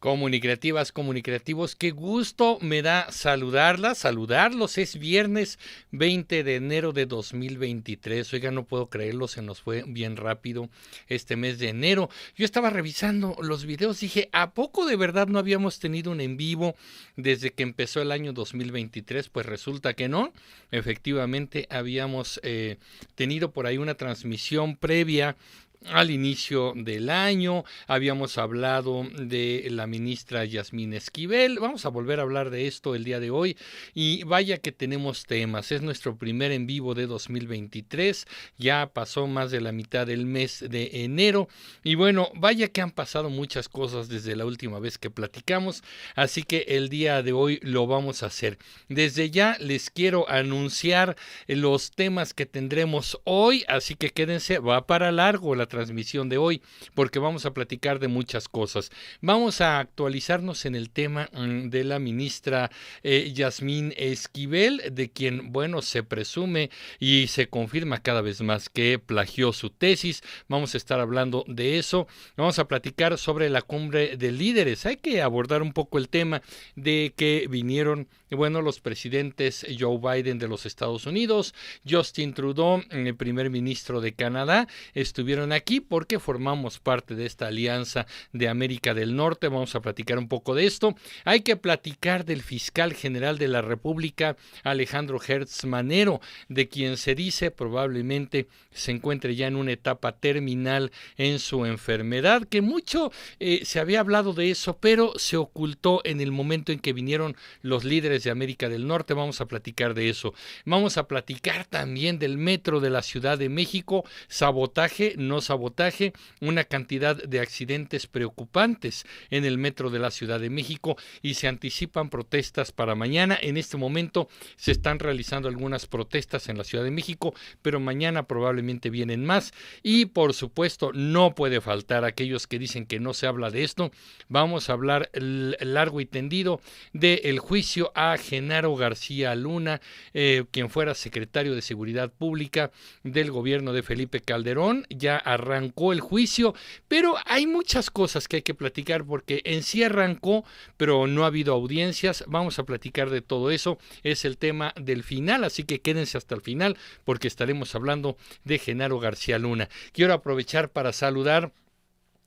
Comunicativas, comunicativos, qué gusto me da saludarlas, saludarlos. Es viernes 20 de enero de 2023. Oiga, no puedo creerlo, se nos fue bien rápido este mes de enero. Yo estaba revisando los videos, dije, ¿a poco de verdad no habíamos tenido un en vivo desde que empezó el año 2023? Pues resulta que no. Efectivamente, habíamos eh, tenido por ahí una transmisión previa al inicio del año. Habíamos hablado de la ministra Yasmín Esquivel. Vamos a volver a hablar de esto el día de hoy. Y vaya que tenemos temas. Es nuestro primer en vivo de 2023. Ya pasó más de la mitad del mes de enero. Y bueno, vaya que han pasado muchas cosas desde la última vez que platicamos. Así que el día de hoy lo vamos a hacer. Desde ya les quiero anunciar los temas que tendremos hoy. Así que quédense, va para largo la transmisión de hoy, porque vamos a platicar de muchas cosas. Vamos a actualizarnos en el tema mm, de la ministra eh, Yasmín Esquivel, de quien, bueno, se presume y se confirma cada vez más que plagió su tesis. Vamos a estar hablando de eso. Vamos a platicar sobre la cumbre de líderes. Hay que abordar un poco el tema de que vinieron, bueno, los presidentes Joe Biden de los Estados Unidos, Justin Trudeau, el primer ministro de Canadá, estuvieron aquí porque formamos parte de esta alianza de América del Norte. Vamos a platicar un poco de esto. Hay que platicar del fiscal general de la República, Alejandro Hertz Manero, de quien se dice probablemente se encuentre ya en una etapa terminal en su enfermedad, que mucho eh, se había hablado de eso, pero se ocultó en el momento en que vinieron los líderes de América del Norte. Vamos a platicar de eso. Vamos a platicar también del metro de la Ciudad de México, sabotaje, no sabotaje, una cantidad de accidentes preocupantes en el metro de la Ciudad de México y se anticipan protestas para mañana. En este momento se están realizando algunas protestas en la Ciudad de México, pero mañana probablemente vienen más y por supuesto no puede faltar aquellos que dicen que no se habla de esto. Vamos a hablar largo y tendido del juicio a Genaro García Luna, eh, quien fuera secretario de Seguridad Pública del gobierno de Felipe Calderón. Ya arrancó el juicio, pero hay muchas cosas que hay que platicar porque en sí arrancó, pero no ha habido audiencias. Vamos a platicar de todo eso. Es el tema del final, así que quédense hasta el final porque estaremos hablando de Genaro García Luna. Quiero aprovechar para saludar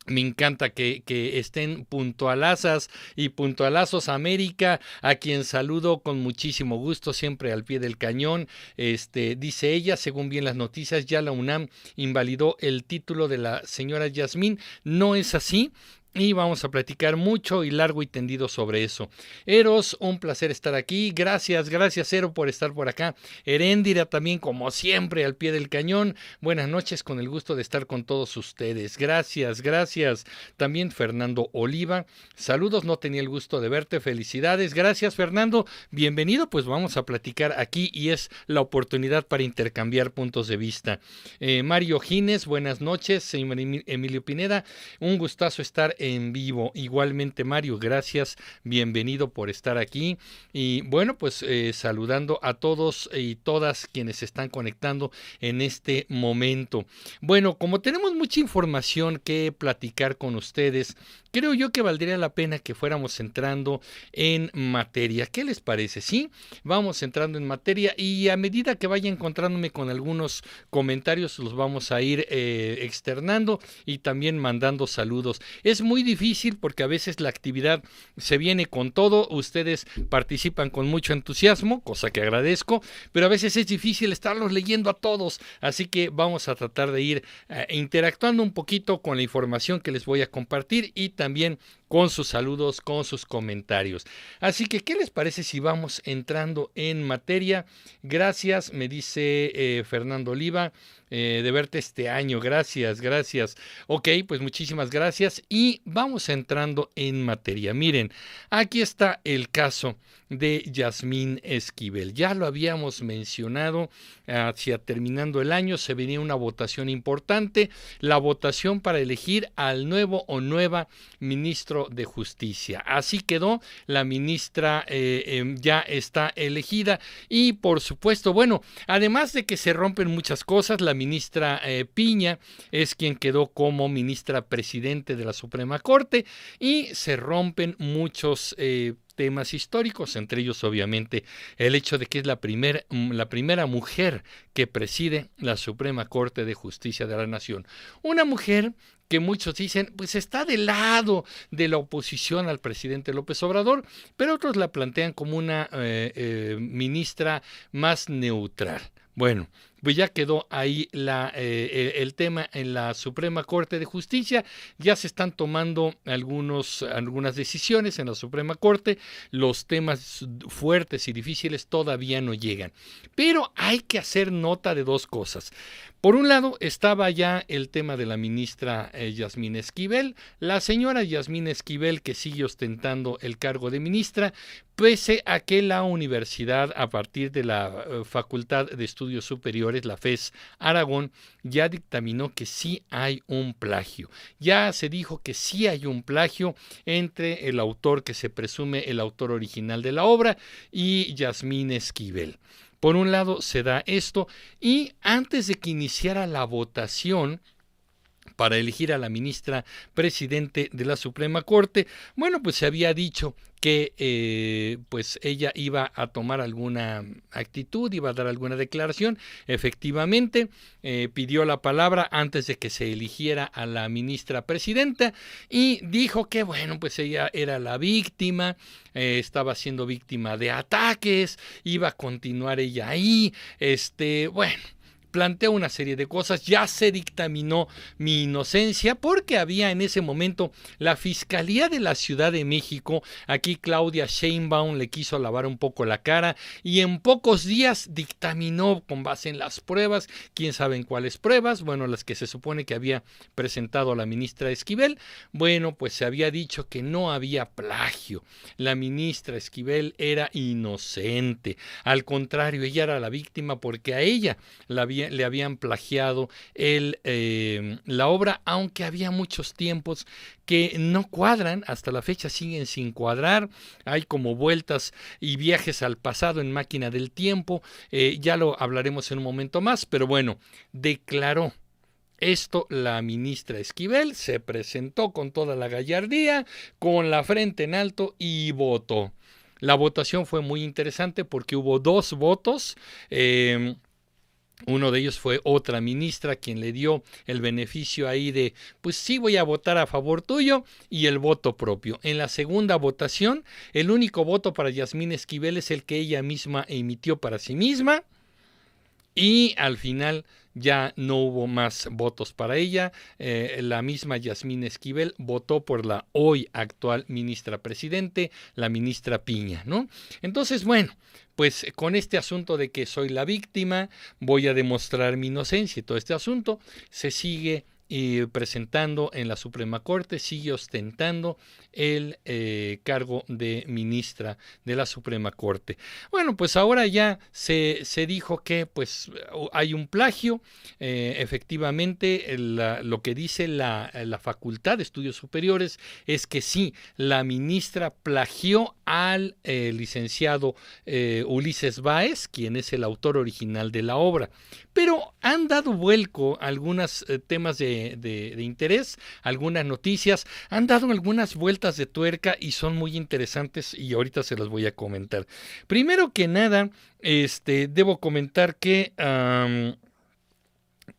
me encanta que, que, estén puntualazas y puntualazos América, a quien saludo con muchísimo gusto, siempre al pie del cañón. Este, dice ella, según bien las noticias, ya la UNAM invalidó el título de la señora Yasmín. No es así y vamos a platicar mucho y largo y tendido sobre eso. Eros, un placer estar aquí. Gracias, gracias Ero por estar por acá. Heréndira también, como siempre, al pie del cañón. Buenas noches, con el gusto de estar con todos ustedes. Gracias, gracias. También Fernando Oliva. Saludos, no tenía el gusto de verte. Felicidades. Gracias, Fernando. Bienvenido, pues vamos a platicar aquí y es la oportunidad para intercambiar puntos de vista. Eh, Mario Gines, buenas noches. Emilio Pineda, un gustazo estar en vivo. Igualmente, Mario, gracias, bienvenido por estar aquí. Y bueno, pues eh, saludando a todos y todas quienes se están conectando en este momento. Bueno, como tenemos mucha información que platicar con ustedes, creo yo que valdría la pena que fuéramos entrando en materia. ¿Qué les parece? Sí, vamos entrando en materia y a medida que vaya encontrándome con algunos comentarios, los vamos a ir eh, externando y también mandando saludos. Es muy difícil porque a veces la actividad se viene con todo, ustedes participan con mucho entusiasmo, cosa que agradezco, pero a veces es difícil estarlos leyendo a todos, así que vamos a tratar de ir eh, interactuando un poquito con la información que les voy a compartir y también con sus saludos, con sus comentarios. Así que, ¿qué les parece si vamos entrando en materia? Gracias, me dice eh, Fernando Oliva, eh, de verte este año. Gracias, gracias. Ok, pues muchísimas gracias y vamos entrando en materia. Miren, aquí está el caso de Yasmín Esquivel. Ya lo habíamos mencionado, hacia terminando el año se venía una votación importante, la votación para elegir al nuevo o nueva ministro de Justicia. Así quedó, la ministra eh, em, ya está elegida y por supuesto, bueno, además de que se rompen muchas cosas, la ministra eh, Piña es quien quedó como ministra presidente de la Suprema Corte y se rompen muchos eh, temas históricos, entre ellos obviamente el hecho de que es la, primer, mm, la primera mujer que preside la Suprema Corte de Justicia de la Nación. Una mujer que muchos dicen, pues está del lado de la oposición al presidente López Obrador, pero otros la plantean como una eh, eh, ministra más neutral. Bueno, pues ya quedó ahí la, eh, el tema en la Suprema Corte de Justicia, ya se están tomando algunos, algunas decisiones en la Suprema Corte, los temas fuertes y difíciles todavía no llegan, pero hay que hacer nota de dos cosas. Por un lado estaba ya el tema de la ministra eh, Esquivel, la señora Yasmín Esquivel que sigue ostentando el cargo de ministra, pese a que la universidad a partir de la eh, Facultad de Estudios Superiores, la FES Aragón, ya dictaminó que sí hay un plagio. Ya se dijo que sí hay un plagio entre el autor que se presume el autor original de la obra y Yasmín Esquivel. Por un lado se da esto y antes de que iniciara la votación, para elegir a la ministra presidente de la Suprema Corte, bueno, pues se había dicho que eh, pues ella iba a tomar alguna actitud, iba a dar alguna declaración. Efectivamente, eh, pidió la palabra antes de que se eligiera a la ministra presidenta y dijo que, bueno, pues ella era la víctima, eh, estaba siendo víctima de ataques, iba a continuar ella ahí, este, bueno planteó una serie de cosas, ya se dictaminó mi inocencia porque había en ese momento la Fiscalía de la Ciudad de México, aquí Claudia Sheinbaum le quiso lavar un poco la cara y en pocos días dictaminó con base en las pruebas, quién sabe en cuáles pruebas, bueno, las que se supone que había presentado la ministra Esquivel, bueno, pues se había dicho que no había plagio, la ministra Esquivel era inocente, al contrario, ella era la víctima porque a ella la había le habían plagiado el, eh, la obra, aunque había muchos tiempos que no cuadran, hasta la fecha siguen sin cuadrar, hay como vueltas y viajes al pasado en máquina del tiempo, eh, ya lo hablaremos en un momento más, pero bueno, declaró esto la ministra Esquivel se presentó con toda la gallardía, con la frente en alto y votó. La votación fue muy interesante porque hubo dos votos. Eh, uno de ellos fue otra ministra quien le dio el beneficio ahí de, pues sí voy a votar a favor tuyo y el voto propio. En la segunda votación, el único voto para Yasmín Esquivel es el que ella misma emitió para sí misma y al final ya no hubo más votos para ella. Eh, la misma Yasmín Esquivel votó por la hoy actual ministra presidente, la ministra Piña, ¿no? Entonces, bueno, pues con este asunto de que soy la víctima, voy a demostrar mi inocencia y todo este asunto se sigue y presentando en la Suprema Corte, sigue ostentando el eh, cargo de ministra de la Suprema Corte. Bueno, pues ahora ya se, se dijo que pues hay un plagio, eh, efectivamente lo que dice la, la, Facultad de Estudios Superiores es que sí, la ministra plagió al eh, licenciado Ulises Báez, quien es el autor original de la obra, pero han dado vuelco algunos temas de de, interés, algunas noticias, han dado algunas vueltas de tuerca y son muy interesantes y ahorita se las voy a comentar. Primero que nada, este, debo comentar que...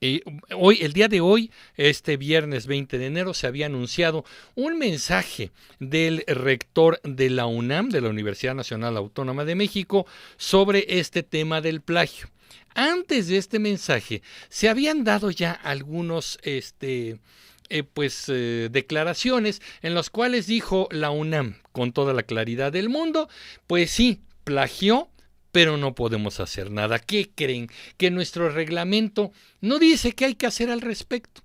eh, hoy, el día de hoy, este viernes 20 de enero, se había anunciado un mensaje del rector de la UNAM, de la Universidad Nacional Autónoma de México, sobre este tema del plagio. Antes de este mensaje se habían dado ya algunos este, eh, pues, eh, declaraciones en las cuales dijo la UNAM con toda la claridad del mundo, pues sí, plagió, pero no podemos hacer nada. ¿Qué creen? Que nuestro reglamento no dice qué hay que hacer al respecto.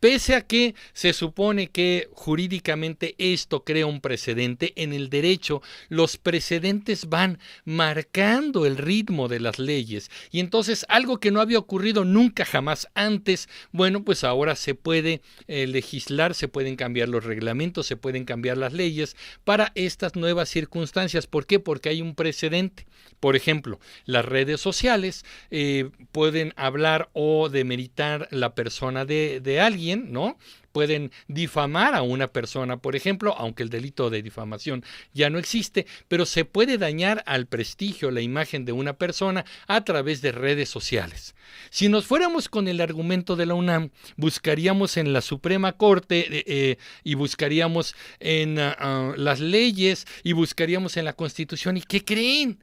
Pese a que se supone que jurídicamente esto crea un precedente, en el derecho los precedentes van marcando el ritmo de las leyes. Y entonces algo que no había ocurrido nunca jamás antes, bueno, pues ahora se puede eh, legislar, se pueden cambiar los reglamentos, se pueden cambiar las leyes para estas nuevas circunstancias. ¿Por qué? Porque hay un precedente. Por ejemplo, las redes sociales eh, pueden hablar o demeritar la persona de, de alguien, ¿no? pueden difamar a una persona, por ejemplo, aunque el delito de difamación ya no existe, pero se puede dañar al prestigio, la imagen de una persona a través de redes sociales. Si nos fuéramos con el argumento de la UNAM, buscaríamos en la Suprema Corte eh, eh, y buscaríamos en ah, ah, las leyes y buscaríamos en la Constitución. ¿Y qué creen?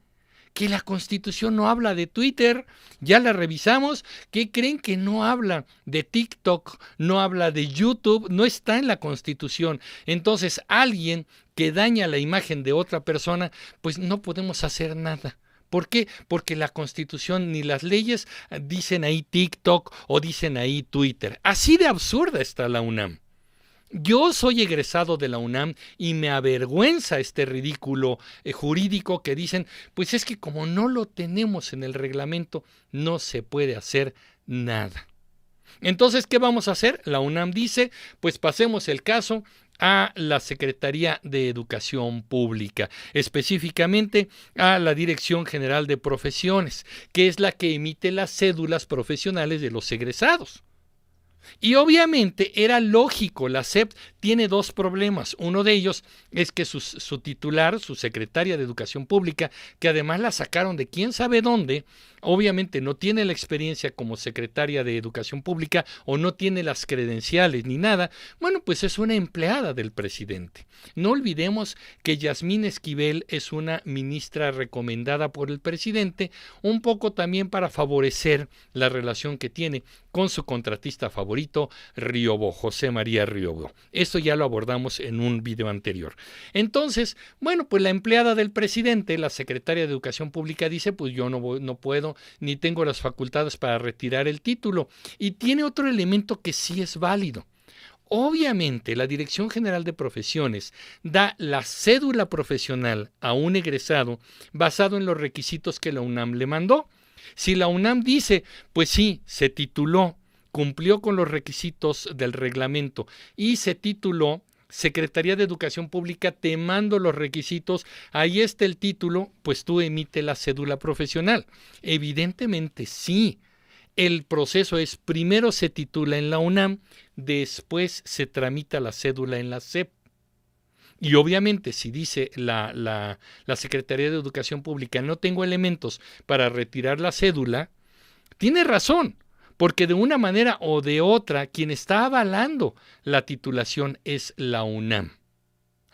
Que la Constitución no habla de Twitter, ya la revisamos, ¿qué creen que no habla de TikTok, no habla de YouTube, no está en la Constitución? Entonces, alguien que daña la imagen de otra persona, pues no podemos hacer nada. ¿Por qué? Porque la constitución ni las leyes dicen ahí TikTok o dicen ahí Twitter. Así de absurda está la UNAM. Yo soy egresado de la UNAM y me avergüenza este ridículo eh, jurídico que dicen, pues es que como no lo tenemos en el reglamento, no se puede hacer nada. Entonces, ¿qué vamos a hacer? La UNAM dice, pues pasemos el caso a la Secretaría de Educación Pública, específicamente a la Dirección General de Profesiones, que es la que emite las cédulas profesionales de los egresados. Y obviamente era lógico, la SEP tiene dos problemas. Uno de ellos es que su, titular, su secretaria de Educación Pública, que además la sacaron de quién sabe dónde, obviamente no tiene la experiencia como secretaria de Educación Pública o no tiene las credenciales ni nada, bueno, pues es una empleada del presidente. No olvidemos que Yasmín Esquivel es una ministra recomendada por el presidente, un poco también para favorecer la relación que tiene con su contratista favorito, Riobo, José María Riobo. Esto ya lo abordamos en un video anterior. Entonces, bueno, pues la empleada del presidente, la secretaria de Educación Pública, dice, pues yo no, no puedo ni tengo las facultades para retirar el título. Y tiene otro elemento que sí es válido. Obviamente, la Dirección General de Profesiones da la cédula profesional a un egresado basado en los requisitos que la UNAM le mandó. Si la UNAM dice, pues sí, se tituló, cumplió con los requisitos del reglamento y se tituló, Secretaría de Educación Pública, te mando los requisitos, ahí está el título, pues tú emite la cédula profesional. Evidentemente sí. El proceso es primero se titula en la UNAM, después se tramita la cédula en la SEP. Y obviamente, si dice la, la, Secretaría de Educación Pública, no tengo elementos para retirar la cédula, tiene razón, porque de una manera o de otra, quien está avalando la titulación es la UNAM.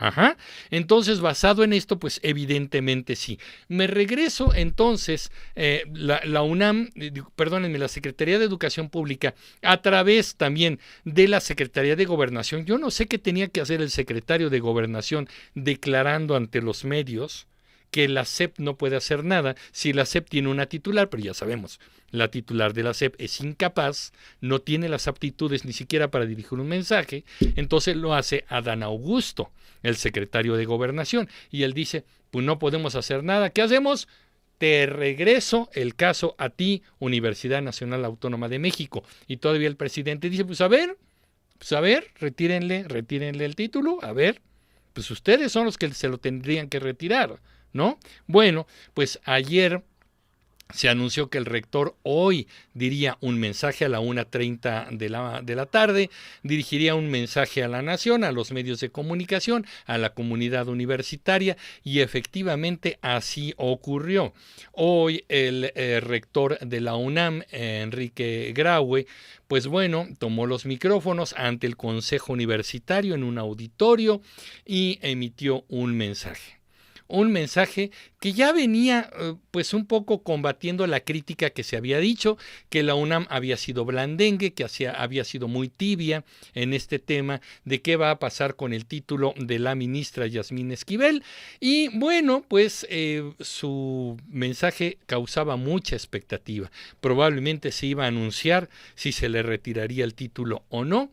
Ajá. Entonces, basado en esto, pues evidentemente sí. Me regreso entonces, eh, la, UNAM, eh, perdónenme, la Secretaría de Educación Pública, a través también de la Secretaría de Gobernación. Yo no sé qué tenía que hacer el secretario de Gobernación declarando ante los medios que la SEP no puede hacer nada si la SEP tiene una titular, pero ya sabemos, la titular de la SEP es incapaz, no tiene las aptitudes ni siquiera para dirigir un mensaje, entonces lo hace Adán Augusto, el secretario de Gobernación, y él dice, pues no podemos hacer nada, ¿qué hacemos? Te regreso el caso a ti, Universidad Nacional Autónoma de México. Y todavía el presidente dice, pues a ver, pues a ver, retírenle, retírenle el título, a ver, pues ustedes son los que se lo tendrían que retirar, ¿no? Bueno, pues ayer se anunció que el rector hoy diría un mensaje a la 1.30 de la, de la tarde, dirigiría un mensaje a la nación, a los medios de comunicación, a la comunidad universitaria y efectivamente así ocurrió. Hoy el eh, rector de la UNAM, Enrique Graue, pues bueno, tomó los micrófonos ante el Consejo Universitario en un auditorio y emitió un mensaje. Un mensaje que ya venía eh, pues un poco combatiendo la crítica que se había dicho, que la UNAM había sido blandengue, que había sido muy tibia en este tema de qué va a pasar con el título de la ministra Yasmín Esquivel. Y bueno, pues eh, su mensaje causaba mucha expectativa. Probablemente se iba a anunciar si se le retiraría el título o no.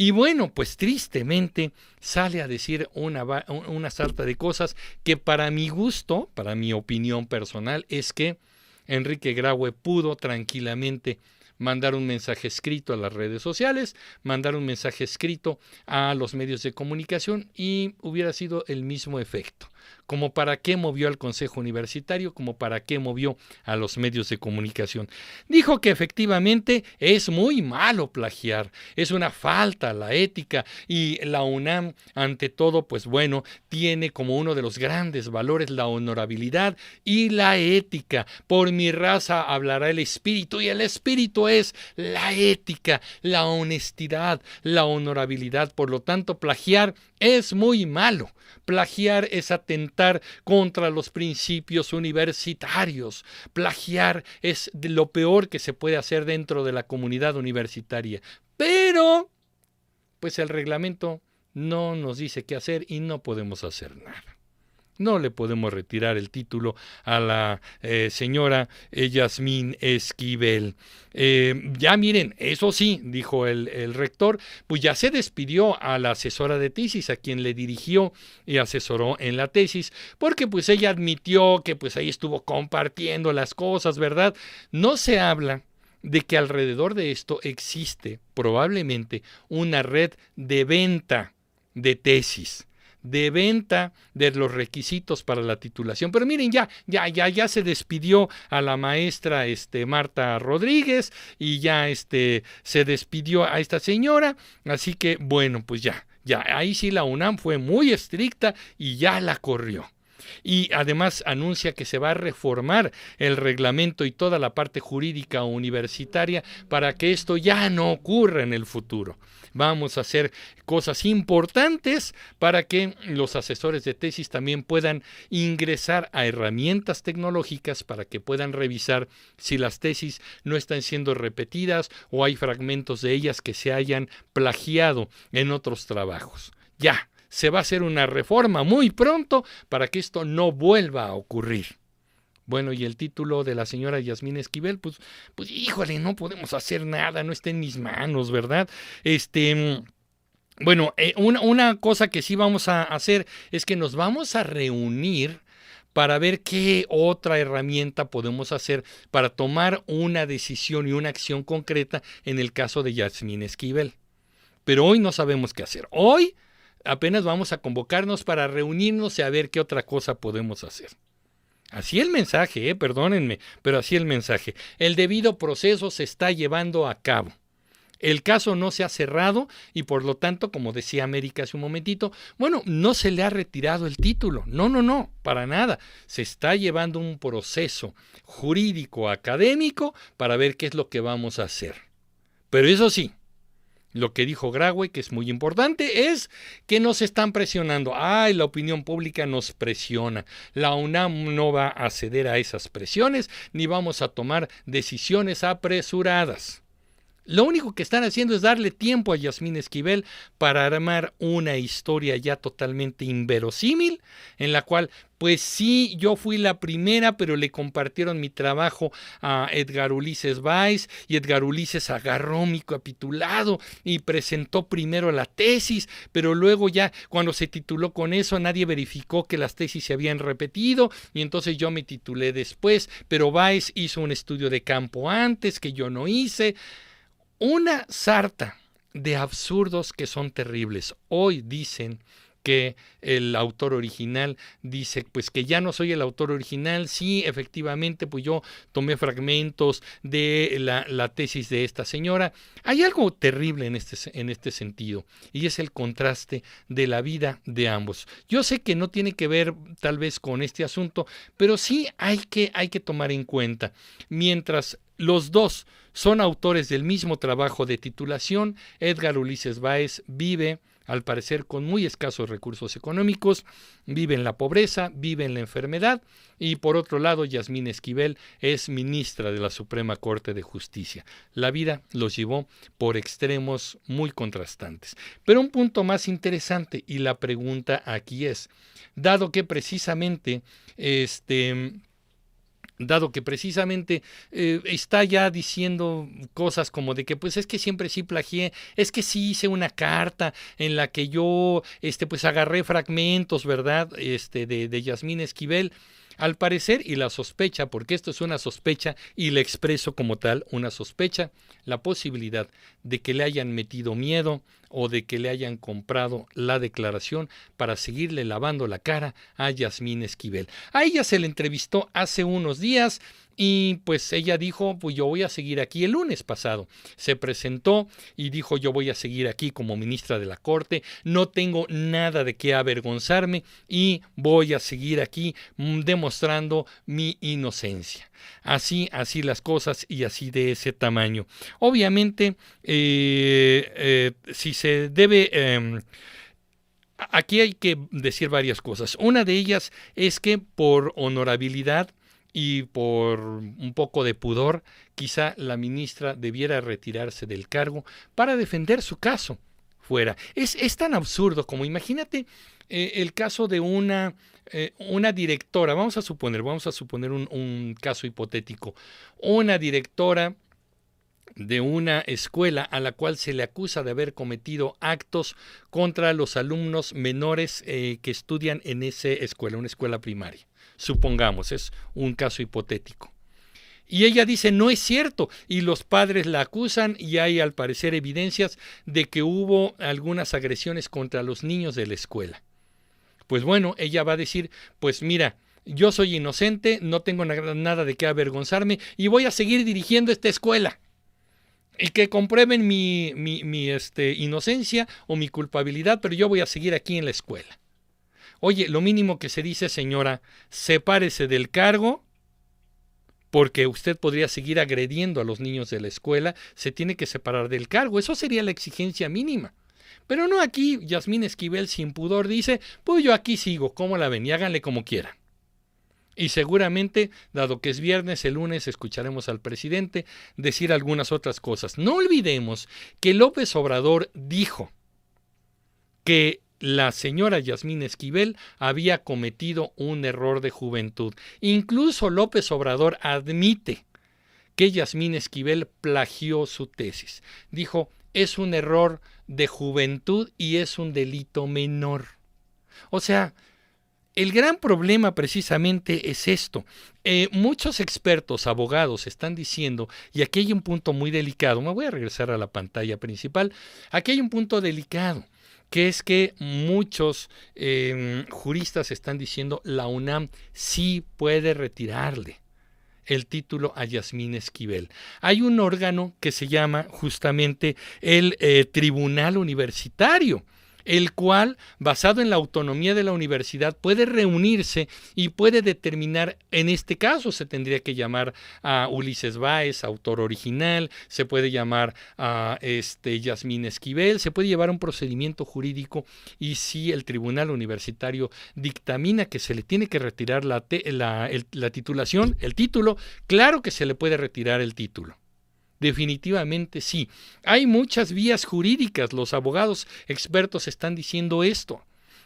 Y bueno, pues tristemente sale a decir una, una sarta de cosas que para mi gusto, para mi opinión personal, es que Enrique Graue pudo tranquilamente mandar un mensaje escrito a las redes sociales, mandar un mensaje escrito a los medios de comunicación y hubiera sido el mismo efecto como para qué movió al Consejo Universitario, como para qué movió a los medios de comunicación. Dijo que efectivamente es muy malo plagiar, es una falta la ética y la UNAM, ante todo, pues bueno, tiene como uno de los grandes valores la honorabilidad y la ética. Por mi raza hablará el espíritu y el espíritu es la ética, la honestidad, la honorabilidad. Por lo tanto, plagiar es muy malo. Plagiar es atentar contra los principios universitarios. Plagiar es lo peor que se puede hacer dentro de la comunidad universitaria. Pero, pues el reglamento no nos dice qué hacer y no podemos hacer nada. No le podemos retirar el título a la eh, señora Yasmín Esquivel. Eh, ya miren, eso sí, dijo el, el, rector, pues ya se despidió a la asesora de tesis, a quien le dirigió y asesoró en la tesis, porque pues ella admitió que pues ahí estuvo compartiendo las cosas, ¿verdad? No se habla de que alrededor de esto existe probablemente una red de venta de tesis de venta de los requisitos para la titulación. Pero miren, ya, ya, ya, ya se despidió a la maestra este, Marta Rodríguez y ya este, se despidió a esta señora. Así que, bueno, pues ya, ya, ahí sí la UNAM fue muy estricta y ya la corrió y además anuncia que se va a reformar el reglamento y toda la parte jurídica universitaria para que esto ya no ocurra en el futuro. Vamos a hacer cosas importantes para que los asesores de tesis también puedan ingresar a herramientas tecnológicas para que puedan revisar si las tesis no están siendo repetidas o hay fragmentos de ellas que se hayan plagiado en otros trabajos. Ya, se va a hacer una reforma muy pronto para que esto no vuelva a ocurrir. Bueno, y el título de la señora Yasmín Esquivel, pues, pues híjole, no podemos hacer nada, no está en mis manos, ¿verdad? Este. Bueno, eh, una, una cosa que sí vamos a hacer es que nos vamos a reunir para ver qué otra herramienta podemos hacer para tomar una decisión y una acción concreta en el caso de Yasmín Esquivel. Pero hoy no sabemos qué hacer. Hoy apenas vamos a convocarnos para reunirnos y a ver qué otra cosa podemos hacer. Así el mensaje, eh, perdónenme, pero así el mensaje. El debido proceso se está llevando a cabo. El caso no se ha cerrado y por lo tanto, como decía América hace un momentito, bueno, no se le ha retirado el título. No, no, no, para nada. Se está llevando un proceso jurídico académico para ver qué es lo que vamos a hacer. Pero eso sí, lo que dijo Graue, que es muy importante, es que nos están presionando. Ay, la opinión pública nos presiona. La UNAM no va a ceder a esas presiones ni vamos a tomar decisiones apresuradas. Lo único que están haciendo es darle tiempo a Yasmín Esquivel para armar una historia ya totalmente inverosímil, en la cual, pues sí, yo fui la primera, pero le compartieron mi trabajo a Edgar Ulises Weiss y Edgar Ulises agarró mi capitulado y presentó primero la tesis, pero luego ya cuando se tituló con eso nadie verificó que las tesis se habían repetido y entonces yo me titulé después, pero Weiss hizo un estudio de campo antes que yo no hice una sarta de absurdos que son terribles. Hoy dicen que el autor original dice pues que ya no soy el autor original, sí, efectivamente, pues yo tomé fragmentos de la, tesis de esta señora. Hay algo terrible en este, en este sentido y es el contraste de la vida de ambos. Yo sé que no tiene que ver tal vez con este asunto, pero sí hay que, hay que tomar en cuenta. Mientras los dos son autores del mismo trabajo de titulación. Edgar Ulises Báez vive al parecer con muy escasos recursos económicos, vive en la pobreza, vive en la enfermedad y por otro lado Yasmín Esquivel es ministra de la Suprema Corte de Justicia. La vida los llevó por extremos muy contrastantes. Pero un punto más interesante y la pregunta aquí es, dado que precisamente este dado que precisamente eh, está ya diciendo cosas como de que pues es que siempre sí plagié, es que sí hice una carta en la que yo este pues agarré fragmentos, ¿verdad? Este de, de Yasmín Esquivel. Al parecer, y la sospecha, porque esto es una sospecha y le expreso como tal una sospecha, la posibilidad de que le hayan metido miedo o de que le hayan comprado la declaración para seguirle lavando la cara a Yasmín Esquivel. A ella se le entrevistó hace unos días y pues ella dijo, pues yo voy a seguir aquí el lunes pasado. Se presentó y dijo, yo voy a seguir aquí como ministra de la Corte, no tengo nada de qué avergonzarme y voy a seguir aquí mm, demostrando mi inocencia. Así, así las cosas y así de ese tamaño. Obviamente, eh, eh, si se debe... Em, aquí hay que decir varias cosas. Una de ellas es que por honorabilidad y por un poco de pudor, quizá la ministra debiera retirarse del cargo para defender su caso fuera. Es, es tan absurdo como imagínate eh, el caso de una, eh, una directora, vamos a suponer, vamos a suponer un, un caso hipotético, una directora de una escuela a la cual se le acusa de haber cometido actos contra los alumnos menores eh, que estudian en esa escuela, una escuela primaria supongamos, es un caso hipotético. Y ella dice, no es cierto, y los padres la acusan y hay al parecer evidencias de que hubo algunas agresiones contra los niños de la escuela. Pues bueno, ella va a decir, pues mira, yo soy inocente, no tengo nada de qué avergonzarme y voy a seguir dirigiendo esta escuela. Y que comprueben mi, mi, este, inocencia o mi culpabilidad, pero yo voy a seguir aquí en la escuela. Oye, lo mínimo que se dice, señora, sepárese del cargo porque usted podría seguir agrediendo a los niños de la escuela, se tiene que separar del cargo. Eso sería la exigencia mínima. Pero no aquí, Yasmín Esquivel sin pudor dice, pues yo aquí sigo, como la ven? Y háganle como quieran. Y seguramente, dado que es viernes, el lunes escucharemos al presidente decir algunas otras cosas. No olvidemos que López Obrador dijo que la señora Yasmín Esquivel había cometido un error de juventud. Incluso López Obrador admite que Yasmín Esquivel plagió su tesis. Dijo, es un error de juventud y es un delito menor. O sea, el gran problema precisamente es esto. Eh, muchos expertos, abogados, están diciendo, y aquí hay un punto muy delicado, me voy a regresar a la pantalla principal, aquí hay un punto delicado que es que muchos em, juristas están diciendo la UNAM sí puede retirarle el título a Yasmín Esquivel. Hay un órgano que se llama justamente el eh, Tribunal Universitario el cual, basado en la autonomía de la universidad, puede reunirse y puede determinar, en este caso se tendría que llamar a Ulises Báez, autor original, se puede llamar a este Yasmín Esquivel, se puede llevar un procedimiento jurídico y si el tribunal universitario dictamina que se le tiene que retirar la, la titulación, el título, claro que se le puede retirar el título. Definitivamente sí. Hay muchas vías jurídicas. Los abogados expertos están diciendo esto.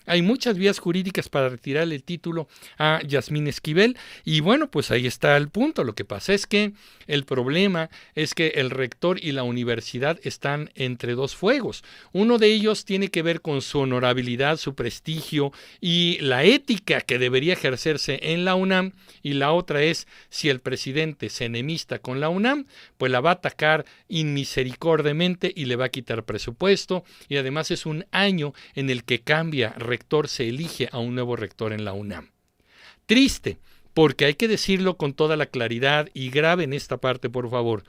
Hay muchas vías jurídicas para retirar el título a Yasmín Esquivel y bueno, pues ahí está el punto. Lo que pasa es que el problema es que el rector y la universidad están entre dos fuegos. Uno de ellos tiene que ver con su honorabilidad, su prestigio y la ética que debería ejercerse en la UNAM y la otra es si el presidente se enemista con la UNAM, pues la va a atacar inmisericordiamente y le va a quitar presupuesto y además es un año en el que cambia rector se elige a un nuevo rector en la UNAM. Triste, porque hay que decirlo con toda la claridad y grave en esta parte, por favor.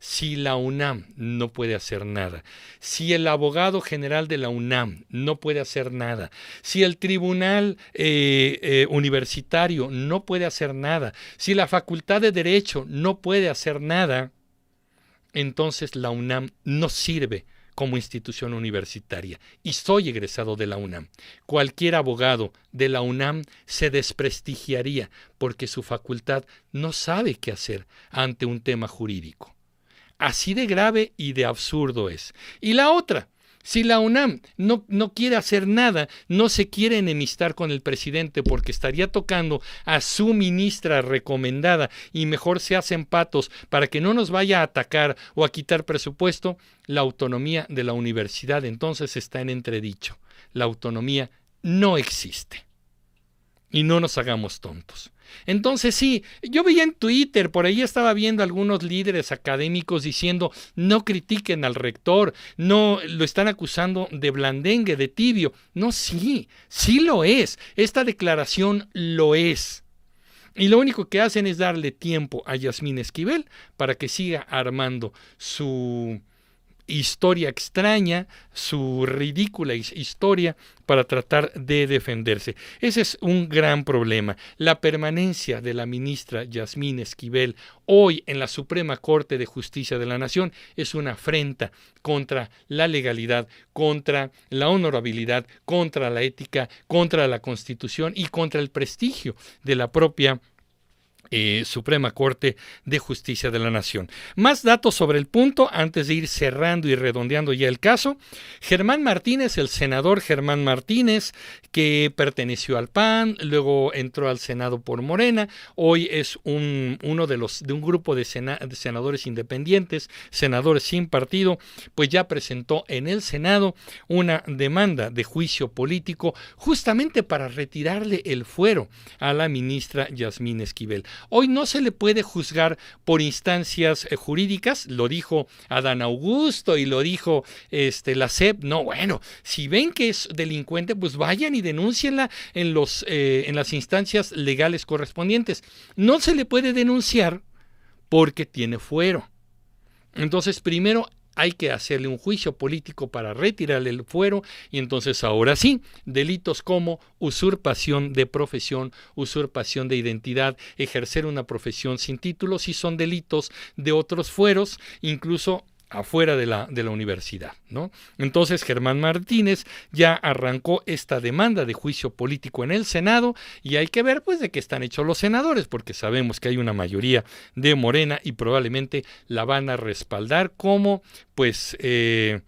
Si la UNAM no puede hacer nada, si el abogado general de la UNAM no puede hacer nada, si el tribunal eh, eh, universitario no puede hacer nada, si la facultad de derecho no puede hacer nada, entonces la UNAM no sirve como institución universitaria y soy egresado de la UNAM. Cualquier abogado de la UNAM se desprestigiaría porque su facultad no sabe qué hacer ante un tema jurídico. Así de grave y de absurdo es. Y la otra, si la UNAM no, no, quiere hacer nada, no se quiere enemistar con el presidente porque estaría tocando a su ministra recomendada y mejor se hacen patos para que no nos vaya a atacar o a quitar presupuesto, la autonomía de la universidad entonces está en entredicho. La autonomía no existe. Y no nos hagamos tontos. Entonces sí, yo veía en Twitter, por ahí estaba viendo algunos líderes académicos diciendo no critiquen al rector, no lo están acusando de blandengue, de tibio. No, sí, sí lo es. Esta declaración lo es. Y lo único que hacen es darle tiempo a Yasmín Esquivel para que siga armando su historia extraña, su ridícula historia para tratar de defenderse. Ese es un gran problema. La permanencia de la ministra Yasmín Esquivel hoy en la Suprema Corte de Justicia de la Nación es una afrenta contra la legalidad, contra la honorabilidad, contra la ética, contra la Constitución y contra el prestigio de la propia eh, Suprema Corte de Justicia de la Nación. Más datos sobre el punto antes de ir cerrando y redondeando ya el caso. Germán Martínez, el senador Germán Martínez, que perteneció al PAN, luego entró al Senado por Morena, hoy es un, uno de los de un grupo de, de senadores independientes, senadores sin partido, pues ya presentó en el Senado una demanda de juicio político justamente para retirarle el fuero a la ministra Yasmín Esquivel. Hoy no se le puede juzgar por instancias eh, jurídicas, lo dijo Adán Augusto y lo dijo este, la SEP. No, bueno, si ven que es delincuente, pues vayan y denúncienla en, los, eh, en las instancias legales correspondientes. No se le puede denunciar porque tiene fuero. Entonces, primero hay que hacerle un juicio político para retirarle el fuero y entonces ahora sí, delitos como usurpación de profesión, usurpación de identidad, ejercer una profesión sin título, si son delitos de otros fueros, incluso afuera de la, de la universidad. ¿no? Entonces Germán Martínez ya arrancó esta demanda de juicio político en el Senado y hay que ver pues de qué están hechos los senadores, porque sabemos que hay una mayoría de Morena y probablemente la van a respaldar como pues... Eh,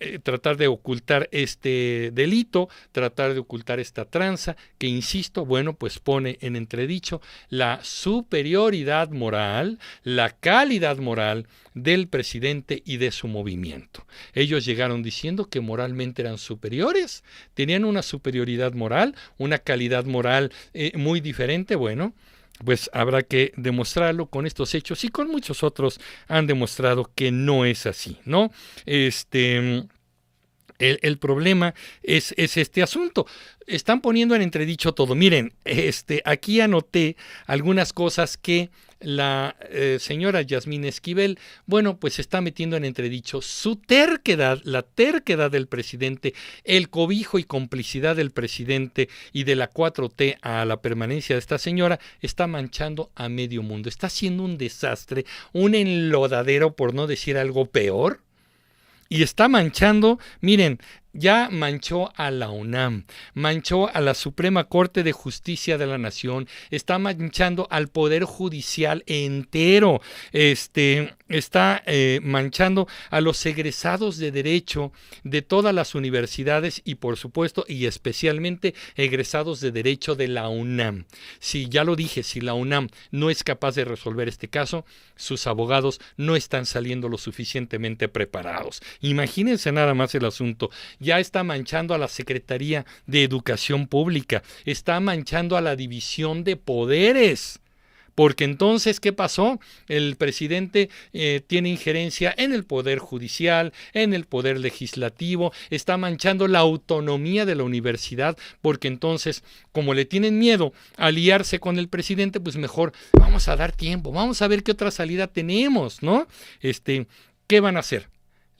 eh, tratar de ocultar este delito, tratar de ocultar esta tranza, que insisto, bueno, pues pone en entredicho la superioridad moral, la calidad moral del presidente y de su movimiento. Ellos llegaron diciendo que moralmente eran superiores, tenían una superioridad moral, una calidad moral eh, muy diferente, bueno, pues habrá que demostrarlo con estos hechos y con muchos otros han demostrado que no es así, ¿no? Este. El, problema es, es, este asunto. Están poniendo en entredicho todo. Miren, este, aquí anoté algunas cosas que la eh, señora Yasmín Esquivel, bueno, pues está metiendo en entredicho su terquedad, la terquedad del presidente, el cobijo y complicidad del presidente y de la 4T a la permanencia de esta señora, está manchando a medio mundo, está haciendo un desastre, un enlodadero, por no decir algo peor y está manchando, miren, ya manchó a la UNAM, manchó a la Suprema Corte de Justicia de la Nación, está manchando al Poder Judicial entero, este, está eh, manchando a los egresados de Derecho de todas las universidades y por supuesto y especialmente egresados de Derecho de la UNAM. Si ya lo dije, si la UNAM no es capaz de resolver este caso, sus abogados no están saliendo lo suficientemente preparados. Imagínense nada más el asunto ya está manchando a la Secretaría de Educación Pública, está manchando a la división de poderes. Porque entonces, ¿qué pasó? El presidente eh, tiene injerencia en el poder judicial, en el poder legislativo, está manchando la autonomía de la universidad, porque entonces, como le tienen miedo a aliarse con el presidente, pues mejor vamos a dar tiempo, vamos a ver qué otra salida tenemos, ¿no? Este, ¿qué van a hacer?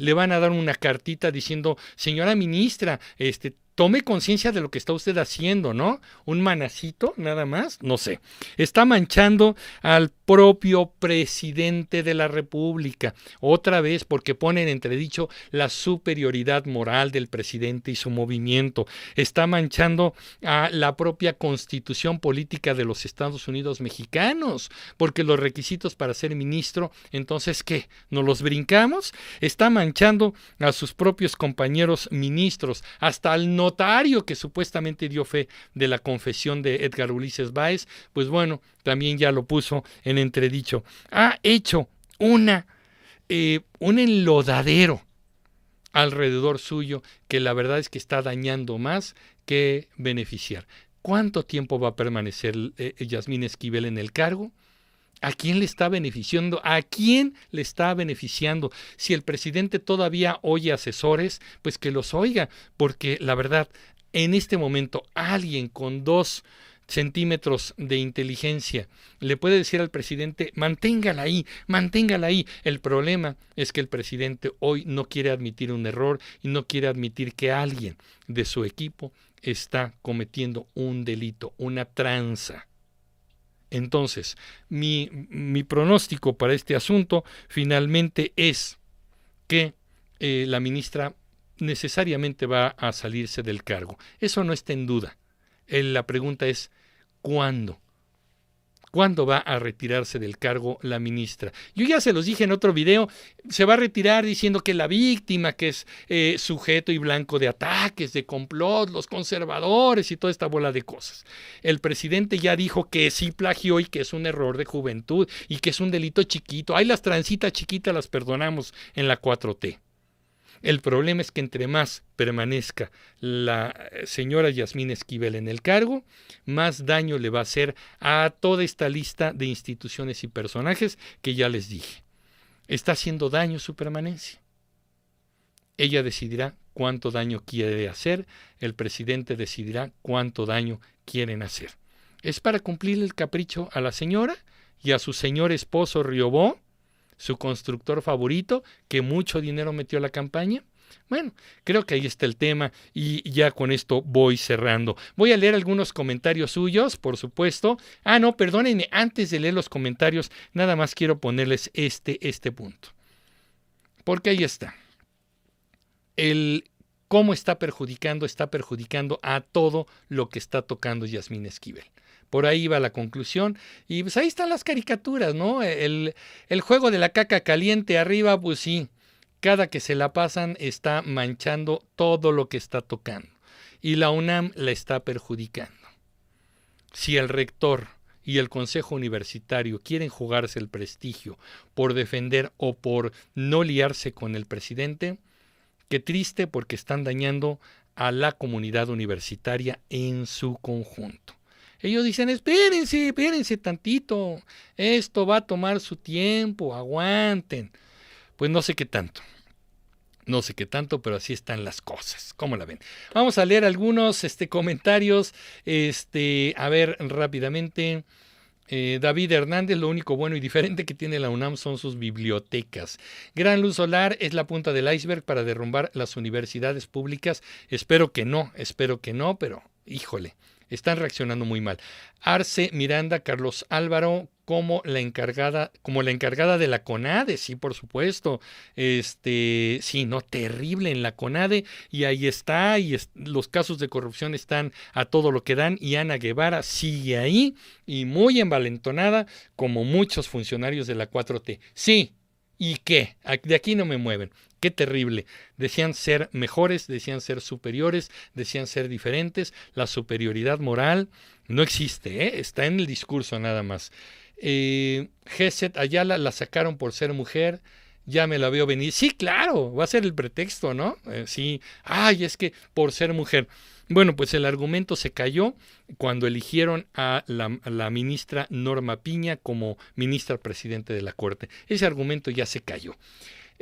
Le van a dar una cartita diciendo, señora ministra, este, tome conciencia de lo que está usted haciendo, ¿no? Un manacito, nada más, no sé. Está manchando al propio presidente de la República, otra vez porque pone en entredicho la superioridad moral del presidente y su movimiento. Está manchando a la propia constitución política de los Estados Unidos mexicanos, porque los requisitos para ser ministro, entonces, ¿qué? ¿Nos los brincamos? Está manchando a sus propios compañeros ministros, hasta al notario que supuestamente dio fe de la confesión de Edgar Ulises Báez, pues bueno, también ya lo puso en entredicho. Ha hecho una, eh, un enlodadero alrededor suyo que la verdad es que está dañando más que beneficiar. ¿Cuánto tiempo va a permanecer eh, Yasmín Esquivel en el cargo? ¿A quién le está beneficiando? ¿A quién le está beneficiando? Si el presidente todavía oye asesores, pues que los oiga, porque la verdad, en este momento alguien con dos centímetros de inteligencia le puede decir al presidente, manténgala ahí, manténgala ahí. El problema es que el presidente hoy no quiere admitir un error y no quiere admitir que alguien de su equipo está cometiendo un delito, una tranza. Entonces, mi, mi pronóstico para este asunto finalmente es que eh, la ministra necesariamente va a salirse del cargo. Eso no está en duda. la pregunta es, ¿cuándo? ¿Cuándo va a retirarse del cargo la ministra? Yo ya se los dije en otro video, se va a retirar diciendo que la víctima, que es eh, sujeto y blanco de ataques, de complot, los conservadores y toda esta bola de cosas. El presidente ya dijo que sí plagió y que es un error de juventud y que es un delito chiquito. Hay las transitas chiquitas las perdonamos en la 4T. El problema es que entre más permanezca la eh, señora Yasmín Esquivel en el cargo, más daño le va a hacer a toda esta lista de instituciones y personajes que ya les dije. Está haciendo daño su permanencia. Ella decidirá cuánto daño quiere hacer, el presidente decidirá cuánto daño quieren hacer. ¿Es para cumplir el capricho a la señora y a su señor esposo Riobó? Su constructor favorito, que mucho dinero metió a la campaña. Bueno, creo que ahí está el tema y ya con esto voy cerrando. Voy a leer algunos comentarios suyos, por supuesto. Ah, no, perdónenme, antes de leer los comentarios, nada más quiero ponerles este, este punto. Porque ahí está. El cómo está perjudicando, está perjudicando a todo lo que está tocando Yasmín Esquivel. Por ahí va la conclusión. Y pues ahí están las caricaturas, ¿no? El, el juego de la caca caliente arriba, pues sí, cada que se la pasan está manchando todo lo que está tocando. Y la UNAM la está perjudicando. Si el rector y el Consejo Universitario quieren jugarse el prestigio por defender o por no liarse con el presidente, qué triste porque están dañando a la comunidad universitaria en su conjunto. Ellos dicen, espérense, espérense tantito, esto va a tomar su tiempo, aguanten. Pues no sé qué tanto. No sé qué tanto, pero así están las cosas. ¿Cómo la ven? Vamos a leer algunos este, comentarios. Este, a ver rápidamente. Eh, David Hernández, lo único bueno y diferente que tiene la UNAM son sus bibliotecas. Gran luz solar es la punta del iceberg para derrumbar las universidades públicas. Espero que no, espero que no, pero híjole, están reaccionando muy mal. Arce Miranda, Carlos Álvaro, como la encargada, como la encargada de la CONADE, sí, por supuesto. Este, sí, no, terrible en la CONADE, y ahí está, y los casos de corrupción están a todo lo que dan, y Ana Guevara sigue ahí, y muy envalentonada, como muchos funcionarios de la 4T. Sí, ¿y qué? De aquí no me mueven. Qué terrible. Decían ser mejores, decían ser superiores, decían ser diferentes. La superioridad moral no existe, ¿eh? está en el discurso nada más. Eh, Geset Ayala la sacaron por ser mujer. Ya me la veo venir. Sí, claro, va a ser el pretexto, ¿no? Eh, sí, ay, es que por ser mujer. Bueno, pues el argumento se cayó cuando eligieron a la, a la, ministra Norma Piña como ministra presidente de la Corte. Ese argumento ya se cayó.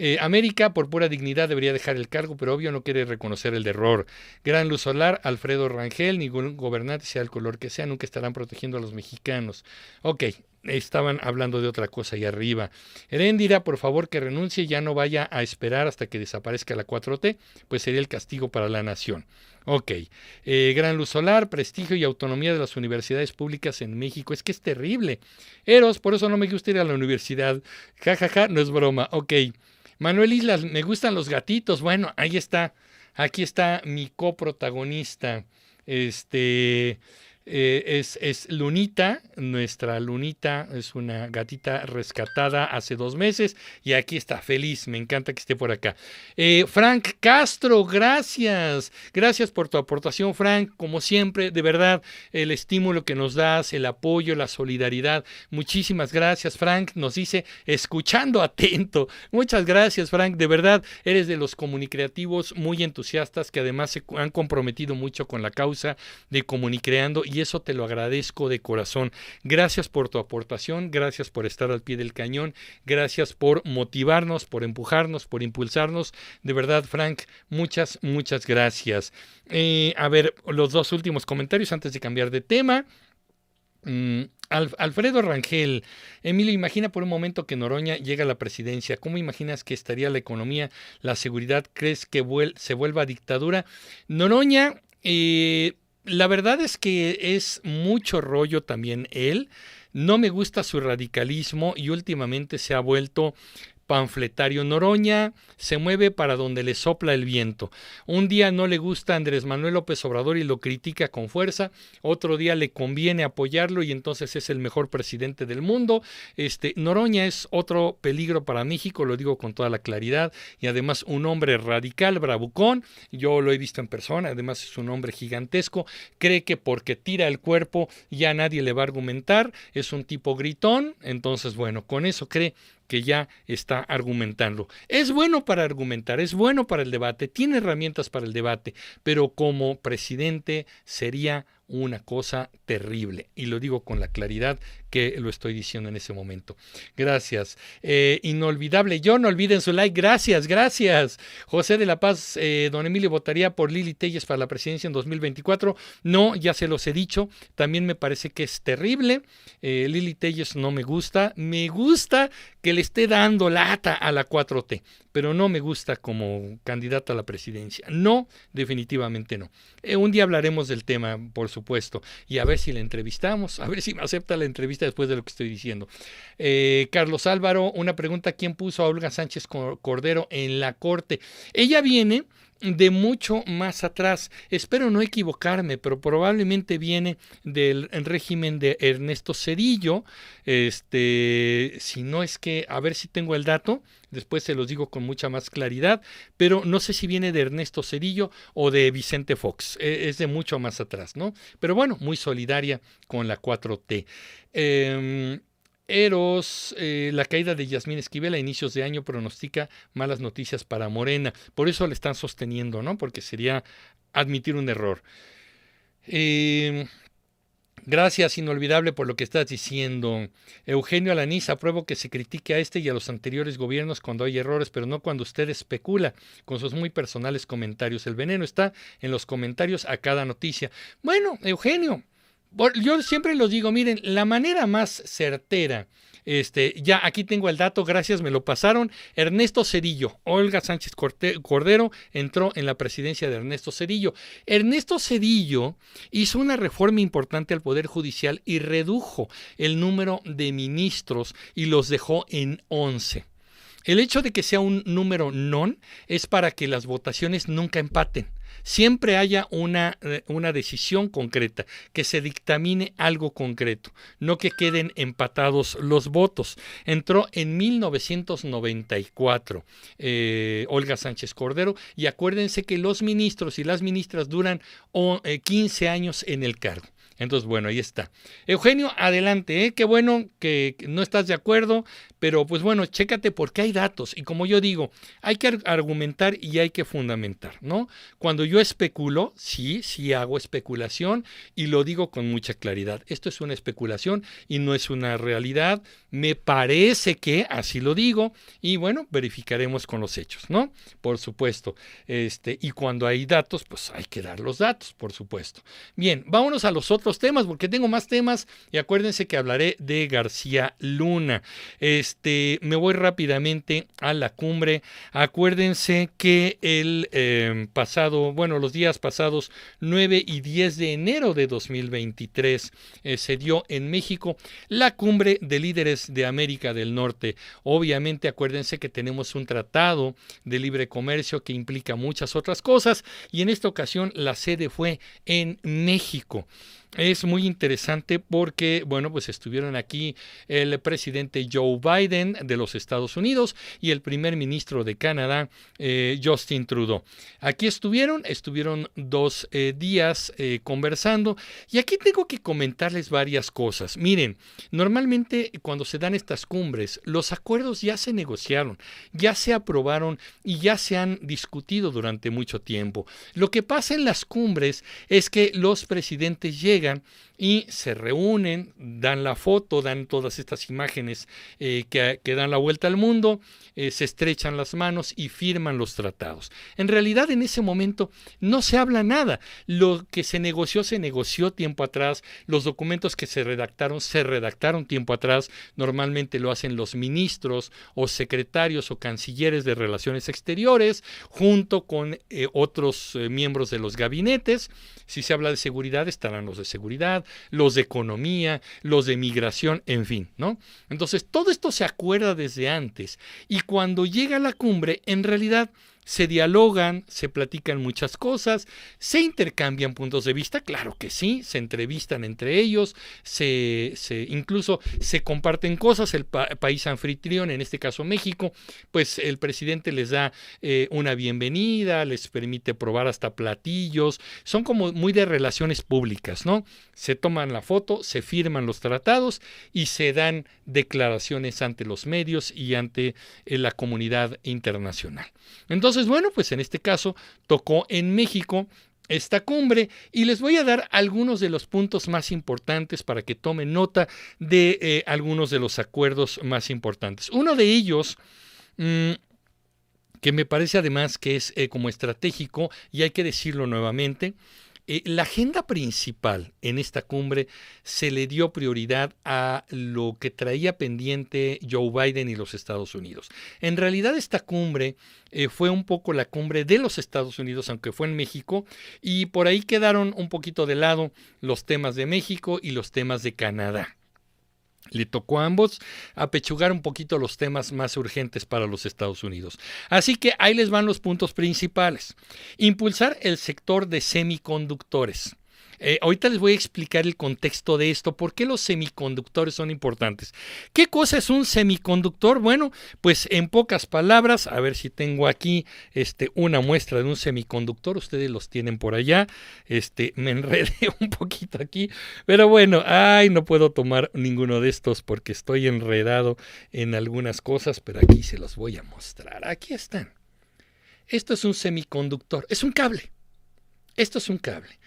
Eh, América, por pura dignidad, debería dejar el cargo, pero obvio no quiere reconocer el error. Gran luz solar, Alfredo Rangel, ningún gobernante, sea el color que sea, nunca estarán protegiendo a los mexicanos. Ok, estaban hablando de otra cosa ahí arriba. Heréndira, por favor, que renuncie, ya no vaya a esperar hasta que desaparezca la 4T, pues sería el castigo para la nación. Ok. Eh, gran luz solar, prestigio y autonomía de las universidades públicas en México. Es que es terrible. Eros, por eso no me gusta ir a la universidad. Ja, ja, ja, no es broma. Ok. Manuel Islas, me gustan los gatitos. Bueno, ahí está. Aquí está mi coprotagonista. Este. Eh, es, es, Lunita, nuestra Lunita es una gatita rescatada hace dos meses y aquí está, feliz, me encanta que esté por acá. Eh, Frank Castro, gracias, gracias por tu aportación, Frank, como siempre, de verdad, el estímulo que nos das, el apoyo, la solidaridad, muchísimas gracias, Frank, nos dice, escuchando atento, muchas gracias, Frank, de verdad, eres de los comunicativos muy entusiastas que además se han comprometido mucho con la causa de comunicreando y eso te lo agradezco de corazón. Gracias por tu aportación, gracias por estar al pie del cañón, gracias por motivarnos, por empujarnos, por impulsarnos. De verdad, Frank, muchas, muchas gracias. Eh, a ver, los dos últimos comentarios antes de cambiar de tema. Mm, Alfredo Rangel, Emilio, imagina por un momento que Noroña llega a la presidencia. ¿Cómo imaginas que estaría la economía, la seguridad? ¿Crees que se vuelva dictadura? Noroña, eh, la verdad es que es mucho rollo también él. No me gusta su radicalismo y últimamente se ha vuelto panfletario Noroña se mueve para donde le sopla el viento. Un día no le gusta Andrés Manuel López Obrador y lo critica con fuerza, otro día le conviene apoyarlo y entonces es el mejor presidente del mundo. Este Noroña es otro peligro para México, lo digo con toda la claridad, y además un hombre radical, bravucón, yo lo he visto en persona, además es un hombre gigantesco, cree que porque tira el cuerpo ya nadie le va a argumentar, es un tipo gritón, entonces bueno, con eso cree que ya está argumentando. Es bueno para argumentar, es bueno para el debate, tiene herramientas para el debate, pero como presidente sería una cosa terrible. Y lo digo con la claridad que lo estoy diciendo en ese momento. Gracias. Eh, inolvidable. Yo no olviden su like. Gracias, gracias. José de la Paz, eh, don Emilio votaría por Lili Telles para la presidencia en 2024. No, ya se los he dicho. También me parece que es terrible. Eh, Lili Telles no me gusta. Me gusta que le esté dando lata a la 4T, pero no me gusta como candidata a la presidencia. No, definitivamente no. un día hablaremos del tema, por supuesto, y a ver si la entrevistamos, a ver si me acepta la entrevista después de lo que estoy diciendo. Eh, Carlos Álvaro, una pregunta, ¿quién puso a Olga Sánchez Cordero en la corte? Ella viene de mucho más atrás. Espero no equivocarme, pero probablemente viene del régimen de Ernesto Cedillo. Este, si no es que, a ver si tengo el dato, después se los digo con mucha más claridad, pero no sé si viene de Ernesto Cedillo o de Vicente Fox. E, es de mucho más atrás, ¿no? Pero bueno, muy solidaria con la 4T. Eros, eh, la caída de Yasmín Esquivel a inicios de año pronostica malas noticias para Morena. Por eso le están sosteniendo, ¿no? Porque sería admitir un error. Em, gracias, inolvidable, por lo que estás diciendo. Eugenio Alaniz, apruebo que se critique a este y a los anteriores gobiernos cuando hay errores, pero no cuando usted especula con sus muy personales comentarios. El veneno está en los comentarios a cada noticia. Bueno, Eugenio, yo siempre los digo, miren, la manera más certera, este, ya aquí tengo el dato, gracias, me lo pasaron. Ernesto Cedillo, Olga Sánchez Cordero entró en la presidencia de Ernesto Cedillo. Ernesto Cedillo hizo una reforma importante al Poder Judicial y redujo el número de ministros y los dejó en 11. El hecho de que sea un número non es para que las votaciones nunca empaten siempre haya una, eh, una, decisión concreta, que se dictamine algo concreto, no que queden empatados los votos. Entró en 1994 eh, Olga Sánchez Cordero y acuérdense que los ministros y las ministras duran 15 eh, años en el cargo. Entonces, bueno, ahí está. Eugenio, adelante, ¿eh? qué bueno que no estás de acuerdo, pero pues bueno, chécate porque hay datos y como yo digo, hay que argumentar y hay que fundamentar, ¿no? Cuando yo especulo, sí, sí hago especulación y lo digo con mucha claridad. Esto es una especulación y no es una realidad. Me parece que así lo digo y bueno, verificaremos con los hechos, ¿no? Por supuesto. Este, y cuando hay datos, pues hay que dar los datos, por supuesto. Bien, vámonos a los otros otros temas, porque tengo más temas y acuérdense que hablaré de García Luna. Este, me voy rápidamente a la cumbre. Acuérdense que el em, pasado, bueno, los días pasados 9 y 10 de enero de 2023 eh, se dio en México la cumbre de líderes de América del Norte. Obviamente, acuérdense que tenemos un tratado de libre comercio que implica muchas otras cosas y en esta ocasión la sede fue en México. Es muy interesante porque, bueno, pues estuvieron aquí el presidente Joe Biden de los Estados Unidos y el primer ministro de Canadá, eh, Justin Trudeau. Aquí estuvieron, estuvieron dos eh, días eh, conversando y aquí tengo que comentarles varias cosas. Miren, normalmente cuando se dan estas cumbres, los acuerdos ya se negociaron, ya se aprobaron y ya se han discutido durante mucho tiempo. Lo que pasa en las cumbres es que los presidentes llegan y se reúnen, dan la foto, dan todas estas imágenes eh, que, dan la vuelta al mundo, eh, se estrechan las manos y firman los tratados. En realidad en ese momento no se habla nada. Lo que se negoció se negoció tiempo atrás, los documentos que se redactaron se redactaron tiempo atrás, normalmente lo hacen los ministros o secretarios o cancilleres de relaciones exteriores junto con eh, otros miembros de los gabinetes. Si se habla de seguridad estarán los seguridad, los de economía, los de migración, en fin, ¿no? Entonces, todo esto se acuerda desde antes y cuando llega la cumbre, en realidad se dialogan, se platican muchas cosas, se intercambian puntos de vista, claro que sí, se entrevistan entre ellos, se, incluso se comparten cosas, el país anfitrión, en este caso México, pues el presidente les da eh, una bienvenida, les permite probar hasta platillos, son como muy de relaciones públicas, ¿no? Se toman la foto, se firman los tratados y se dan declaraciones ante los medios y ante eh, la comunidad internacional. Entonces, entonces, bueno, pues en este caso tocó en México esta cumbre y les voy a dar algunos de los puntos más importantes para que tomen nota de eh, algunos de los acuerdos más importantes. Uno de ellos... Mm, que me parece además que es eh, como estratégico, y hay que decirlo nuevamente, eh, la agenda principal en esta cumbre se le dio prioridad a lo que traía pendiente Joe Biden y los Estados Unidos. En realidad esta cumbre eh, fue un poco la cumbre de los Estados Unidos, aunque fue en México, y por ahí quedaron un poquito de lado los temas de México y los temas de Canadá. Le tocó a ambos apechugar un poquito los temas más urgentes para los Estados Unidos. Así que ahí les van los puntos principales. Impulsar el sector de semiconductores. Eh, ahorita les voy a explicar el contexto de esto, por qué los semiconductores son importantes. ¿Qué cosa es un semiconductor? Bueno, pues en pocas palabras, a ver si tengo aquí este, una muestra de un semiconductor, ustedes los tienen por allá, este, me enredé un poquito aquí, pero bueno, ay, no puedo tomar ninguno de estos porque estoy enredado en algunas cosas, pero aquí se los voy a mostrar. Aquí están. Esto es un semiconductor, es un cable. Esto es un cable.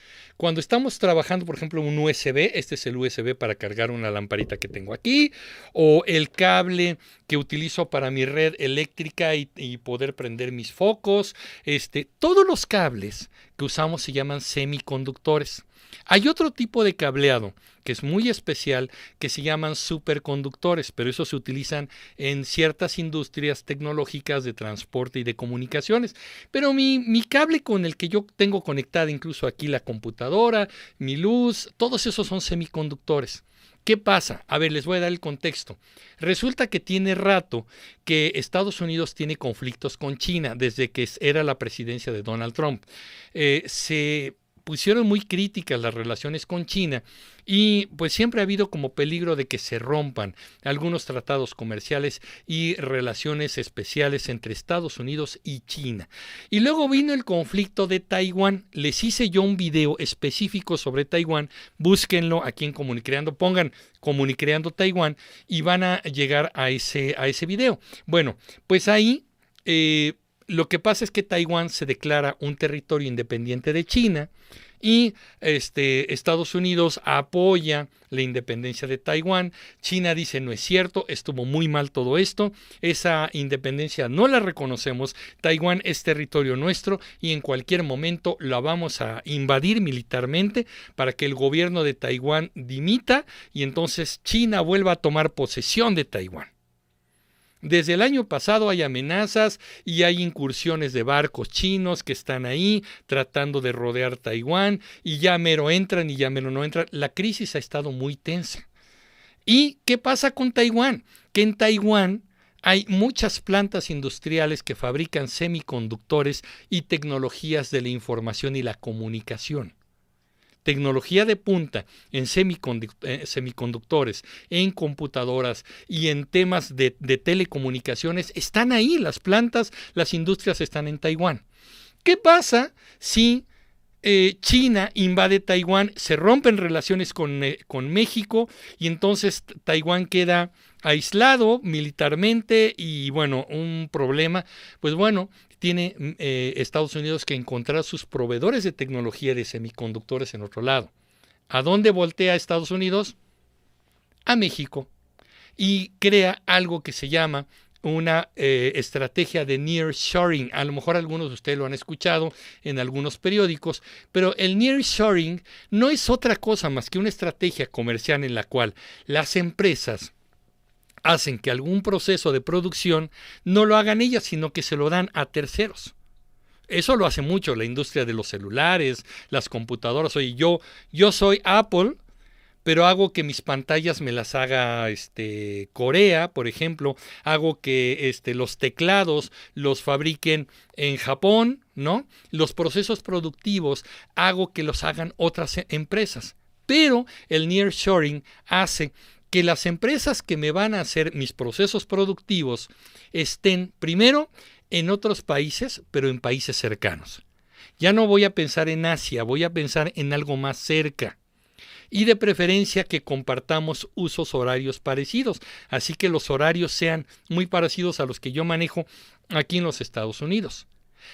Cuando estamos trabajando, por ejemplo, un USB, este es el USB para cargar una lamparita que tengo aquí, o el cable que utilizo para mi red eléctrica y, poder prender mis focos, este, todos los cables que usamos se llaman semiconductores. Hay otro tipo de cableado que es muy especial que se llaman superconductores, pero eso se utilizan en ciertas industrias tecnológicas de transporte y de comunicaciones. Pero mi, cable con el que yo tengo conectada incluso aquí la computadora, mi luz, todos esos son semiconductores. ¿Qué pasa? A ver, les voy a dar el contexto. Resulta que tiene rato que Estados Unidos tiene conflictos con China desde que era la presidencia de Donald Trump. Eh, se pusieron muy críticas las relaciones con China y pues siempre ha habido como peligro de que se rompan algunos tratados comerciales y relaciones especiales entre Estados Unidos y China. Y luego vino el conflicto de Taiwán. Les hice yo un video específico sobre Taiwán. Búsquenlo aquí en Comunicreando. Pongan Comunicreando Taiwán y van a llegar a ese, a ese video. Bueno, pues ahí... Eh, lo que pasa es que Taiwán se declara un territorio independiente de China y este, Estados Unidos apoya la independencia de Taiwán. China dice no es cierto, estuvo muy mal todo esto, esa independencia no la reconocemos, Taiwán es territorio nuestro y en cualquier momento la vamos a invadir militarmente para que el gobierno de Taiwán dimita y entonces China vuelva a tomar posesión de Taiwán. Desde el año pasado hay amenazas y hay incursiones de barcos chinos que están ahí tratando de rodear Taiwán y ya mero entran y ya mero no entran. La crisis ha estado muy tensa. ¿Y qué pasa con Taiwán? Que en Taiwán hay muchas plantas industriales que fabrican semiconductores y tecnologías de la información y la comunicación tecnología de punta en eh, semiconductores, en computadoras y en temas de, telecomunicaciones están ahí. Las plantas, las industrias están en Taiwán. ¿Qué pasa si eh, China invade Taiwán, se rompen relaciones con, eh, con, México y entonces Taiwán queda aislado militarmente y bueno, un problema, pues bueno, tiene mm, eh, Estados Unidos que encontrar sus proveedores de tecnología de semiconductores en otro lado. ¿A dónde voltea Estados Unidos? A México. Y crea algo que se llama una eh, estrategia de nearshoring. A lo mejor algunos de ustedes lo han escuchado en algunos periódicos, pero el nearshoring no es otra cosa más que una estrategia comercial en la cual las empresas hacen que algún proceso de producción no lo hagan ellas, sino que se lo dan a terceros. Eso lo hace mucho la industria de los celulares, las computadoras. Oye, yo, yo soy Apple, pero hago que mis pantallas me las haga este, Corea, por ejemplo, hago que este, los teclados los fabriquen en Japón, ¿no? Los procesos productivos hago que los hagan otras empresas. Pero el nearshoring hace que las empresas que me van a hacer mis procesos productivos estén primero en otros países, pero en países cercanos. Ya no voy a pensar en Asia, voy a pensar en algo más cerca. Y de preferencia que compartamos usos horarios parecidos, así que los horarios sean muy parecidos a los que yo manejo aquí en los Estados Unidos.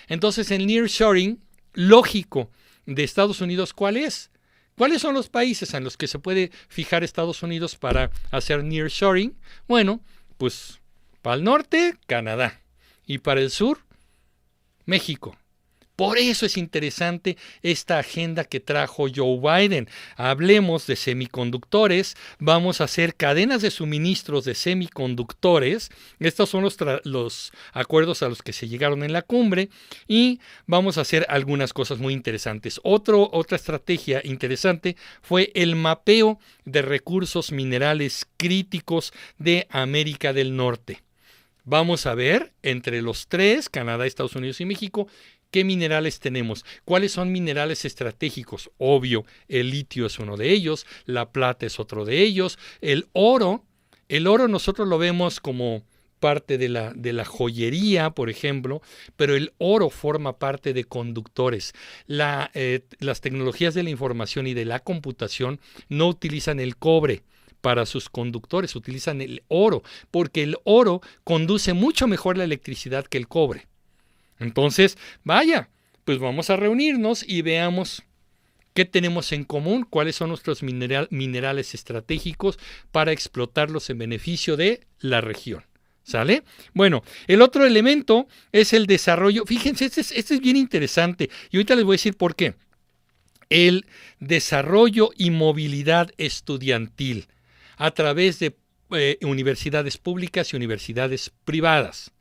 Entonces, el nearshoring lógico de Estados Unidos, ¿cuál es? ¿Cuáles son los países en los que se puede fijar Estados Unidos para hacer nearshoring? Bueno, pues para el norte, Canadá. Y para el sur, México. Por eso es interesante esta agenda que trajo Joe Biden. Hablemos de semiconductores, vamos a hacer cadenas de suministros de semiconductores. Estos son los, los, acuerdos a los que se llegaron en la cumbre y vamos a hacer algunas cosas muy interesantes. Otro, otra estrategia interesante fue el mapeo de recursos minerales críticos de América del Norte. Vamos a ver entre los tres, Canadá, Estados Unidos y México, ¿Qué minerales tenemos? ¿Cuáles son minerales estratégicos? Obvio, el litio es uno de ellos, la plata es otro de ellos, el oro, el oro nosotros lo vemos como parte de la, de la joyería, por ejemplo, pero el oro forma parte de conductores. Eh, las tecnologías de la información y de la computación no utilizan el cobre para sus conductores, utilizan el oro, porque el oro conduce mucho mejor la electricidad que el cobre. Entonces, vaya, pues vamos a reunirnos y veamos qué tenemos en común, cuáles son nuestros minerales estratégicos para explotarlos en beneficio de la región. ¿Sale? Bueno, el otro elemento es el desarrollo. Fíjense, este es, este es bien interesante y ahorita les voy a decir por qué. El desarrollo y movilidad estudiantil a través de eh, universidades públicas y universidades privadas.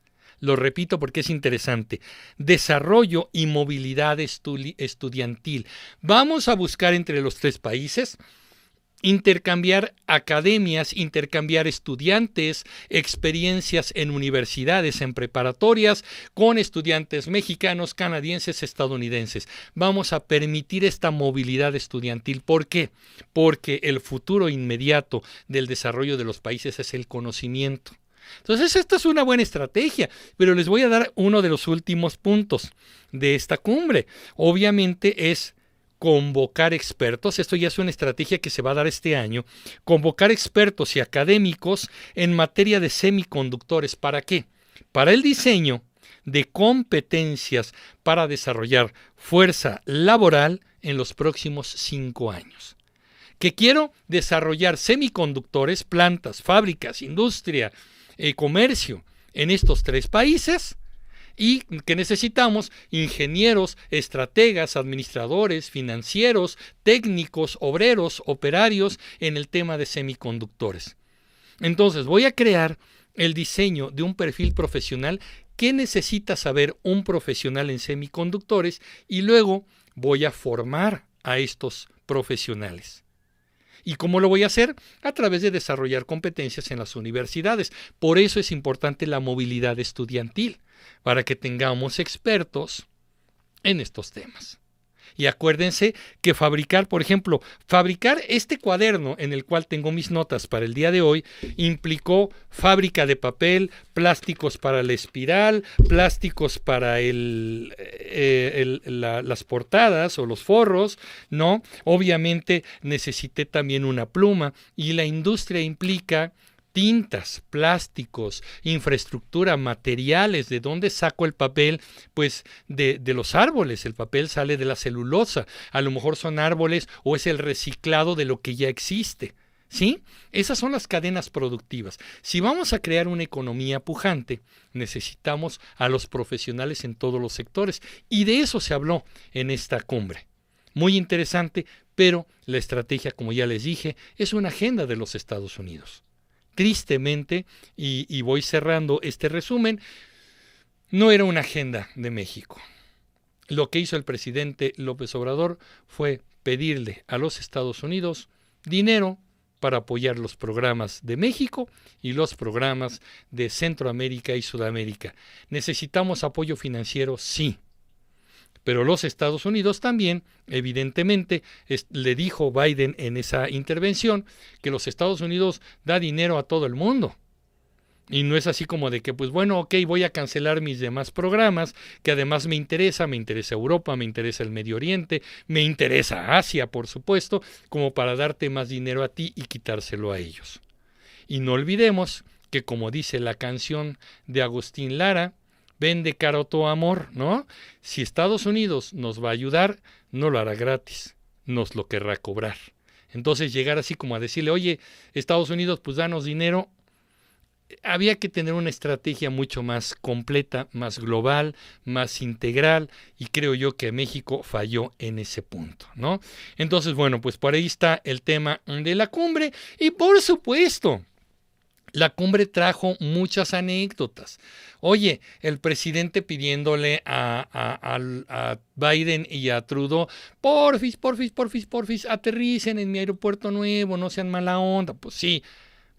Lo repito porque es interesante. Desarrollo y movilidad estudiantil. Vamos a buscar entre los tres países intercambiar academias, intercambiar estudiantes, experiencias en universidades, en preparatorias, con estudiantes mexicanos, canadienses, estadounidenses. Vamos a permitir esta movilidad estudiantil. ¿Por qué? Porque el futuro inmediato del desarrollo de los países es el conocimiento. Entonces, esta es una buena estrategia, pero les voy a dar uno de los últimos puntos de esta cumbre. Obviamente es convocar expertos, esto ya es una estrategia que se va a dar este año, convocar expertos y académicos en materia de semiconductores. ¿Para qué? Para el diseño de competencias para desarrollar fuerza laboral en los próximos cinco años. Que quiero desarrollar semiconductores, plantas, fábricas, industria, eh, comercio en estos tres países y que necesitamos ingenieros, estrategas, administradores, financieros, técnicos, obreros, operarios en el tema de semiconductores. Entonces voy a crear el diseño de un perfil profesional que necesita saber un profesional en semiconductores y luego voy a formar a estos profesionales. ¿Y cómo lo voy a hacer? A través de desarrollar competencias en las universidades. Por eso es importante la movilidad estudiantil para que tengamos expertos en estos temas. Y acuérdense que fabricar, por ejemplo, fabricar este cuaderno en el cual tengo mis notas para el día de hoy implicó fábrica de papel, plásticos para la espiral, plásticos para el, eh, las portadas o los forros, ¿no? Obviamente necesité también una pluma y la industria implica tintas, plásticos, infraestructura, materiales, ¿de dónde saco el papel? Pues de, los árboles, el papel sale de la celulosa, a lo mejor son árboles o es el reciclado de lo que ya existe. ¿Sí? Esas son las cadenas productivas. Si vamos a crear una economía pujante, necesitamos a los profesionales en todos los sectores. Y de eso se habló en esta cumbre. Muy interesante, pero la estrategia, como ya les dije, es una agenda de los Estados Unidos tristemente, y, voy cerrando este resumen, no era una agenda de México. Lo que hizo el presidente López Obrador fue pedirle a los Estados Unidos dinero para apoyar los programas de México y los programas de Centroamérica y Sudamérica. ¿Necesitamos apoyo financiero? Sí. Pero los Estados Unidos también, evidentemente, le dijo Biden en esa intervención que los Estados Unidos da dinero a todo el mundo. Y no es así como de que, pues bueno, ok, voy a cancelar mis demás programas, que además me interesa, me interesa Europa, me interesa el Medio Oriente, me interesa Asia, por supuesto, como para darte más dinero a ti y quitárselo a ellos. Y no olvidemos que, como dice la canción de Agustín Lara, vende caro tu amor, ¿no? Si Estados Unidos nos va a ayudar, no lo hará gratis, nos lo querrá cobrar. Entonces llegar así como a decirle, oye, Estados Unidos, pues danos dinero, había que tener una estrategia mucho más completa, más global, más integral, y creo yo que México falló en ese punto, ¿no? Entonces, bueno, pues por ahí está el tema de la cumbre, y por supuesto, la cumbre trajo muchas anécdotas. Oye, el presidente pidiéndole a, Biden y a Trudeau, porfis, porfis, porfis, porfis, aterricen en mi aeropuerto nuevo, no sean mala onda. Pues sí,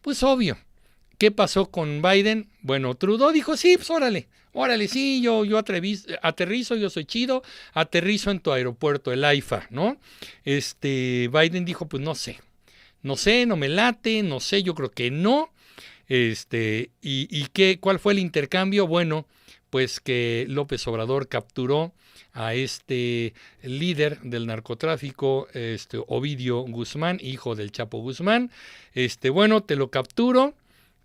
pues obvio. ¿Qué pasó con Biden? Bueno, Trudeau dijo, sí, pues órale, órale, sí, yo, yo aterrizo, yo soy chido, aterrizo en tu aeropuerto, el AIFA, ¿no? Este, Biden dijo, pues no sé, no sé, no me late, no sé, yo creo que no. Este, y, y qué, ¿cuál fue el intercambio? Bueno, pues que López Obrador capturó a este líder del narcotráfico, este Ovidio Guzmán, hijo del Chapo Guzmán. Este, bueno, te lo capturo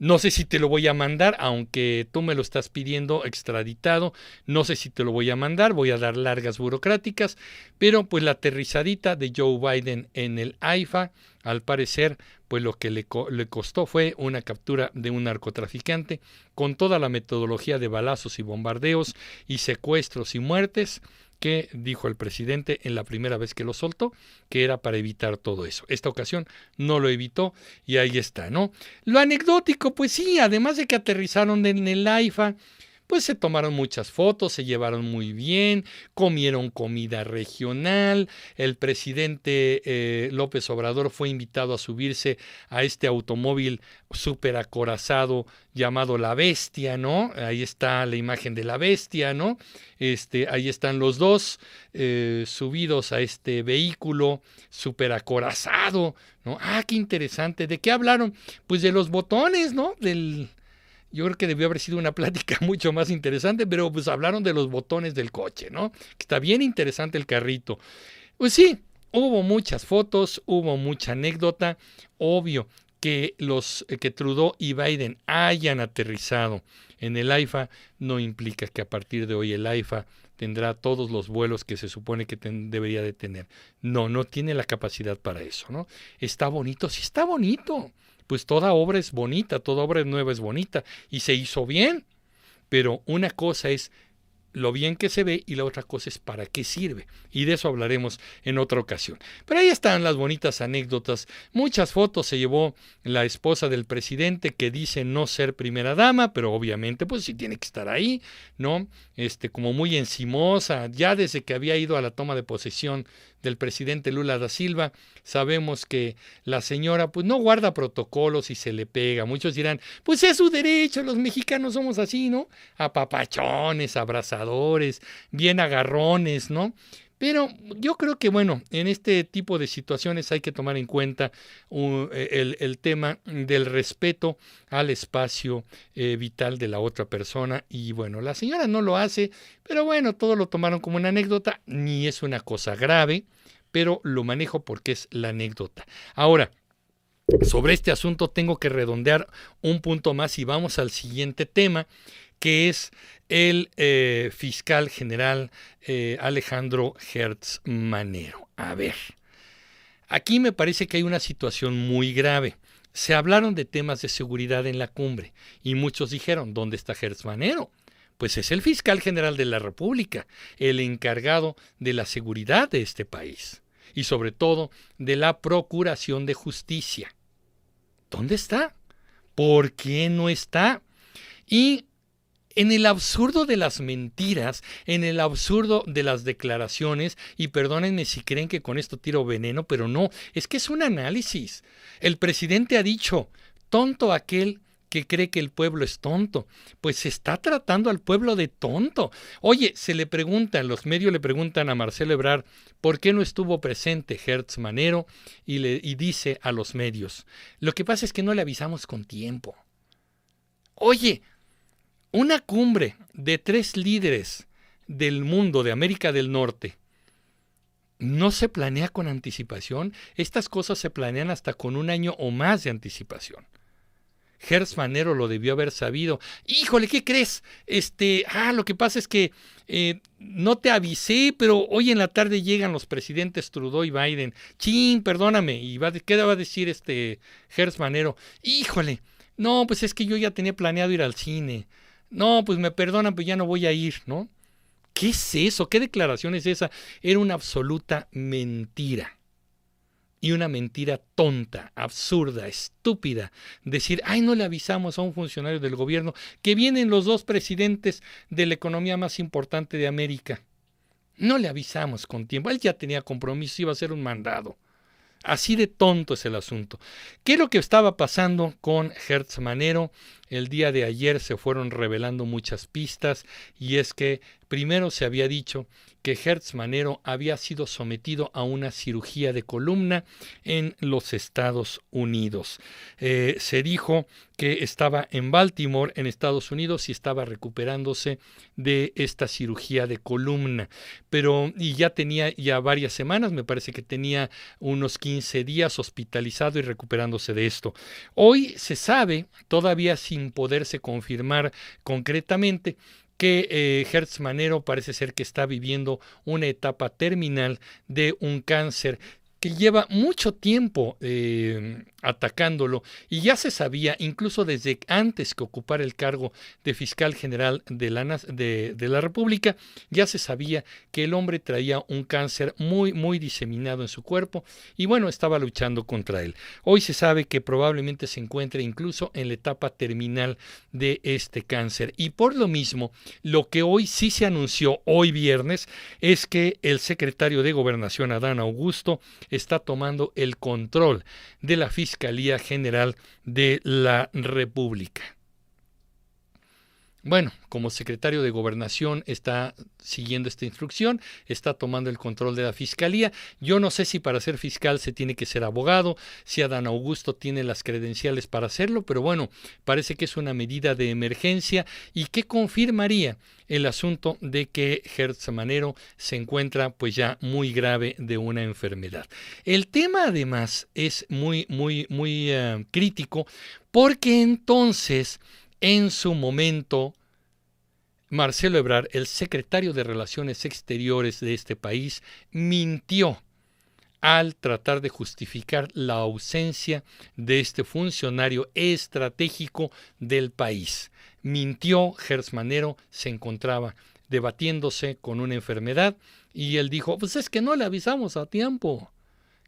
no sé si te lo voy a mandar, aunque tú me lo estás pidiendo extraditado. No sé si te lo voy a mandar, voy a dar largas burocráticas. Pero pues la aterrizadita de Joe Biden en el AIFA, al parecer, pues lo que le, le costó fue una captura de un narcotraficante con toda la metodología de balazos y bombardeos y secuestros y muertes que dijo el presidente en la primera vez que lo soltó, que era para evitar todo eso. Esta ocasión no lo evitó y ahí está, ¿no? Lo anecdótico, pues sí, además de que aterrizaron en el AIFA, pues se tomaron muchas fotos, se llevaron muy bien, comieron comida regional, el presidente eh, López Obrador fue invitado a subirse a este automóvil súper acorazado llamado La Bestia, ¿no? Ahí está la imagen de la bestia, ¿no? Este, ahí están los dos eh, subidos a este vehículo súper acorazado, ¿no? Ah, qué interesante. ¿De qué hablaron? Pues de los botones, ¿no? Del, yo creo que debió haber sido una plática mucho más interesante, pero pues hablaron de los botones del coche, ¿no? Que está bien interesante el carrito. Pues sí, hubo muchas fotos, hubo mucha anécdota, obvio que los que Trudeau y Biden hayan aterrizado en el AIFA no implica que a partir de hoy el AIFA tendrá todos los vuelos que se supone que debería de tener. No, no tiene la capacidad para eso, ¿no? Está bonito, sí está bonito. Pues toda obra es bonita, toda obra nueva es bonita y se hizo bien. Pero una cosa es lo bien que se ve y la otra cosa es para qué sirve. Y de eso hablaremos en otra ocasión. Pero ahí están las bonitas anécdotas. Muchas fotos se llevó la esposa del presidente que dice no ser primera dama, pero obviamente pues sí tiene que estar ahí, ¿no? Este como muy encimosa, ya desde que había ido a la toma de posesión del presidente Lula da Silva, sabemos que la señora pues no guarda protocolos y se le pega. Muchos dirán, pues es su derecho, los mexicanos somos así, ¿no? Apapachones, bien agarrones, ¿no? Pero yo creo que, bueno, en este tipo de situaciones hay que tomar en cuenta el, el, tema del respeto al espacio eh, vital de la otra persona. Y bueno, la señora no lo hace, pero bueno, todo lo tomaron como una anécdota, ni es una cosa grave, pero lo manejo porque es la anécdota. Ahora, sobre este asunto tengo que redondear un punto más y vamos al siguiente tema, que es el eh, fiscal general eh, Alejandro Hertz Manero. A ver, aquí me parece que hay una situación muy grave. Se hablaron de temas de seguridad en la cumbre y muchos dijeron, ¿dónde está Hertz Manero? Pues es el fiscal general de la República, el encargado de la seguridad de este país y sobre todo de la procuración de justicia. ¿Dónde está? ¿Por qué no está? Y en el absurdo de las mentiras, en el absurdo de las declaraciones, y perdónenme si creen que con esto tiro veneno, pero no, es que es un análisis. El presidente ha dicho, tonto aquel que cree que el pueblo es tonto. Pues se está tratando al pueblo de tonto. Oye, se le preguntan, los medios le preguntan a Marcelo Ebrard, ¿por qué no estuvo presente Hertz Manero? Y, y dice a los medios, lo que pasa es que no le avisamos con tiempo. Oye, una cumbre de tres líderes del mundo de América del Norte no se planea con anticipación. Estas cosas se planean hasta con un año o más de anticipación. Gers Manero lo debió haber sabido. Híjole, ¿qué crees? Este, ah, lo que pasa es que eh, no te avisé, pero hoy en la tarde llegan los presidentes Trudeau y Biden. Chin, perdóname. ¿Y va, qué va a decir este Gers Manero? Híjole, no, pues es que yo ya tenía planeado ir al cine. No, pues me perdonan, pues ya no voy a ir, ¿no? ¿Qué es eso? ¿Qué declaración es esa? Era una absoluta mentira. Y una mentira tonta, absurda, estúpida. Decir, ay, no le avisamos a un funcionario del gobierno que vienen los dos presidentes de la economía más importante de América. No le avisamos con tiempo. Él ya tenía compromiso, iba a ser un mandado. Así de tonto es el asunto. ¿Qué es lo que estaba pasando con Hertz Manero? El día de ayer se fueron revelando muchas pistas y es que primero se había dicho que Hertz Manero había sido sometido a una cirugía de columna en los Estados Unidos. Eh, se dijo que estaba en Baltimore, en Estados Unidos, y estaba recuperándose de esta cirugía de columna. Pero, y ya tenía ya varias semanas, me parece que tenía unos 15 días hospitalizado y recuperándose de esto. Hoy se sabe, todavía sin poderse confirmar concretamente, que eh, Hertz Manero parece ser que está viviendo una etapa terminal de un cáncer que lleva mucho tiempo eh, atacándolo y ya se sabía, incluso desde antes que ocupara el cargo de fiscal general de la, de, la, República, ya se sabía que el hombre traía un cáncer muy, muy diseminado en su cuerpo y bueno, estaba luchando contra él. Hoy se sabe que probablemente se encuentre incluso en la etapa terminal de este cáncer y por lo mismo, lo que hoy sí se anunció, hoy viernes, es que el secretario de Gobernación, Adán Augusto, está tomando el control de la Fiscalía General de la República. Bueno, como secretario de Gobernación está siguiendo esta instrucción, está tomando el control de la fiscalía. Yo no sé si para ser fiscal se tiene que ser abogado, si Adán Augusto tiene las credenciales para hacerlo, pero bueno, parece que es una medida de emergencia y que confirmaría el asunto de que Hertz Manero se encuentra pues ya muy grave de una enfermedad. El tema además es muy, muy, muy eh, crítico porque entonces en su momento Marcelo Ebrard, el secretario de Relaciones Exteriores de este país, mintió al tratar de justificar la ausencia de este funcionario estratégico del país. Mintió, Gersmanero se encontraba debatiéndose con una enfermedad y él dijo, pues es que no le avisamos a tiempo.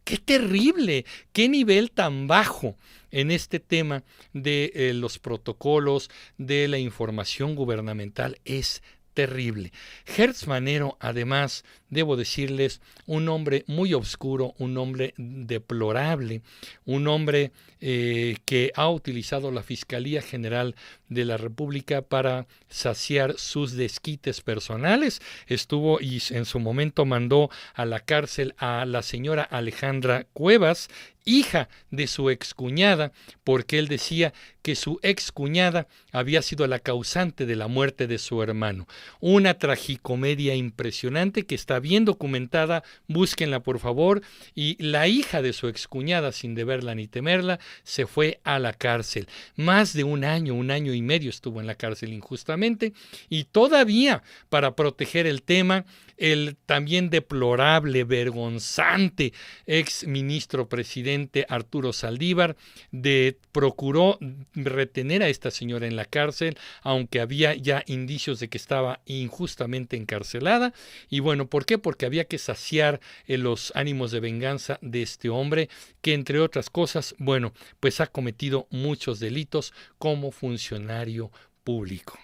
Qué terrible, qué nivel tan bajo en este tema de eh, los protocolos, de la información gubernamental. Es terrible. Hertz Manero, además, debo decirles, un hombre muy oscuro, un hombre deplorable, un hombre eh, que ha utilizado la Fiscalía General de la República para saciar sus desquites personales. Estuvo y en su momento mandó a la cárcel a la señora Alejandra Cuevas, hija de su excuñada, porque él decía que su excuñada había sido la causante de la muerte de su hermano. Una tragicomedia impresionante que está bien documentada, búsquenla por favor, y la hija de su excuñada, sin deberla ni temerla, se fue a la cárcel. Más de un año, un año y medio estuvo en la cárcel injustamente, y todavía para proteger el tema, el también deplorable, vergonzante ex ministro presidente Arturo Saldívar de, procuró retener a esta señora en la cárcel, aunque había ya indicios de que estaba injustamente encarcelada. Y bueno, ¿por qué? Porque había que saciar eh, los ánimos de venganza de este hombre que, entre otras cosas, bueno, pues ha cometido muchos delitos como funcionario público.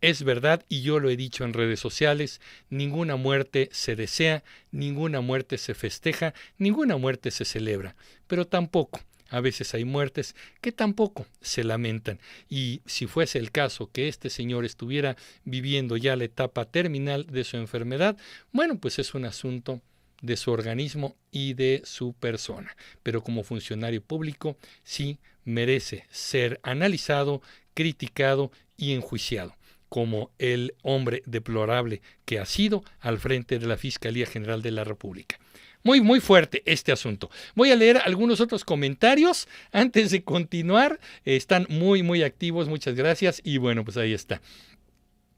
Es verdad, y yo lo he dicho en redes sociales, ninguna muerte se desea, ninguna muerte se festeja, ninguna muerte se celebra, pero tampoco. A veces hay muertes que tampoco se lamentan. Y si fuese el caso que este señor estuviera viviendo ya la etapa terminal de su enfermedad, bueno, pues es un asunto de su organismo y de su persona. Pero como funcionario público sí merece ser analizado, criticado y enjuiciado como el hombre deplorable que ha sido al frente de la Fiscalía General de la República. Muy, muy fuerte este asunto. Voy a leer algunos otros comentarios antes de continuar. Están muy, muy activos. Muchas gracias. Y bueno, pues ahí está.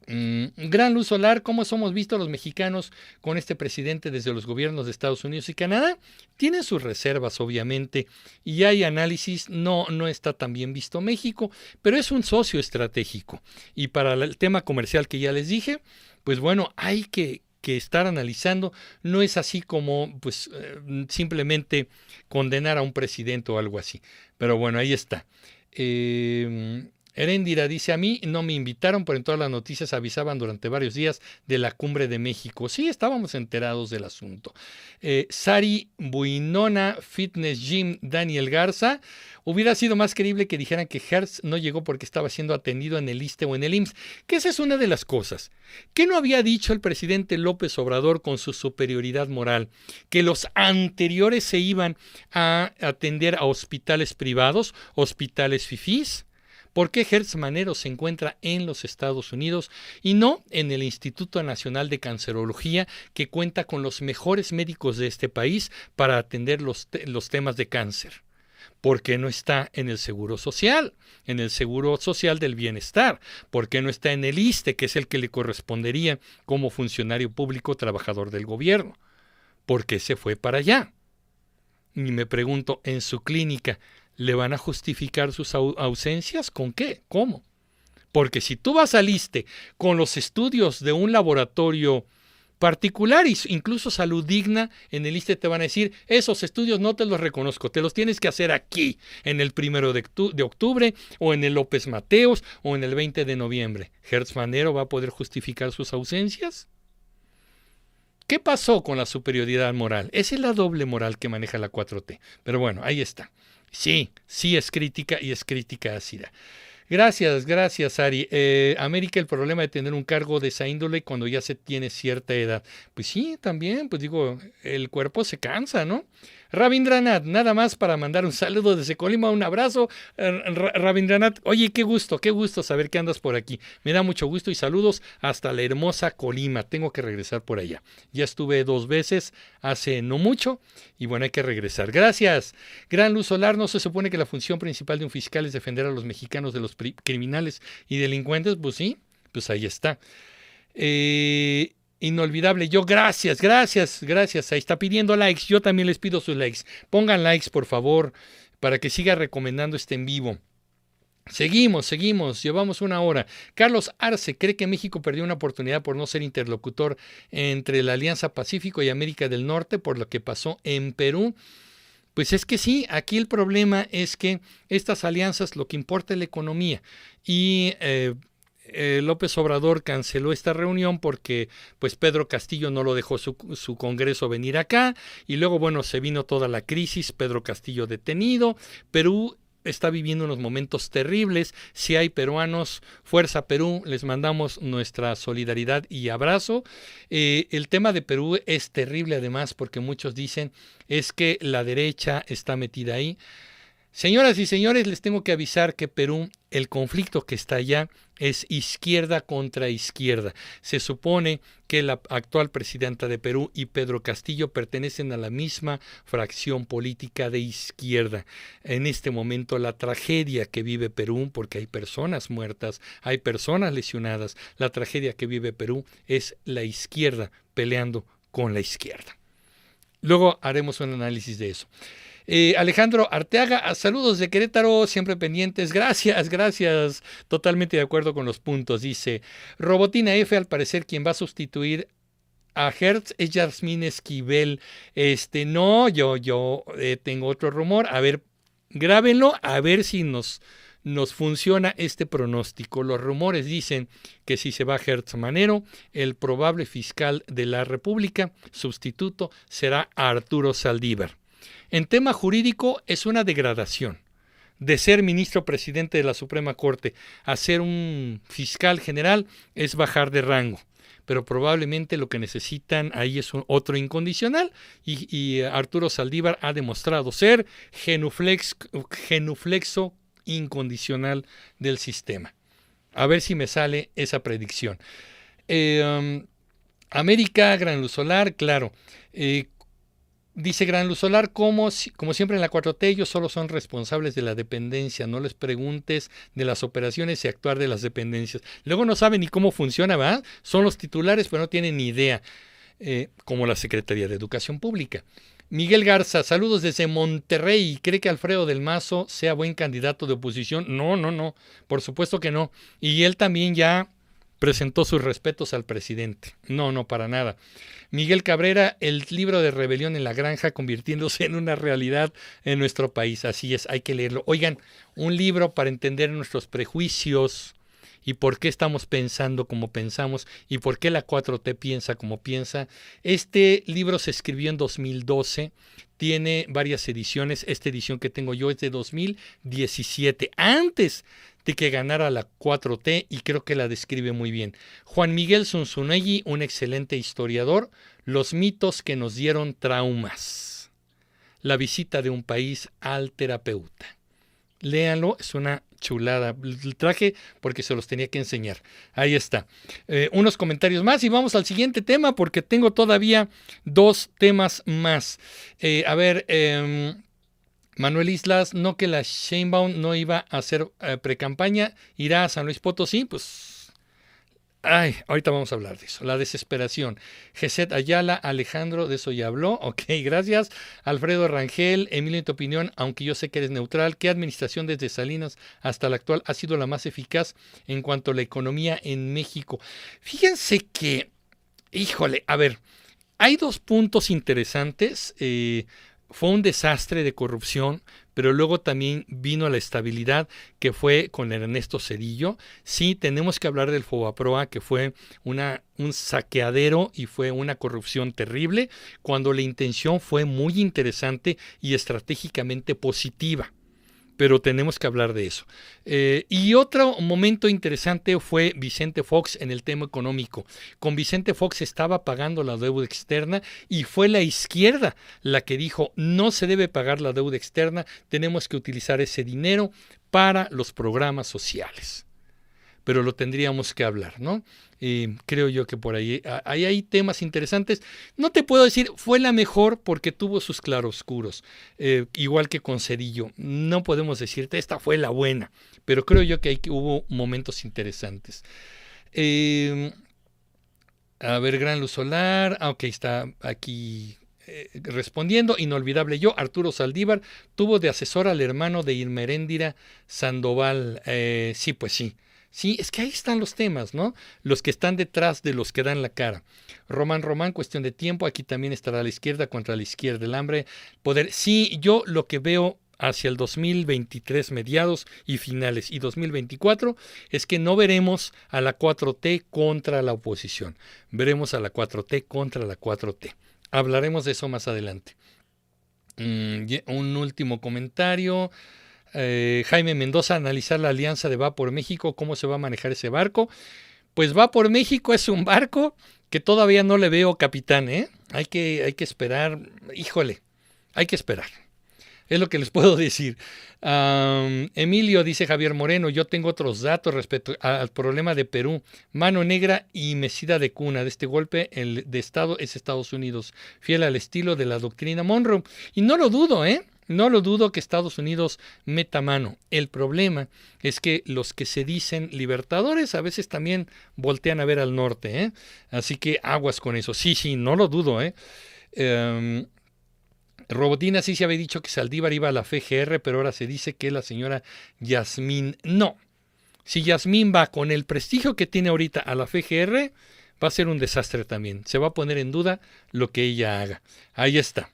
Mm, gran luz solar, ¿cómo somos vistos los mexicanos con este presidente desde los gobiernos de Estados Unidos y Canadá? Tienen sus reservas, obviamente, y hay análisis, no, no está tan bien visto México, pero es un socio estratégico. Y para el tema comercial que ya les dije, pues bueno, hay que, estar analizando, no es así como pues eh, simplemente condenar a un presidente o algo así. Pero bueno, ahí está. Eh, Erendira dice, a mí no me invitaron, pero en todas las noticias avisaban durante varios días de la cumbre de México. Sí, estábamos enterados del asunto. Eh, Sari Buinona Fitness Gym Daniel Garza. Hubiera sido más creíble que dijeran que Hertz no llegó porque estaba siendo atendido en el ISTE o en el IMSS, que esa es una de las cosas. ¿Qué no había dicho el presidente López Obrador con su superioridad moral? Que los anteriores se iban a atender a hospitales privados, hospitales fifís ¿Por qué Hertz Manero se encuentra en los Estados Unidos y no en el Instituto Nacional de Cancerología que cuenta con los mejores médicos de este país para atender los, los temas de cáncer? ¿Por qué no está en el Seguro Social, en el Seguro Social del Bienestar? ¿Por qué no está en el ISTE, que es el que le correspondería como funcionario público trabajador del gobierno? ¿Por qué se fue para allá? Y me pregunto, en su clínica, ¿Le van a justificar sus ausencias? ¿Con qué? ¿Cómo? Porque si tú vas al ISTE con los estudios de un laboratorio particular, incluso salud digna, en el ISTE te van a decir, esos estudios no te los reconozco, te los tienes que hacer aquí, en el primero de, octubre, o en el López Mateos, o en el 20 de noviembre. ¿Hertz Manero va a poder justificar sus ausencias? ¿Qué pasó con la superioridad moral? Esa es la doble moral que maneja la 4T. Pero bueno, ahí está. Sí, sí es crítica y es crítica ácida. Gracias, gracias, Ari. Eh, América, el problema de tener un cargo de esa índole cuando ya se tiene cierta edad. Pues sí, también, pues digo, el cuerpo se cansa, ¿no? Rabindranath, nada más para mandar un saludo desde Colima, un abrazo. Eh, Rabindranath, oye, qué gusto, qué gusto saber que andas por aquí. Me da mucho gusto y saludos hasta la hermosa Colima. Tengo que regresar por allá. Ya estuve dos veces hace no mucho y bueno, hay que regresar. Gracias. Gran Luz Solar, ¿no se supone que la función principal de un fiscal es defender a los mexicanos de los criminales y delincuentes? Pues sí, pues ahí está. Eh, inolvidable. Yo, gracias, gracias, gracias. Ahí está pidiendo likes. Yo también les pido sus likes. Pongan likes, por favor, para que siga recomendando este en vivo. Seguimos, seguimos, llevamos una hora. Carlos Arce cree que México perdió una oportunidad por no ser interlocutor entre la Alianza Pacífico y América del Norte por lo que pasó en Perú. Pues es que sí, aquí el problema es que estas alianzas lo que importa es la economía y eh, eh, López Obrador canceló esta reunión porque pues Pedro Castillo no lo dejó su, su, Congreso venir acá y luego bueno se vino toda la crisis, Pedro Castillo detenido, Perú está viviendo unos momentos terribles. Si hay peruanos, Fuerza Perú, les mandamos nuestra solidaridad y abrazo. Eh, el tema de Perú es terrible además porque muchos dicen es que la derecha está metida ahí. Señoras y señores, les tengo que avisar que Perú, el conflicto que está allá es izquierda contra izquierda. Se supone que la actual presidenta de Perú y Pedro Castillo pertenecen a la misma fracción política de izquierda. En este momento la tragedia que vive Perú, porque hay personas muertas, hay personas lesionadas, la tragedia que vive Perú es la izquierda peleando con la izquierda. Luego haremos un análisis de eso. Eh, Alejandro Arteaga, saludos de Querétaro, siempre pendientes. Gracias, gracias. Totalmente de acuerdo con los puntos. Dice, Robotina F, al parecer, quien va a sustituir a Hertz es Yasmín Esquivel. Este, no, yo, yo eh, tengo otro rumor. A ver, grábenlo, a ver si nos, nos funciona este pronóstico. Los rumores dicen que si se va Hertz Manero, el probable fiscal de la República, sustituto, será Arturo Saldívar. En tema jurídico es una degradación. De ser ministro presidente de la Suprema Corte a ser un fiscal general es bajar de rango. Pero probablemente lo que necesitan ahí es otro incondicional y, Arturo Saldívar ha demostrado ser genuflex, genuflexo incondicional del sistema. A ver si me sale esa predicción. Eh, um, América, Gran Luz Solar, claro. Eh, Dice Gran Luz Solar, como, como siempre en la 4T, ellos solo son responsables de la dependencia, no les preguntes de las operaciones y actuar de las dependencias. Luego no saben ni cómo funciona, ¿verdad? Son los titulares, pero no tienen ni idea, eh, como la Secretaría de Educación Pública. Miguel Garza, saludos desde Monterrey. ¿Cree que Alfredo del Mazo sea buen candidato de oposición? No, no, no, por supuesto que no. Y él también ya presentó sus respetos al presidente. No, no, para nada. Miguel Cabrera, el libro de Rebelión en la Granja convirtiéndose en una realidad en nuestro país. Así es, hay que leerlo. Oigan, un libro para entender nuestros prejuicios y por qué estamos pensando como pensamos y por qué la 4T piensa como piensa. Este libro se escribió en 2012, tiene varias ediciones. Esta edición que tengo yo es de 2017, antes de que ganara la 4T y creo que la describe muy bien. Juan Miguel Zunzunegui, un excelente historiador, los mitos que nos dieron traumas. La visita de un país al terapeuta. Léanlo, es una chulada. El traje porque se los tenía que enseñar. Ahí está. Eh, unos comentarios más y vamos al siguiente tema porque tengo todavía dos temas más. Eh, a ver, em, Manuel Islas, no que la Sheinbaum no iba a hacer eh, pre-campaña, irá a San Luis Potosí, pues... Ay, ahorita vamos a hablar de eso. La desesperación. Geset Ayala, Alejandro, de eso ya habló. Ok, gracias. Alfredo Rangel, Emilio, en tu opinión, aunque yo sé que eres neutral, ¿qué administración desde Salinas hasta la actual ha sido la más eficaz en cuanto a la economía en México? Fíjense que, híjole, a ver, hay dos puntos interesantes. Eh, fue un desastre de corrupción, pero luego también vino la estabilidad que fue con Ernesto Cedillo. Sí, tenemos que hablar del Fobaproa, que fue una, un saqueadero y fue una corrupción terrible, cuando la intención fue muy interesante y estratégicamente positiva pero tenemos que hablar de eso. Eh, y otro momento interesante fue Vicente Fox en el tema económico. Con Vicente Fox estaba pagando la deuda externa y fue la izquierda la que dijo no se debe pagar la deuda externa, tenemos que utilizar ese dinero para los programas sociales pero lo tendríamos que hablar, ¿no? creo yo que por ahí, ahí, hay temas interesantes. No te puedo decir, fue la mejor porque tuvo sus claroscuros, eh, igual que con Cedillo. No podemos decirte, esta fue la buena, pero creo yo que, hay, hubo momentos interesantes. Em, a ver, Gran Luz Solar. Ah, ok, está aquí eh, respondiendo. Inolvidable yo, Arturo Saldívar, tuvo de asesor al hermano de Irmeréndira Sandoval. Eh, sí, pues sí. Sí, es que ahí están los temas, ¿no? Los que están detrás de los que dan la cara. Román Román, cuestión de tiempo, aquí también estará la izquierda contra la izquierda, el hambre, poder. Sí, yo lo que veo hacia el 2023 mediados y finales y 2024 es que no veremos a la 4T contra la oposición, veremos a la 4T contra la 4T. Hablaremos de eso más adelante. Mm, un último comentario. Eh, Jaime Mendoza analizar la alianza de Va por México, cómo se va a manejar ese barco. Pues Va por México es un barco que todavía no le veo capitán, ¿eh? Hay que, hay que esperar, híjole, hay que esperar. Es lo que les puedo decir. Emilio, dice Javier Moreno, yo tengo otros datos respecto al problema de Perú. Mano negra y mesida de cuna. De este golpe el de Estado es Estados Unidos, fiel al estilo de la doctrina Monroe. Y no lo dudo, ¿eh? No lo dudo que Estados Unidos meta mano. El problema es que los que se dicen libertadores a veces también voltean a ver al norte. ¿eh? Así que aguas con eso. Sí, sí, no lo dudo. ¿eh? Em, Robotina sí se había dicho que Saldívar iba a la FGR, pero ahora se dice que la señora Yasmín no. Si Yasmín va con el prestigio que tiene ahorita a la FGR, va a ser un desastre también. Se va a poner en duda lo que ella haga. Ahí está.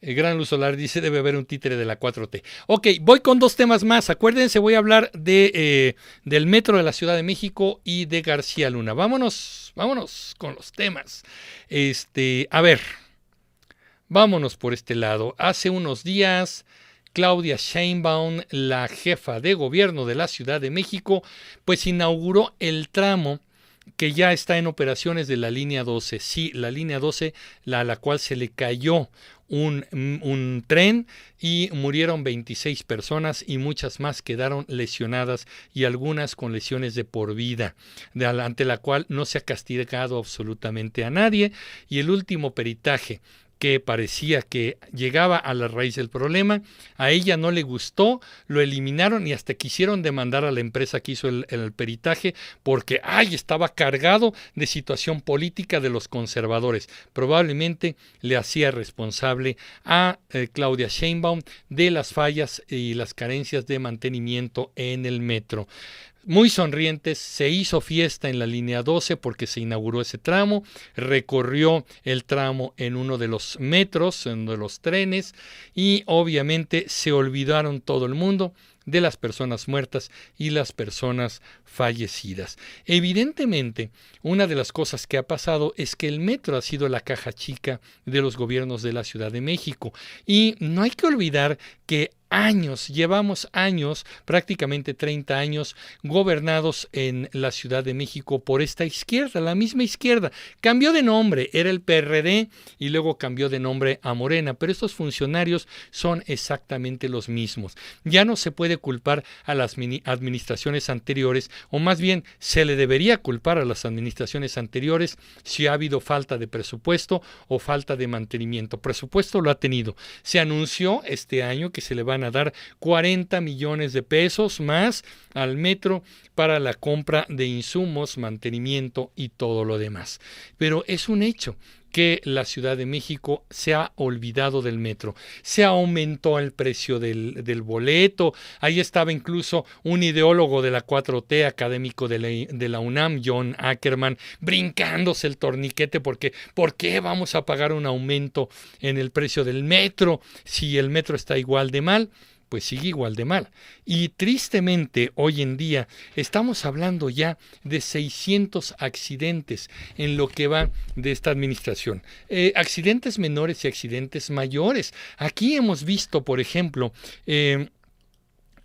El Gran Luz Solar dice debe haber un títere de la 4T. Ok, voy con dos temas más. Acuérdense, voy a hablar de, eh, del metro de la Ciudad de México y de García Luna. Vámonos, vámonos con los temas. Este, a ver, vámonos por este lado. Hace unos días, Claudia Sheinbaum, la jefa de gobierno de la Ciudad de México, pues inauguró el tramo que ya está en operaciones de la línea 12. Sí, la línea 12, la, a la cual se le cayó un, un, tren y murieron 26 personas y muchas más quedaron lesionadas y algunas con lesiones de por vida, ante la cual no se ha castigado absolutamente a nadie. Y el último peritaje que parecía que llegaba a la raíz del problema. A ella no le gustó, lo eliminaron y hasta quisieron demandar a la empresa que hizo el, peritaje porque, ay, estaba cargado de situación política de los conservadores. Probablemente le hacía responsable a eh, Claudia Sheinbaum de las fallas y las carencias de mantenimiento en el metro muy sonrientes, se hizo fiesta en la línea 12 porque se inauguró ese tramo, recorrió el tramo en uno de los metros, en uno de los trenes y obviamente se olvidaron todo el mundo de las personas muertas y las personas fallecidas. Evidentemente, una de las cosas que ha pasado es que el metro ha sido la caja chica de los gobiernos de la Ciudad de México y no hay que olvidar que años, llevamos años, prácticamente 30 años, gobernados en la Ciudad de México por esta izquierda, la misma izquierda. Cambió de nombre, era el PRD y luego cambió de nombre a Morena, pero estos funcionarios son exactamente los mismos. Ya no se puede culpar a las administraciones anteriores, o más bien se le debería culpar a las administraciones anteriores si ha habido falta de presupuesto o falta de mantenimiento. Presupuesto lo ha tenido. Se anunció este año que se le van a dar 40 millones de pesos más al metro para la compra de insumos, mantenimiento y todo lo demás. Pero es un hecho que la Ciudad de México se ha olvidado del metro. Se aumentó el precio del, del boleto. Ahí estaba incluso un ideólogo de la 4T, académico de la, de la, UNAM, John Ackerman, brincándose el torniquete porque ¿por qué vamos a pagar un aumento en el precio del metro si el metro está igual de mal? Pues sigue igual de mal. Y tristemente hoy en día estamos hablando ya de 600 accidentes en lo que va de esta administración. Eh, accidentes menores y accidentes mayores. Aquí hemos visto, por ejemplo, eh,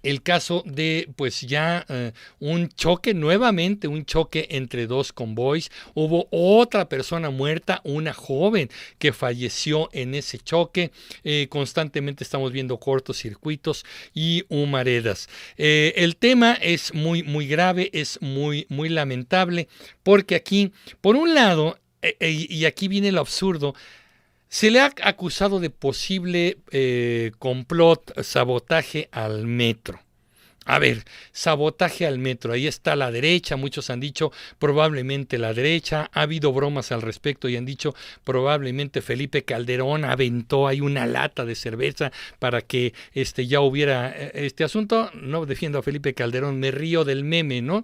el caso de pues ya eh, un choque nuevamente un choque entre dos convoys. Hubo otra persona muerta una joven que falleció en ese choque. Eh, constantemente estamos viendo cortocircuitos y humaredas. Eh, el tema es muy muy grave es muy muy lamentable porque aquí por un lado y aquí viene lo absurdo se le ha acusado de posible eh, complot, sabotaje al metro. A ver, sabotaje al metro. Ahí está la derecha. Muchos han dicho probablemente la derecha. Ha habido bromas al respecto y han dicho probablemente Felipe Calderón aventó ahí una lata de cerveza para que este, ya hubiera eh, este asunto. No defiendo a Felipe Calderón, me río del meme, ¿no?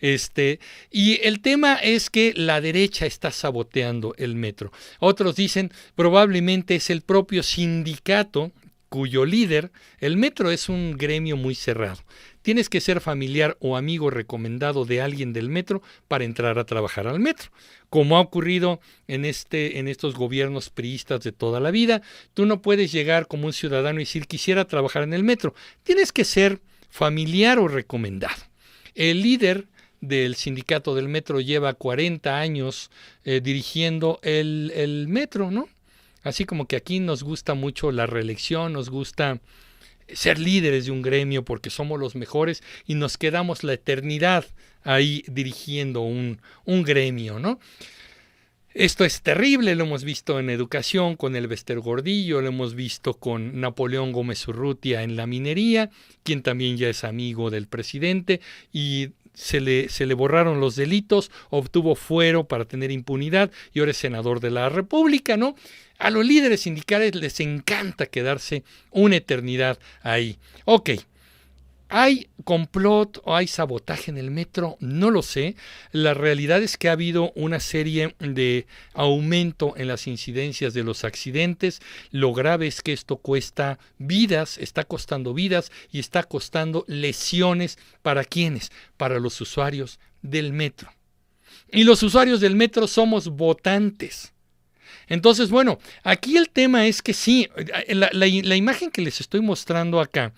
Este, y el tema es que la derecha está saboteando el metro. Otros dicen probablemente es el propio sindicato cuyo líder, el metro es un gremio muy cerrado. Tienes que ser familiar o amigo recomendado de alguien del metro para entrar a trabajar al metro. Como ha ocurrido en, este, en estos gobiernos priistas de toda la vida, tú no puedes llegar como un ciudadano y decir quisiera trabajar en el metro. Tienes que ser familiar o recomendado. El líder del sindicato del metro lleva 40 años eh, dirigiendo el, el metro, ¿no? Así como que aquí nos gusta mucho la reelección, nos gusta ser líderes de un gremio porque somos los mejores y nos quedamos la eternidad ahí dirigiendo un, un gremio, ¿no? Esto es terrible, lo hemos visto en educación con el Bester Gordillo, lo hemos visto con Napoleón Gómez Urrutia en la minería, quien también ya es amigo del presidente y se le, se le borraron los delitos, obtuvo fuero para tener impunidad y ahora es senador de la República, ¿no? A los líderes sindicales les encanta quedarse una eternidad ahí. Ok, ¿Hay complot o hay sabotaje en el metro? No lo sé. La realidad es que ha habido una serie de aumento en las incidencias de los accidentes. Lo grave es que esto cuesta vidas, está costando vidas y está costando lesiones para quienes, para los usuarios del metro. Y los usuarios del metro somos votantes. Entonces, bueno, aquí el tema es que sí, la, la imagen que les estoy mostrando acá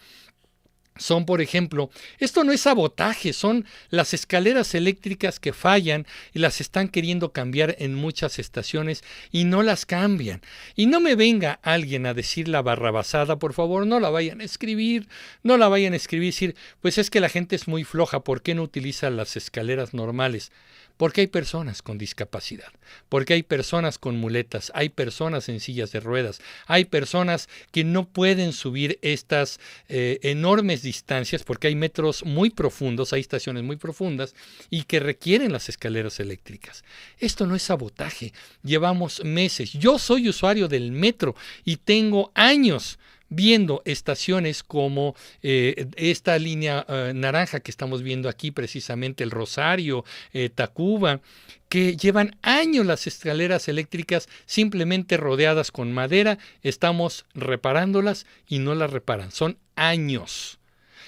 son, por ejemplo, esto no es sabotaje, son las escaleras eléctricas que fallan y las están queriendo cambiar en muchas estaciones y no las cambian. Y no me venga alguien a decir la barrabasada, por favor, no la vayan a escribir, no la vayan a escribir, decir, pues es que la gente es muy floja, ¿por qué no utiliza las escaleras normales? Porque hay personas con discapacidad, porque hay personas con muletas, hay personas en sillas de ruedas, hay personas que no pueden subir estas eh, enormes distancias porque hay metros muy profundos, hay estaciones muy profundas y que requieren las escaleras eléctricas. Esto no es sabotaje, llevamos meses. Yo soy usuario del metro y tengo años viendo estaciones como eh, esta línea eh, naranja que estamos viendo aquí, precisamente el Rosario, eh, Tacuba, que llevan años las escaleras eléctricas simplemente rodeadas con madera, estamos reparándolas y no las reparan, son años.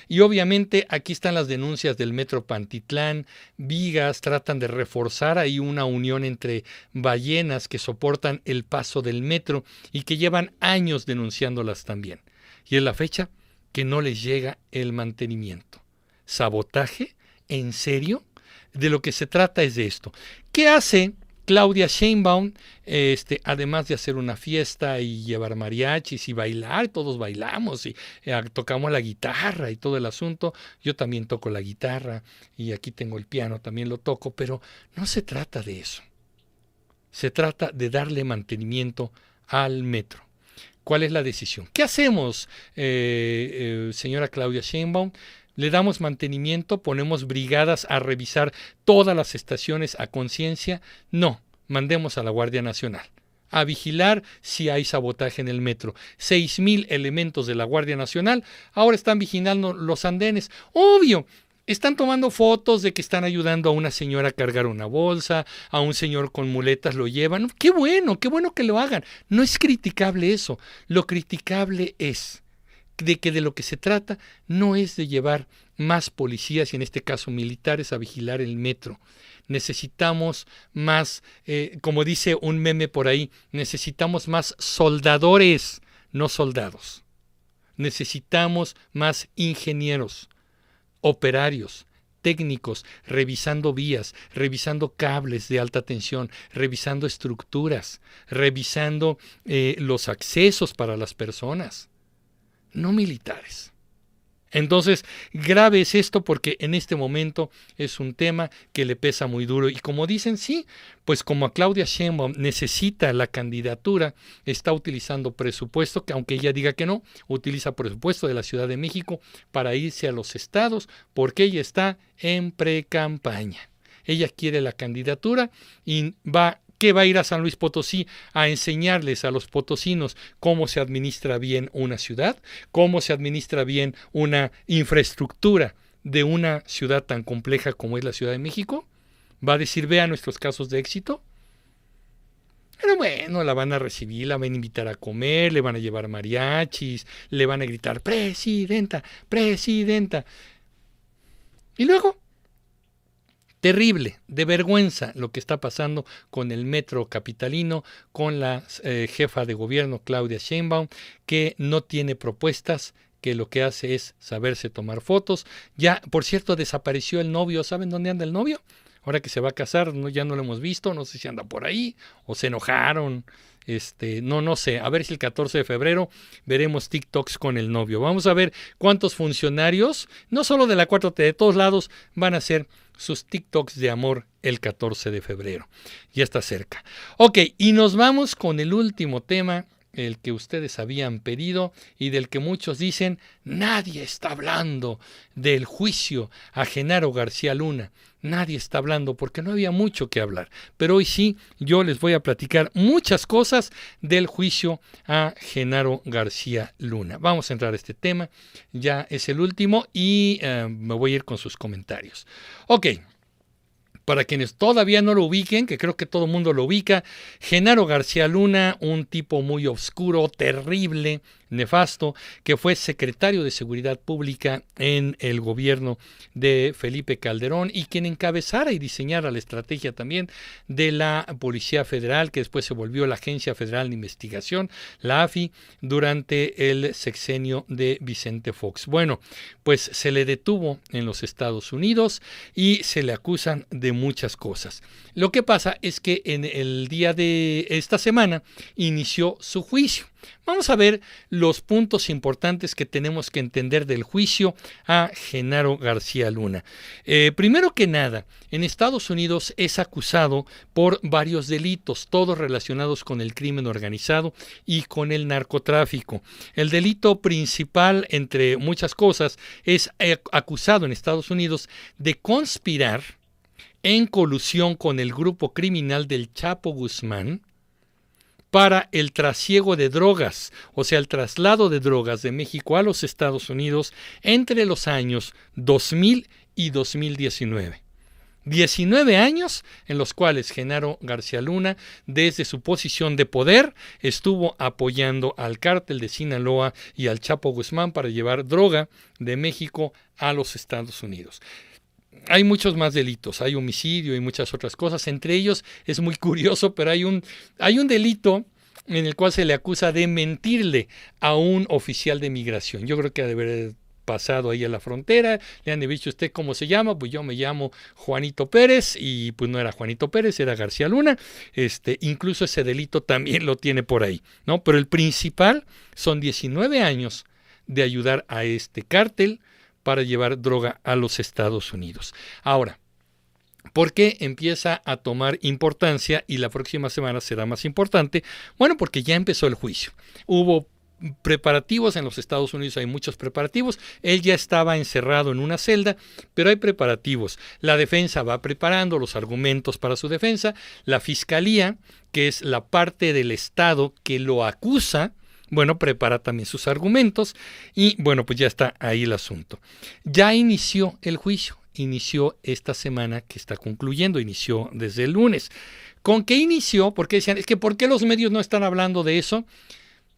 Y obviamente aquí están las denuncias del Metro Pantitlán, Vigas tratan de reforzar ahí una unión entre ballenas que soportan el paso del metro y que llevan años denunciándolas también. Y es la fecha que no les llega el mantenimiento. ¿Sabotaje? ¿En serio? De lo que se trata es de esto. ¿Qué hace Claudia Sheinbaum, este, además de hacer una fiesta y llevar mariachis y bailar, todos bailamos y eh, tocamos la guitarra y todo el asunto. Yo también toco la guitarra y aquí tengo el piano, también lo toco, pero no se trata de eso. Se trata de darle mantenimiento al metro. ¿Cuál es la decisión? ¿Qué hacemos, eh, eh, señora Claudia Sheinbaum? Le damos mantenimiento, ponemos brigadas a revisar todas las estaciones a conciencia. No, mandemos a la Guardia Nacional a vigilar si hay sabotaje en el metro. Seis mil elementos de la Guardia Nacional ahora están vigilando los andenes. Obvio, están tomando fotos de que están ayudando a una señora a cargar una bolsa, a un señor con muletas lo llevan. Qué bueno, qué bueno que lo hagan. No es criticable eso. Lo criticable es de que de lo que se trata no es de llevar más policías y en este caso militares a vigilar el metro. Necesitamos más, eh, como dice un meme por ahí, necesitamos más soldadores, no soldados. Necesitamos más ingenieros, operarios, técnicos, revisando vías, revisando cables de alta tensión, revisando estructuras, revisando eh, los accesos para las personas no militares. Entonces, grave es esto porque en este momento es un tema que le pesa muy duro. Y como dicen, sí, pues como a Claudia Sheinbaum necesita la candidatura, está utilizando presupuesto, que aunque ella diga que no, utiliza presupuesto de la Ciudad de México para irse a los estados porque ella está en pre-campaña. Ella quiere la candidatura y va que va a ir a San Luis Potosí a enseñarles a los potosinos cómo se administra bien una ciudad, cómo se administra bien una infraestructura de una ciudad tan compleja como es la Ciudad de México. Va a decir, vea nuestros casos de éxito. Pero bueno, la van a recibir, la van a invitar a comer, le van a llevar mariachis, le van a gritar, presidenta, presidenta. Y luego, terrible, de vergüenza lo que está pasando con el metro capitalino, con la eh, jefa de gobierno Claudia Sheinbaum, que no tiene propuestas, que lo que hace es saberse tomar fotos. Ya, por cierto, desapareció el novio. ¿Saben dónde anda el novio? Ahora que se va a casar, no, ya no lo hemos visto, no sé si anda por ahí, o se enojaron, este, no, no sé, a ver si el 14 de febrero veremos TikToks con el novio. Vamos a ver cuántos funcionarios, no solo de la 4T, de todos lados, van a ser sus TikToks de amor el 14 de febrero. Ya está cerca. Ok, y nos vamos con el último tema, el que ustedes habían pedido y del que muchos dicen, nadie está hablando del juicio a Genaro García Luna. Nadie está hablando porque no había mucho que hablar. Pero hoy sí, yo les voy a platicar muchas cosas del juicio a Genaro García Luna. Vamos a entrar a este tema. Ya es el último y eh, me voy a ir con sus comentarios. Ok. Para quienes todavía no lo ubiquen, que creo que todo el mundo lo ubica, Genaro García Luna, un tipo muy oscuro, terrible, nefasto, que fue secretario de Seguridad Pública en el gobierno de Felipe Calderón y quien encabezara y diseñara la estrategia también de la Policía Federal, que después se volvió la Agencia Federal de Investigación, la AFI, durante el sexenio de Vicente Fox. Bueno, pues se le detuvo en los Estados Unidos y se le acusan de muchas cosas. Lo que pasa es que en el día de esta semana inició su juicio. Vamos a ver los puntos importantes que tenemos que entender del juicio a Genaro García Luna. Eh, primero que nada, en Estados Unidos es acusado por varios delitos, todos relacionados con el crimen organizado y con el narcotráfico. El delito principal, entre muchas cosas, es eh, acusado en Estados Unidos de conspirar en colusión con el grupo criminal del Chapo Guzmán, para el trasiego de drogas, o sea, el traslado de drogas de México a los Estados Unidos entre los años 2000 y 2019. 19 años en los cuales Genaro García Luna, desde su posición de poder, estuvo apoyando al cártel de Sinaloa y al Chapo Guzmán para llevar droga de México a los Estados Unidos hay muchos más delitos, hay homicidio y muchas otras cosas. Entre ellos es muy curioso, pero hay un, hay un delito en el cual se le acusa de mentirle a un oficial de migración. Yo creo que ha de haber pasado ahí a la frontera, le han dicho usted cómo se llama, pues yo me llamo Juanito Pérez y pues no era Juanito Pérez, era García Luna. Este, incluso ese delito también lo tiene por ahí, ¿no? Pero el principal son 19 años de ayudar a este cártel para llevar droga a los Estados Unidos. Ahora, ¿Por qué empieza a tomar importancia y la próxima semana será más importante? Bueno, porque ya empezó el juicio. Hubo preparativos en los Estados Unidos, hay muchos preparativos. Él ya estaba encerrado en una celda, pero hay preparativos. La defensa va preparando los argumentos para su defensa. La fiscalía, que es la parte del Estado que lo acusa, bueno, prepara también sus argumentos y bueno, pues ya está ahí el asunto. Ya inició el juicio, inició esta semana que está concluyendo, inició desde el lunes. ¿Con qué inició? Porque decían, es que ¿por qué los medios no están hablando de eso?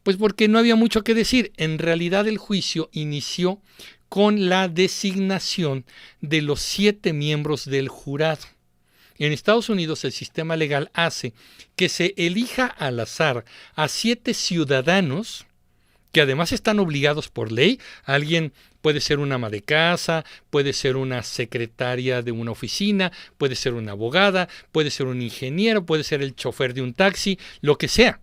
Pues porque no había mucho que decir. En realidad el juicio inició con la designación de los siete miembros del jurado. En Estados Unidos el sistema legal hace que se elija al azar a siete ciudadanos que además están obligados por ley. Alguien puede ser una ama de casa, puede ser una secretaria de una oficina, puede ser una abogada, puede ser un ingeniero, puede ser el chofer de un taxi, lo que sea.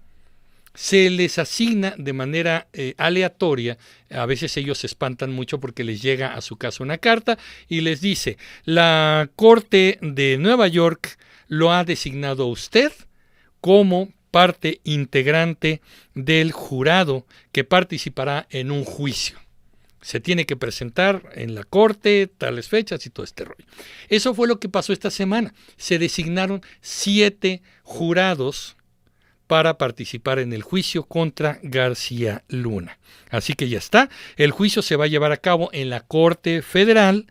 Se les asigna de manera eh, aleatoria, a veces ellos se espantan mucho porque les llega a su casa una carta y les dice, la Corte de Nueva York lo ha designado a usted como parte integrante del jurado que participará en un juicio. Se tiene que presentar en la corte, tales fechas y todo este rollo. Eso fue lo que pasó esta semana. Se designaron siete jurados para participar en el juicio contra García Luna. Así que ya está, el juicio se va a llevar a cabo en la Corte Federal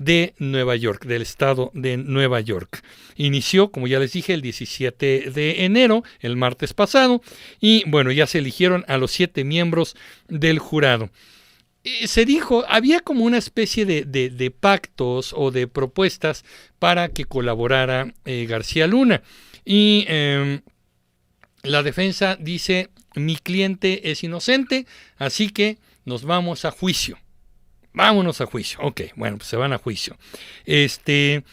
de Nueva York, del estado de Nueva York. Inició, como ya les dije, el 17 de enero, el martes pasado, y bueno, ya se eligieron a los siete miembros del jurado. se dijo, había como una especie de, pactos o de propuestas para que colaborara eh, García Luna. Y em, la defensa dice, mi cliente es inocente, así que nos vamos a juicio. Vámonos a juicio. Ok, bueno, pues se van a juicio. Este,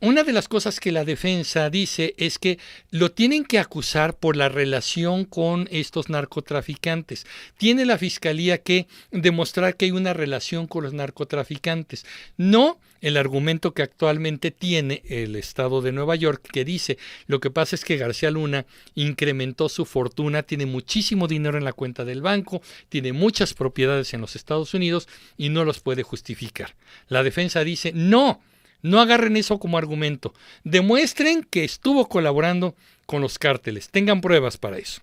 una de las cosas que la defensa dice es que lo tienen que acusar por la relación con estos narcotraficantes. Tiene la fiscalía que demostrar que hay una relación con los narcotraficantes. No el argumento que actualmente tiene el Estado de Nueva York, que dice, lo que pasa es que García Luna incrementó su fortuna, tiene muchísimo dinero en la cuenta del banco, tiene muchas propiedades en los Estados Unidos y no los puede justificar. La defensa dice, no, no agarren eso como argumento. Demuestren que estuvo colaborando con los cárteles. Tengan pruebas para eso.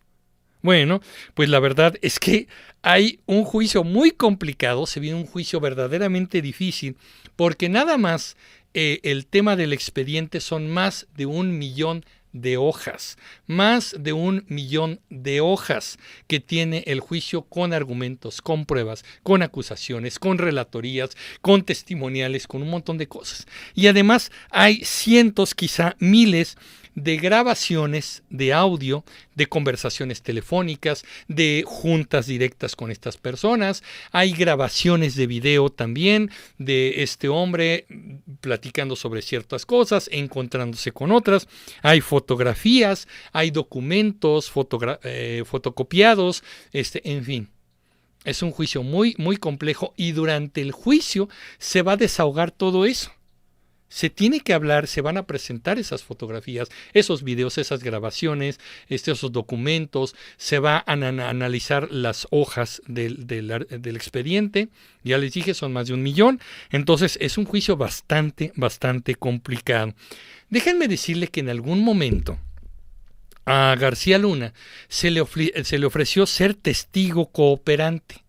Bueno, pues la verdad es que hay un juicio muy complicado, se viene un juicio verdaderamente difícil, porque nada más eh, el tema del expediente son más de un millón de hojas, más de un millón de hojas que tiene el juicio con argumentos, con pruebas, con acusaciones, con relatorías, con testimoniales, con un montón de cosas. Y además hay cientos, quizá miles de grabaciones de audio, de conversaciones telefónicas, de juntas directas con estas personas. Hay grabaciones de video también de este hombre platicando sobre ciertas cosas, encontrándose con otras. Hay fotografías, hay documentos eh, fotocopiados, este, en fin. Es un juicio muy, muy complejo y durante el juicio se va a desahogar todo eso se tiene que hablar, se van a presentar esas fotografías, esos videos, esas grabaciones, este, esos documentos, se va a analizar las hojas del, expediente, ya les dije, son más de un millón, entonces es un juicio bastante, bastante complicado. Déjenme decirle que en algún momento a García Luna se le, se le ofreció ser testigo cooperante.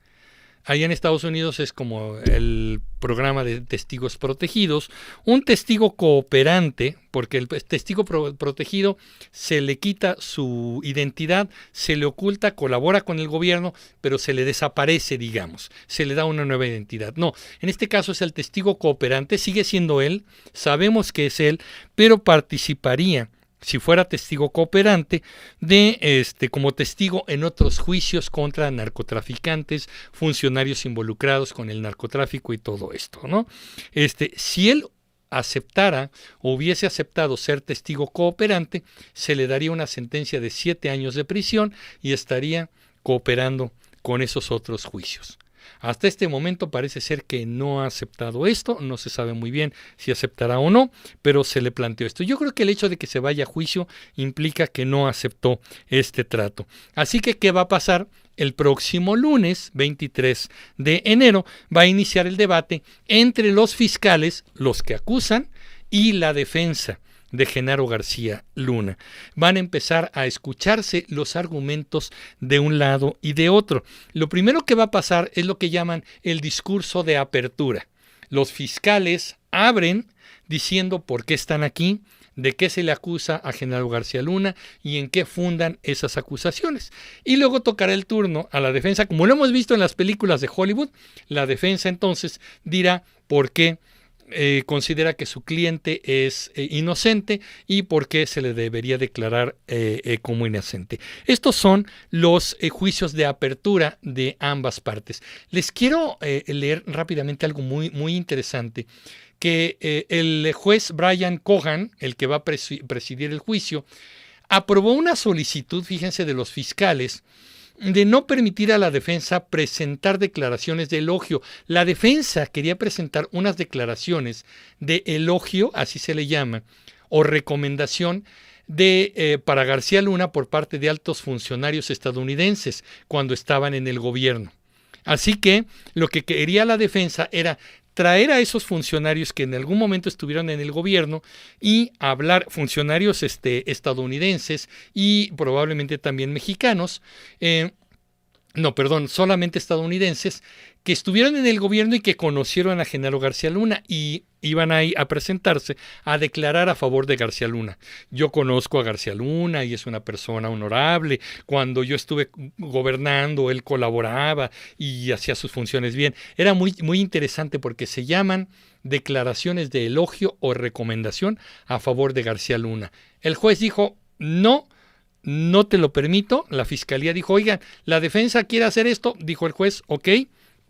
Allá en Estados Unidos es como el programa de testigos protegidos. Un testigo cooperante, porque el testigo protegido se le quita su identidad, se le oculta, colabora con el gobierno, pero se le desaparece, digamos, se le da una nueva identidad. No, en este caso es el testigo cooperante, sigue siendo él, sabemos que es él, pero participaría si fuera testigo cooperante, de este como testigo en otros juicios contra narcotraficantes, funcionarios involucrados con el narcotráfico y todo esto, ¿no? Este, si él aceptara o hubiese aceptado ser testigo cooperante, se le daría una sentencia de siete años de prisión y estaría cooperando con esos otros juicios. Hasta este momento parece ser que no ha aceptado esto, no se sabe muy bien si aceptará o no, pero se le planteó esto. Yo creo que el hecho de que se vaya a juicio implica que no aceptó este trato. Así que, ¿qué va a pasar? El próximo lunes 23 de enero va a iniciar el debate entre los fiscales, los que acusan, y la defensa de Genaro García Luna. Van a empezar a escucharse los argumentos de un lado y de otro. Lo primero que va a pasar es lo que llaman el discurso de apertura. Los fiscales abren diciendo por qué están aquí, de qué se le acusa a Genaro García Luna y en qué fundan esas acusaciones. Y luego tocará el turno a la defensa, como lo hemos visto en las películas de Hollywood, la defensa entonces dirá por qué eh, considera que su cliente es eh, inocente y por qué se le debería declarar eh, como inocente. Estos son los juicios de apertura de ambas partes. Les quiero leer rápidamente algo muy, muy interesante que el juez Brian Cohan, el que va a presidir el juicio, aprobó una solicitud, fíjense, de los fiscales de no permitir a la defensa presentar declaraciones de elogio. La defensa quería presentar unas declaraciones de elogio, así se le llama, o recomendación de, eh, para García Luna por parte de altos funcionarios estadounidenses cuando estaban en el gobierno. Así que lo que quería la defensa era traer a esos funcionarios que en algún momento estuvieron en el gobierno y hablar, funcionarios este, estadounidenses y probablemente también mexicanos, eh, no, perdón, solamente estadounidenses, que estuvieron en el gobierno y que conocieron a Genaro García Luna y iban ahí a presentarse a declarar a favor de García Luna. Yo conozco a García Luna y es una persona honorable. Cuando yo estuve gobernando, él colaboraba y hacía sus funciones bien. Era muy, muy interesante porque se llaman declaraciones de elogio o recomendación a favor de García Luna. El juez dijo, no, no te lo permito. La fiscalía dijo, oigan, la defensa quiere hacer esto. Dijo el juez, ok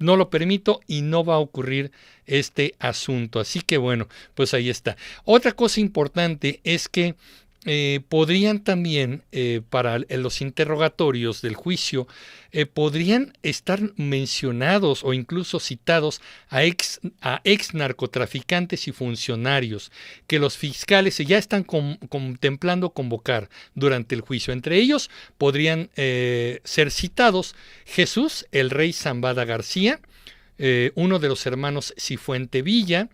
no lo permito y no va a ocurrir este asunto. Así que bueno, pues ahí está. Otra cosa importante es que eh, podrían también, eh, para los interrogatorios del juicio, eh, podrían estar mencionados o incluso citados a ex, a ex narcotraficantes y funcionarios que los fiscales ya están contemplando convocar durante el juicio. Entre ellos podrían ser citados Jesús, el rey Zambada García, uno de los hermanos Cifuente Villa,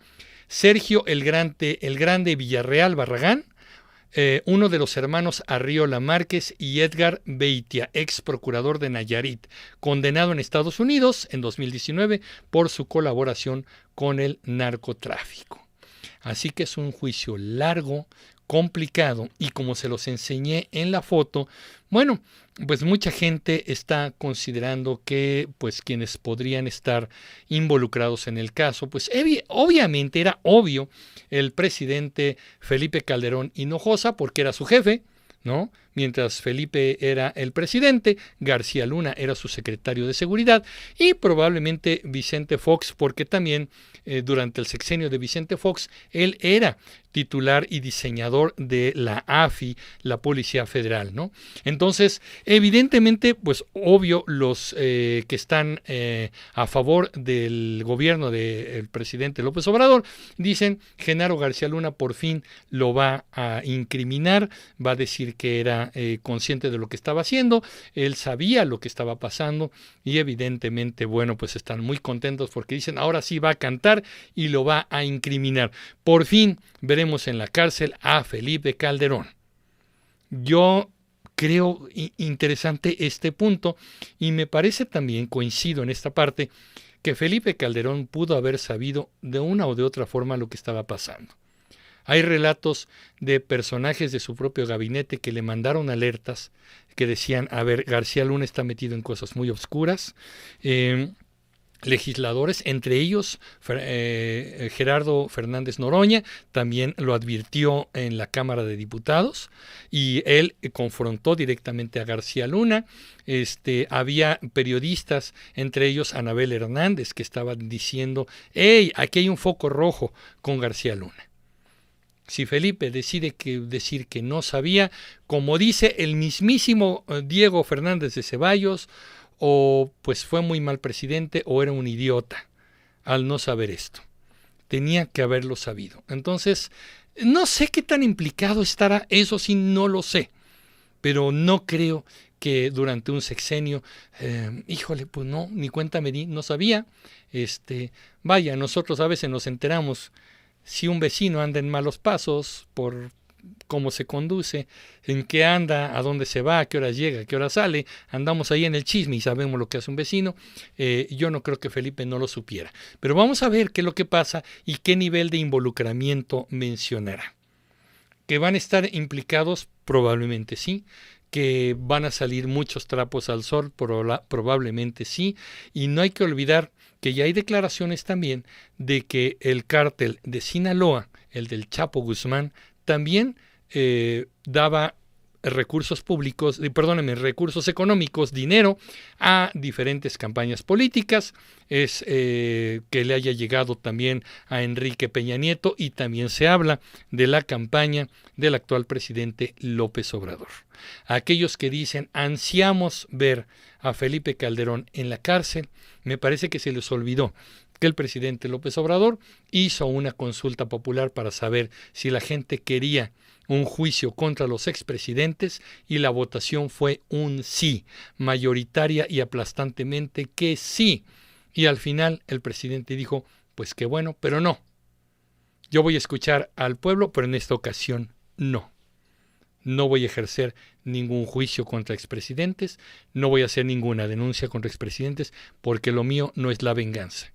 Sergio el Grande, el Grande Villarreal Barragán, eh, uno de los hermanos Arriola Márquez y Edgar Beitia, ex procurador de Nayarit, condenado en Estados Unidos en 2019 por su colaboración con el narcotráfico. Así que es un juicio largo, complicado y como se los enseñé en la foto, bueno, pues mucha gente está considerando que pues quienes podrían estar involucrados en el caso, pues obviamente era obvio el presidente Felipe Calderón Hinojosa porque era su jefe, ¿no? Mientras Felipe era el presidente, García Luna era su secretario de seguridad y probablemente Vicente Fox porque también eh, durante el sexenio de Vicente Fox, él era titular y diseñador de la AFI, la Policía Federal, ¿no? Entonces, evidentemente, pues obvio, los eh, que están eh, a favor del gobierno del presidente López Obrador dicen, Genaro García Luna por fin lo va a incriminar, va a decir que era consciente de lo que estaba haciendo, él sabía lo que estaba pasando y evidentemente, bueno, pues están muy contentos porque dicen, ahora sí va a cantar y lo va a incriminar. Por fin veremos en la cárcel a Felipe Calderón. Yo creo interesante este punto y me parece también, coincido en esta parte, que Felipe Calderón pudo haber sabido de una o de otra forma lo que estaba pasando. Hay relatos de personajes de su propio gabinete que le mandaron alertas que decían, a ver, García Luna está metido en cosas muy oscuras. Eh, legisladores, entre ellos eh, Gerardo Fernández Noroña, también lo advirtió en la Cámara de Diputados y él confrontó directamente a García Luna. Este, había periodistas, entre ellos Anabel Hernández, que estaban diciendo, hey, aquí hay un foco rojo con García Luna. Si Felipe decide decir que no sabía, como dice el mismísimo eh, Diego Fernández de Ceballos, o pues fue muy mal presidente o era un idiota al no saber esto. Tenía que haberlo sabido. Entonces, no sé qué tan implicado estará, eso sí, no lo sé, pero no creo que durante un sexenio, eh, híjole, pues no, ni cuenta me di, no sabía. Este, vaya, nosotros a veces nos enteramos si un vecino anda en malos pasos por cómo se conduce, en qué anda, a dónde se va, a qué hora llega, qué hora sale. Andamos ahí en el chisme y sabemos lo que hace un vecino. Eh, yo no creo que Felipe no lo supiera. Pero vamos a ver qué es lo que pasa y qué nivel de involucramiento mencionará. ¿Que van a estar implicados? Probablemente sí que van a salir muchos trapos al sol, probablemente sí, y no hay que olvidar que ya hay declaraciones también de que el cártel de Sinaloa, el del Chapo Guzmán, también eh, daba recursos públicos, perdónenme, recursos económicos, dinero a diferentes campañas políticas. Es que le haya llegado también a Enrique Peña Nieto y también se habla de la campaña del actual presidente López Obrador. Aquellos que dicen ansiamos ver a Felipe Calderón en la cárcel, me parece que se les olvidó que el presidente López Obrador hizo una consulta popular para saber si la gente quería un juicio contra los expresidentes y la votación fue un sí, mayoritaria y aplastantemente que sí. Y al final el presidente dijo, pues qué bueno, pero no. Yo voy a escuchar al pueblo, pero en esta ocasión no. No voy a ejercer ningún juicio contra expresidentes, no voy a hacer ninguna denuncia contra expresidentes, porque lo mío no es la venganza.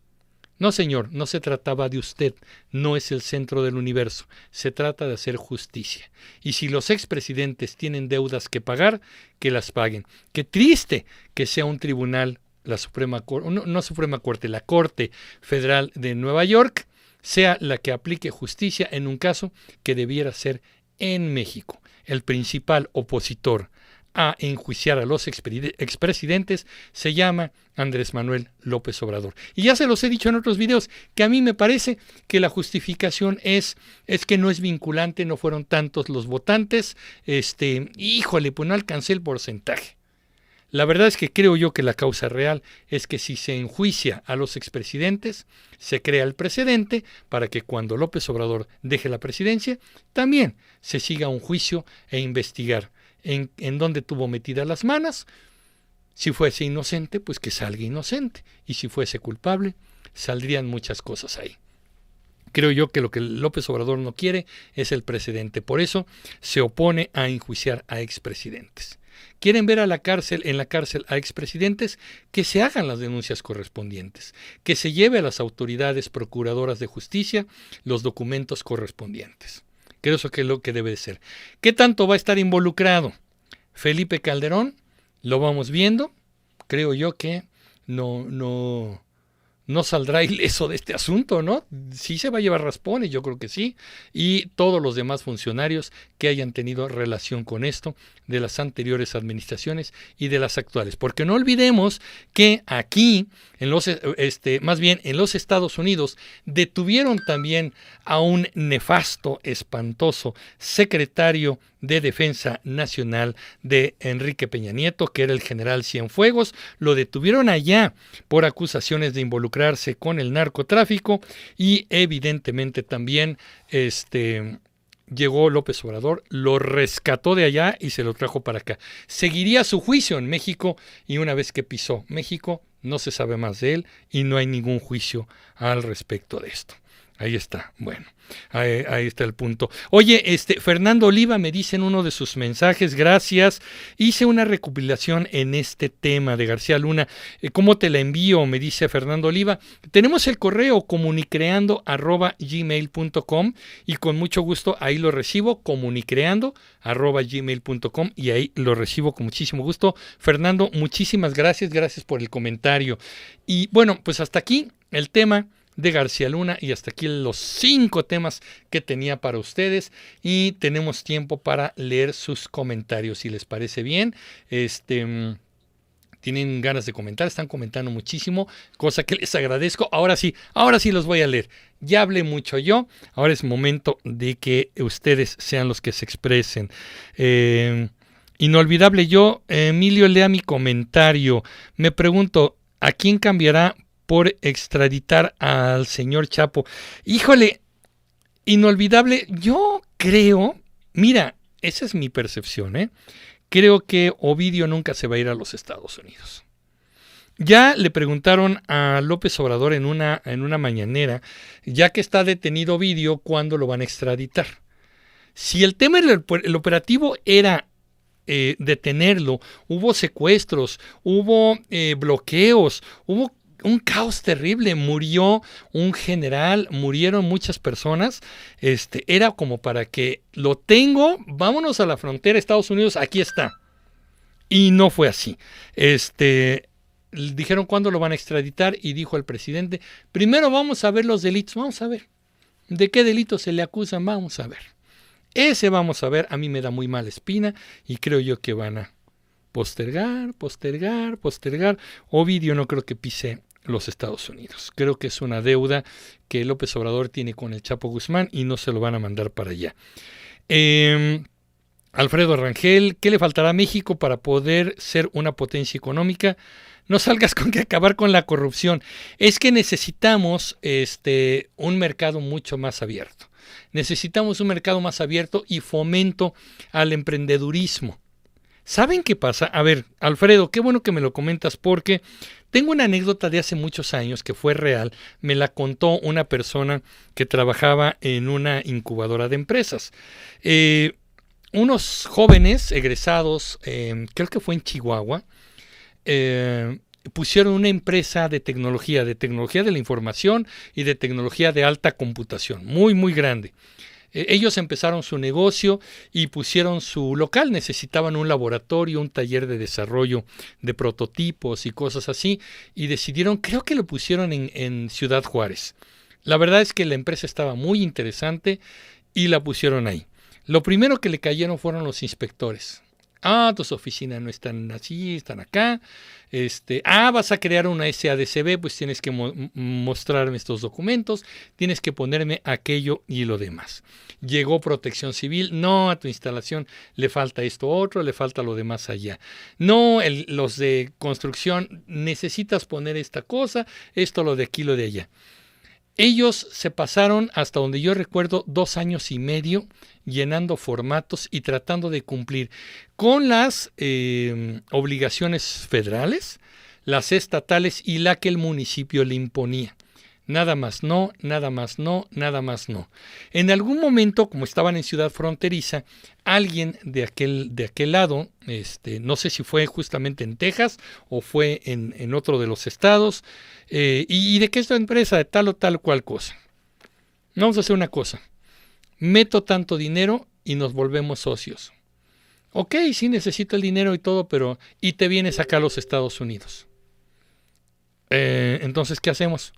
No, señor, no se trataba de usted, no es el centro del universo, se trata de hacer justicia. Y si los expresidentes tienen deudas que pagar, que las paguen. Qué triste que sea un tribunal, la Suprema Corte, no, no Suprema Corte, la Corte Federal de Nueva York, sea la que aplique justicia en un caso que debiera ser en México. El principal opositor a enjuiciar a los expresidentes se llama Andrés Manuel López Obrador. Y ya se los he dicho en otros videos, que a mí me parece que la justificación es, es que no es vinculante, no fueron tantos los votantes, este, híjole, pues no alcancé el porcentaje. La verdad es que creo yo que la causa real es que si se enjuicia a los expresidentes, se crea el precedente para que cuando López Obrador deje la presidencia, también se siga un juicio e investigar en, en dónde tuvo metidas las manos. Si fuese inocente, pues que salga inocente. Y si fuese culpable, saldrían muchas cosas ahí. Creo yo que lo que López Obrador no quiere es el precedente. Por eso se opone a enjuiciar a expresidentes. Quieren ver a la cárcel, en la cárcel a expresidentes, que se hagan las denuncias correspondientes, que se lleve a las autoridades procuradoras de justicia los documentos correspondientes. Creo eso que es lo que debe de ser. ¿Qué tanto va a estar involucrado? Felipe Calderón, lo vamos viendo. Creo yo que no, no, no saldrá ileso de este asunto, ¿no? Sí se va a llevar raspones, yo creo que sí, y todos los demás funcionarios que hayan tenido relación con esto de las anteriores administraciones y de las actuales, porque no olvidemos que aquí en los este más bien en los Estados Unidos detuvieron también a un nefasto, espantoso secretario de Defensa Nacional de Enrique Peña Nieto, que era el general Cienfuegos, lo detuvieron allá por acusaciones de con el narcotráfico y evidentemente también este llegó López Obrador, lo rescató de allá y se lo trajo para acá. Seguiría su juicio en México y una vez que pisó México no se sabe más de él y no hay ningún juicio al respecto de esto. Ahí está. Bueno, ahí, está el punto. Oye, este Fernando Oliva me dice en uno de sus mensajes, gracias. Hice una recopilación en este tema de García Luna. Eh, ¿Cómo te la envío? Me dice Fernando Oliva. Tenemos el correo comunicreando@gmail.com y con mucho gusto ahí lo recibo comunicreando@gmail.com y ahí lo recibo con muchísimo gusto. Fernando, muchísimas gracias, gracias por el comentario. Y bueno, pues hasta aquí el tema de García Luna y hasta aquí los cinco temas que tenía para ustedes y tenemos tiempo para leer sus comentarios si les parece bien este mm, tienen ganas de comentar, están comentando muchísimo, cosa que les agradezco. Ahora sí, ahora sí los voy a leer. Ya hablé mucho yo, ahora es momento de que ustedes sean los que se expresen. Eh, inolvidable yo, Emilio, lea mi comentario. Me pregunto, ¿a quién cambiará por extraditar al señor Chapo. Híjole, inolvidable. Yo creo, mira, esa es mi percepción, ¿eh? Creo que Ovidio nunca se va a ir a los Estados Unidos. Ya le preguntaron a López Obrador en una, en una mañanera, ya que está detenido Ovidio, ¿cuándo lo van a extraditar? Si el tema del el operativo era eh, detenerlo, hubo secuestros, hubo eh, bloqueos, hubo un caos terrible, murió un general, murieron muchas personas, este, era como para que lo tengo, vámonos a la frontera Estados Unidos, aquí está. Y no fue así. Este, dijeron cuándo lo van a extraditar y dijo el presidente, primero vamos a ver los delitos, vamos a ver. ¿De qué delitos se le acusan? Vamos a ver. Ese vamos a ver, a mí me da muy mala espina y creo yo que van a postergar, postergar, postergar. Ovidio no creo que pise los Estados Unidos. Creo que es una deuda que López Obrador tiene con el Chapo Guzmán y no se lo van a mandar para allá. Em, Alfredo Rangel, ¿qué le faltará a México para poder ser una potencia económica? No salgas con que acabar con la corrupción. Es que necesitamos este, un mercado mucho más abierto. Necesitamos un mercado más abierto y fomento al emprendedurismo. ¿Saben qué pasa? A ver, Alfredo, qué bueno que me lo comentas porque tengo una anécdota de hace muchos años que fue real. Me la contó una persona que trabajaba en una incubadora de empresas. Eh, unos jóvenes egresados, eh, creo que fue en Chihuahua, eh, pusieron una empresa de tecnología, de tecnología de la información y de tecnología de alta computación, muy, muy grande. E, ellos empezaron su negocio y pusieron su local, necesitaban un laboratorio, un taller de desarrollo de prototipos y cosas así, y decidieron, creo que lo pusieron en, en Ciudad Juárez. La verdad es que la empresa estaba muy interesante y la pusieron ahí. Lo primero que le cayeron fueron los inspectores. Ah, tus oficinas no están así, están acá. Este, ah, vas a crear una SADCB, pues tienes que mostrarme estos documentos, tienes que ponerme aquello y lo demás. Llegó protección civil, no, a tu instalación le falta esto otro, le falta lo demás allá. No, los de construcción, necesitas poner esta cosa, esto, lo de aquí, lo de allá. Ellos se pasaron, hasta donde yo recuerdo, dos años y medio llenando formatos y tratando de cumplir con las eh, obligaciones federales, las estatales y la que el municipio le imponía. Nada más no, nada más no, nada más no. En algún momento, como estaban en ciudad fronteriza, alguien de aquel, de aquel lado, este, no sé si fue justamente en Texas o fue en, otro de los estados, eh, y, y de que esta empresa de tal o tal cual cosa. Vamos a hacer una cosa. Meto tanto dinero y nos volvemos socios. Ok, sí necesito el dinero y todo, pero y te vienes acá a los Estados Unidos. Eh, entonces, ¿qué hacemos?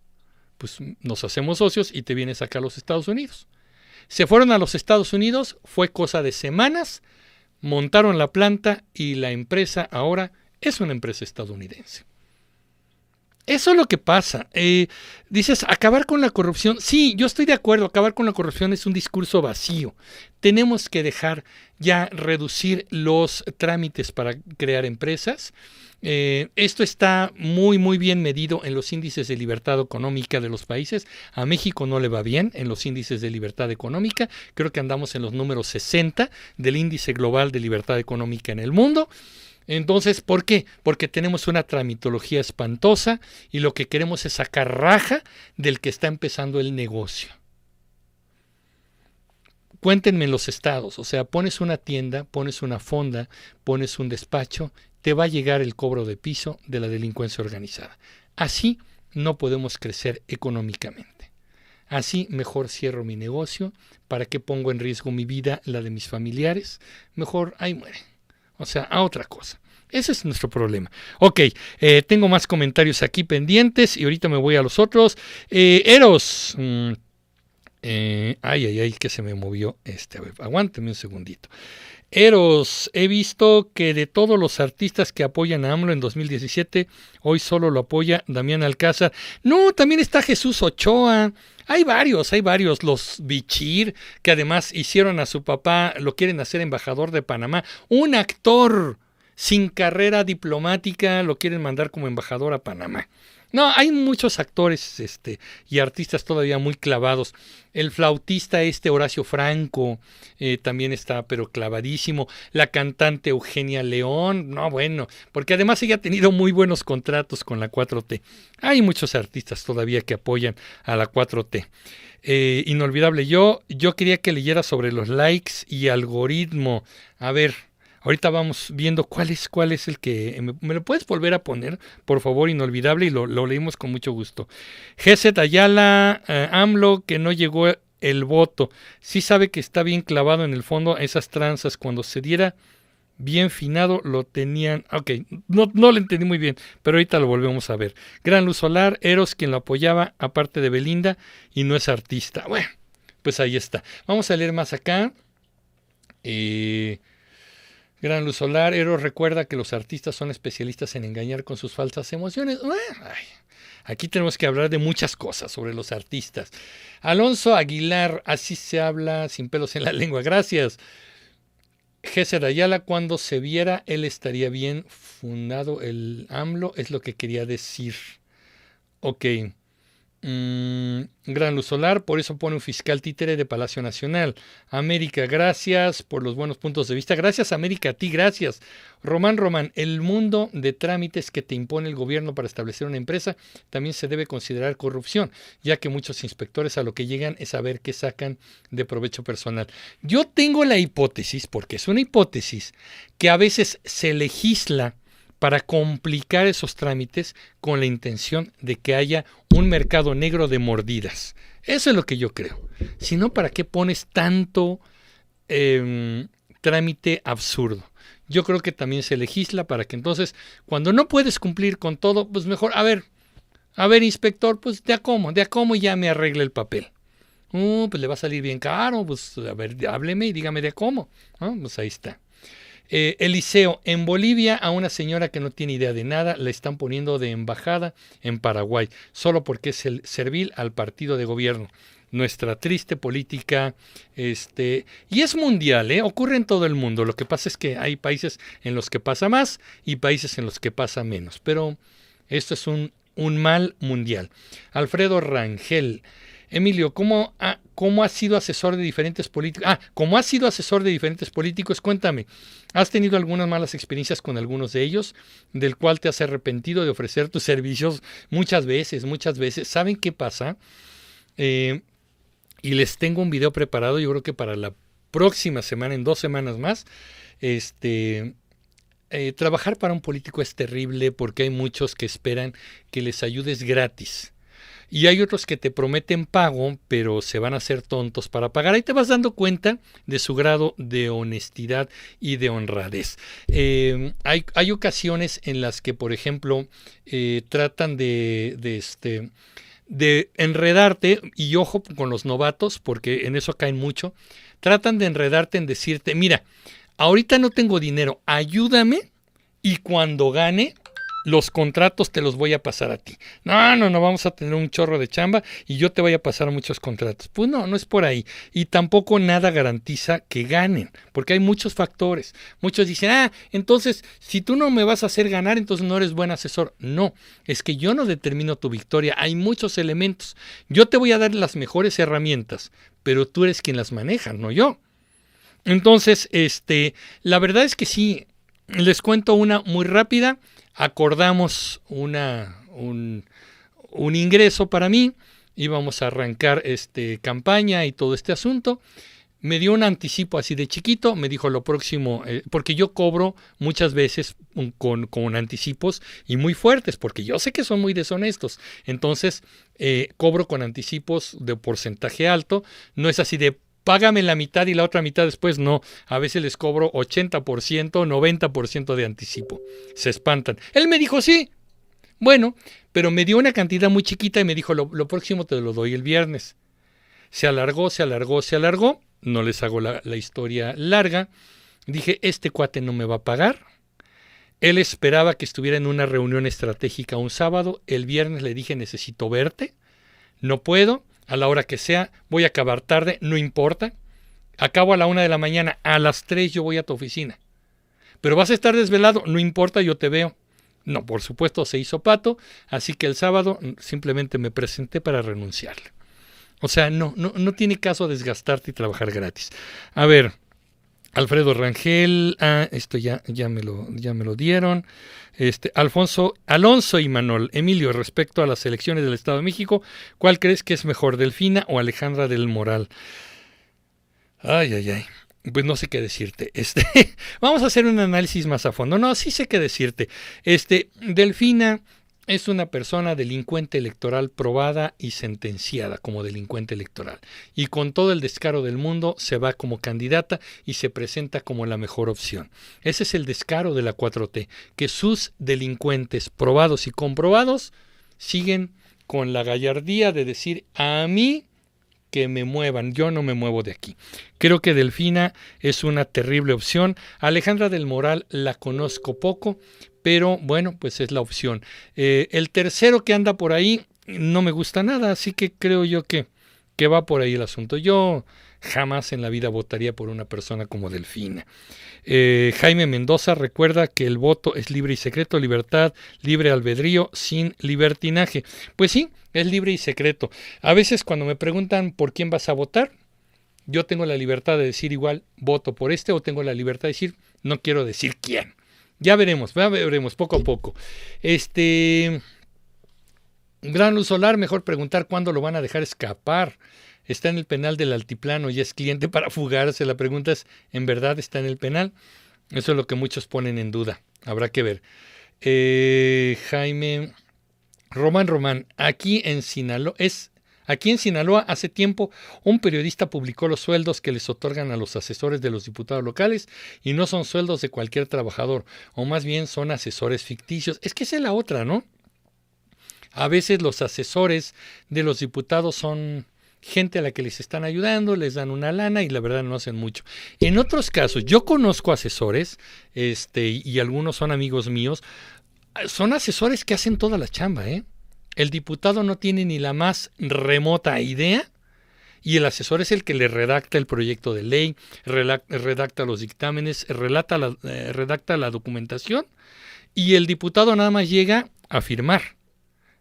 Pues nos hacemos socios y te vienes acá a los Estados Unidos. Se fueron a los Estados Unidos, fue cosa de semanas, montaron la planta y la empresa ahora es una empresa estadounidense. Eso es lo que pasa. Eh, dices, acabar con la corrupción. Sí, yo estoy de acuerdo, acabar con la corrupción es un discurso vacío. Tenemos que dejar ya reducir los trámites para crear empresas. Eh, esto está muy, muy bien medido en los índices de libertad económica de los países. A México no le va bien en los índices de libertad económica. Creo que andamos en los números 60 del índice global de libertad económica en el mundo. Entonces, ¿por qué? Porque tenemos una tramitología espantosa y lo que queremos es sacar raja del que está empezando el negocio. Cuéntenme en los estados, o sea, pones una tienda, pones una fonda, pones un despacho te va a llegar el cobro de piso de la delincuencia organizada. Así no podemos crecer económicamente. Así mejor cierro mi negocio, ¿para qué pongo en riesgo mi vida, la de mis familiares? Mejor ahí muere. O sea, a otra cosa. Ese es nuestro problema. Ok, eh, tengo más comentarios aquí pendientes y ahorita me voy a los otros. Eh, Eros. Mm, eh, ay, ay, ay, que se me movió este. A ver, aguánteme un segundito. Eros, he visto que de todos los artistas que apoyan a AMLO en 2017, hoy solo lo apoya Damián Alcázar. No, también está Jesús Ochoa. Hay varios, hay varios. Los Bichir, que además hicieron a su papá, lo quieren hacer embajador de Panamá. Un actor sin carrera diplomática lo quieren mandar como embajador a Panamá. No, hay muchos actores este, y artistas todavía muy clavados. El flautista este Horacio Franco eh, también está pero clavadísimo. La cantante Eugenia León, no bueno, porque además ella ha tenido muy buenos contratos con la 4T. Hay muchos artistas todavía que apoyan a la 4T. Eh, inolvidable, yo, yo quería que leyera sobre los likes y algoritmo. A ver, Ahorita vamos viendo cuál es, cuál es el que... ¿Me, lo puedes volver a poner, por favor, inolvidable? Y lo, leímos con mucho gusto. Geset Ayala, eh, AMLO, que no llegó el voto. Sí sabe que está bien clavado en el fondo esas tranzas. Cuando se diera bien finado, lo tenían... Ok, no, no lo entendí muy bien, pero ahorita lo volvemos a ver. Gran Luz Solar, Eros, quien lo apoyaba, aparte de Belinda, y no es artista. Bueno, pues ahí está. Vamos a leer más acá. Eh, Gran Luz Solar, Eros recuerda que los artistas son especialistas en engañar con sus falsas emociones. aquí tenemos que hablar de muchas cosas sobre los artistas. Alonso Aguilar, así se habla sin pelos en la lengua. Gracias. Géser Ayala, cuando se viera, él estaría bien fundado el AMLO, es lo que quería decir. Ok. Mm, gran luz solar, por eso pone un fiscal títere de Palacio Nacional. América, gracias por los buenos puntos de vista. Gracias, América, a ti, gracias. Román Román, el mundo de trámites que te impone el gobierno para establecer una empresa también se debe considerar corrupción, ya que muchos inspectores a lo que llegan es saber qué sacan de provecho personal. Yo tengo la hipótesis, porque es una hipótesis, que a veces se legisla para complicar esos trámites con la intención de que haya un mercado negro de mordidas. Eso es lo que yo creo. Si no, ¿para qué pones tanto em, trámite absurdo? Yo creo que también se legisla para que entonces, cuando no puedes cumplir con todo, pues mejor, a ver, a ver, inspector, pues de a cómo, de a cómo ya me arregle el papel. Uh, pues le va a salir bien caro, pues a ver, hábleme y dígame de cómo. Pues ahí está. Eh, Eliseo, en Bolivia a una señora que no tiene idea de nada le están poniendo de embajada en Paraguay, solo porque es el servil al partido de gobierno. Nuestra triste política, este, y es mundial, ¿eh? ocurre en todo el mundo. Lo que pasa es que hay países en los que pasa más y países en los que pasa menos. Pero esto es un, un mal mundial. Alfredo Rangel, Emilio, ¿cómo ha, ¿cómo has sido asesor de diferentes políticos? Ah, ¿cómo has sido asesor de diferentes políticos? Cuéntame, ¿has tenido algunas malas experiencias con algunos de ellos, del cual te has arrepentido de ofrecer tus servicios muchas veces, muchas veces? ¿Saben qué pasa? Eh, y les tengo un video preparado, yo creo que para la próxima semana, en dos semanas más, este... Eh, trabajar para un político es terrible porque hay muchos que esperan que les ayudes gratis. Y hay otros que te prometen pago, pero se van a hacer tontos para pagar. Ahí te vas dando cuenta de su grado de honestidad y de honradez. Em, hay, hay, ocasiones en las que, por ejemplo, eh, tratan de, este, de enredarte, y ojo con los novatos, porque en eso caen mucho, tratan de enredarte en decirte, mira, ahorita no tengo dinero, ayúdame y cuando gane los contratos te los voy a pasar a ti. No, no, no, vamos a tener un chorro de chamba y yo te voy a pasar muchos contratos. Pues no, no es por ahí. Y tampoco nada garantiza que ganen, porque hay muchos factores. Muchos dicen, ah, entonces, si tú no me vas a hacer ganar, entonces no eres buen asesor. No, es que yo no determino tu victoria. Hay muchos elementos. Yo te voy a dar las mejores herramientas, pero tú eres quien las maneja, no yo. Entonces, este, la verdad es que sí, les cuento una muy rápida acordamos una, un, un ingreso para mí, íbamos a arrancar este, campaña y todo este asunto. Me dio un anticipo así de chiquito, me dijo lo próximo, eh, porque yo cobro muchas veces con, con, anticipos y muy fuertes, porque yo sé que son muy deshonestos. Entonces, eh, cobro con anticipos de porcentaje alto, no es así de págame la mitad y la otra mitad después. No, a veces les cobro 80%, 90% de anticipo. Se espantan. Él me dijo, sí. Bueno, pero me dio una cantidad muy chiquita y me dijo, lo, próximo te lo doy el viernes. Se alargó, se alargó, se alargó. No les hago la, la historia larga. Dije, este cuate no me va a pagar. Él esperaba que estuviera en una reunión estratégica un sábado. El viernes le dije, necesito verte. No puedo a la hora que sea, voy a acabar tarde, no importa. Acabo a la una de la mañana, a las tres yo voy a tu oficina. Pero vas a estar desvelado, no importa, yo te veo. No, por supuesto se hizo pato, así que el sábado simplemente me presenté para renunciarle. O sea, no, no, no tiene caso desgastarte y trabajar gratis. A ver, Alfredo Rangel, ah, esto ya, ya, me lo, ya me lo dieron. Este, Alfonso, Alonso y Manuel, Emilio, respecto a las elecciones del Estado de México, ¿cuál crees que es mejor, Delfina o Alejandra del Moral? Ay, ay, ay. Pues no sé qué decirte. Este, vamos a hacer un análisis más a fondo. No, sí sé qué decirte. Este, Delfina es una persona delincuente electoral probada y sentenciada como delincuente electoral. Y con todo el descaro del mundo se va como candidata y se presenta como la mejor opción. Ese es el descaro de la 4T, que sus delincuentes probados y comprobados siguen con la gallardía de decir a mí que me muevan, yo no me muevo de aquí. Creo que Delfina es una terrible opción. Alejandra del Moral la conozco poco, pero bueno, pues es la opción. Eh, el tercero que anda por ahí no me gusta nada, así que creo yo que, que va por ahí el asunto. Yo jamás en la vida votaría por una persona como Delfina. Eh, Jaime Mendoza recuerda que el voto es libre y secreto, libertad, libre albedrío, sin libertinaje. Pues sí, es libre y secreto. A veces cuando me preguntan por quién vas a votar, yo tengo la libertad de decir igual voto por este o tengo la libertad de decir no quiero decir quién. Ya veremos, ya veremos poco a poco. Este Gran Luz Solar, mejor preguntar cuándo lo van a dejar escapar. Está en el penal del altiplano y es cliente para fugarse. La pregunta es, ¿en verdad está en el penal? Eso es lo que muchos ponen en duda. Habrá que ver. Eh, Jaime Román Román, aquí en Sinaloa, es Aquí en Sinaloa, hace tiempo, un periodista publicó los sueldos que les otorgan a los asesores de los diputados locales y no son sueldos de cualquier trabajador, o más bien son asesores ficticios. Es que esa es la otra, ¿no? A veces los asesores de los diputados son gente a la que les están ayudando, les dan una lana y la verdad no hacen mucho. En otros casos, yo conozco asesores, este, y algunos son amigos míos, son asesores que hacen toda la chamba, ¿eh? El diputado no tiene ni la más remota idea y el asesor es el que le redacta el proyecto de ley, redacta los dictámenes, relata la, eh, redacta la documentación y el diputado nada más llega a firmar.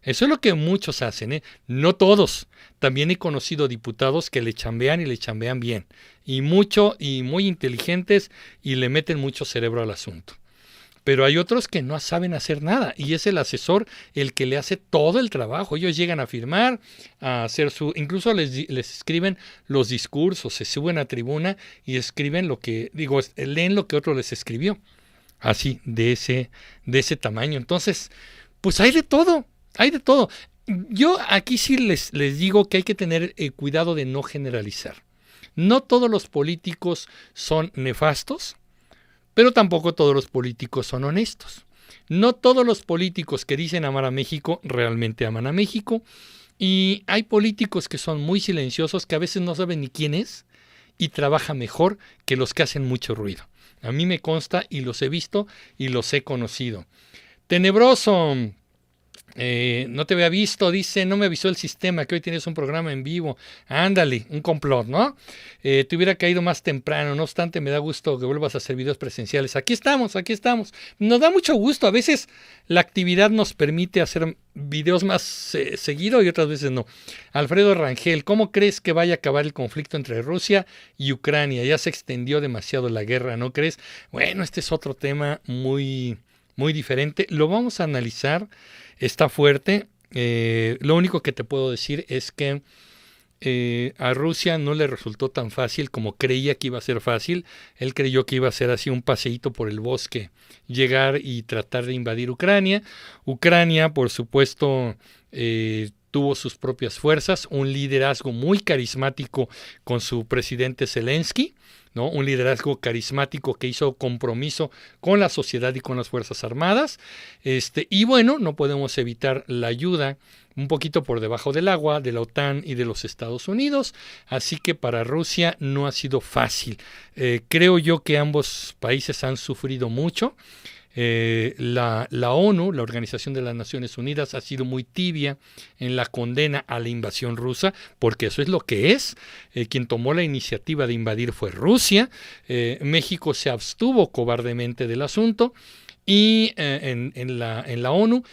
Eso es lo que muchos hacen, ¿eh? no todos. También he conocido diputados que le chambean y le chambean bien. Y mucho y muy inteligentes y le meten mucho cerebro al asunto pero hay otros que no saben hacer nada y es el asesor el que le hace todo el trabajo. Ellos llegan a firmar, a hacer su, incluso les, les escriben los discursos, se suben a tribuna y escriben lo que, digo, leen lo que otro les escribió. Así, de ese, de ese tamaño. Entonces, pues hay de todo, hay de todo. Yo aquí sí les, les digo que hay que tener eh, cuidado de no generalizar. No todos los políticos son nefastos, pero tampoco todos los políticos son honestos. No todos los políticos que dicen amar a México realmente aman a México. Y hay políticos que son muy silenciosos, que a veces no saben ni quién es y trabaja mejor que los que hacen mucho ruido. A mí me consta y los he visto y los he conocido. Tenebroso, eh, no te había visto, dice, no me avisó el sistema que hoy tienes un programa en vivo. Ándale, un complot, ¿no? Eh, te hubiera caído más temprano, no obstante, me da gusto que vuelvas a hacer videos presenciales. Aquí estamos, aquí estamos. Nos da mucho gusto. A veces la actividad nos permite hacer videos más eh, seguido y otras veces no. Alfredo Rangel, ¿cómo crees que vaya a acabar el conflicto entre Rusia y Ucrania? Ya se extendió demasiado la guerra, ¿no crees? Bueno, este es otro tema muy, muy diferente. Lo vamos a analizar está fuerte. Eh, lo único que te puedo decir es que eh, a Rusia no le resultó tan fácil como creía que iba a ser fácil. Él creyó que iba a ser así un paseíto por el bosque, llegar y tratar de invadir Ucrania. Ucrania, por supuesto, eh, tuvo sus propias fuerzas, un liderazgo muy carismático con su presidente Zelensky. ¿No? Un liderazgo carismático que hizo compromiso con la sociedad y con las Fuerzas Armadas. Este, y bueno, no podemos evitar la ayuda un poquito por debajo del agua de la OTAN y de los Estados Unidos. Así que para Rusia no ha sido fácil. Eh, creo yo que ambos países han sufrido mucho. Eh, la, ONU, la Organización de las Naciones Unidas, ha sido muy tibia en la condena a la invasión rusa, porque eso es lo que es. Eh, quien tomó la iniciativa de invadir fue Rusia. Eh, México se abstuvo cobardemente del asunto y en, la, en la ONU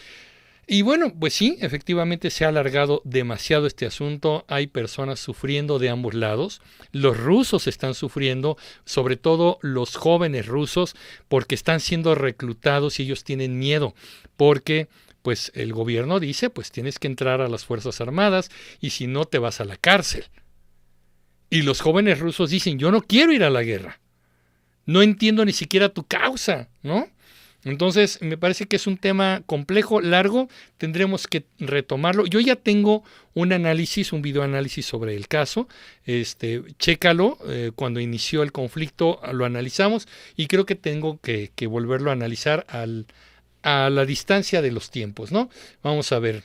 y bueno, pues sí, efectivamente se ha alargado demasiado este asunto. Hay personas sufriendo de ambos lados. Los rusos están sufriendo, sobre todo los jóvenes rusos, porque están siendo reclutados y ellos tienen miedo, porque pues el gobierno dice, pues tienes que entrar a las Fuerzas Armadas y si no te vas a la cárcel. Y los jóvenes rusos dicen, yo no quiero ir a la guerra. No entiendo ni siquiera tu causa, ¿no? Entonces, me parece que es un tema complejo, largo, tendremos que retomarlo. Yo ya tengo un análisis, un videoanálisis sobre el caso, este, chécalo, eh, cuando inició el conflicto lo analizamos y creo que tengo que, que volverlo a analizar al, a la distancia de los tiempos, ¿no? Vamos a ver.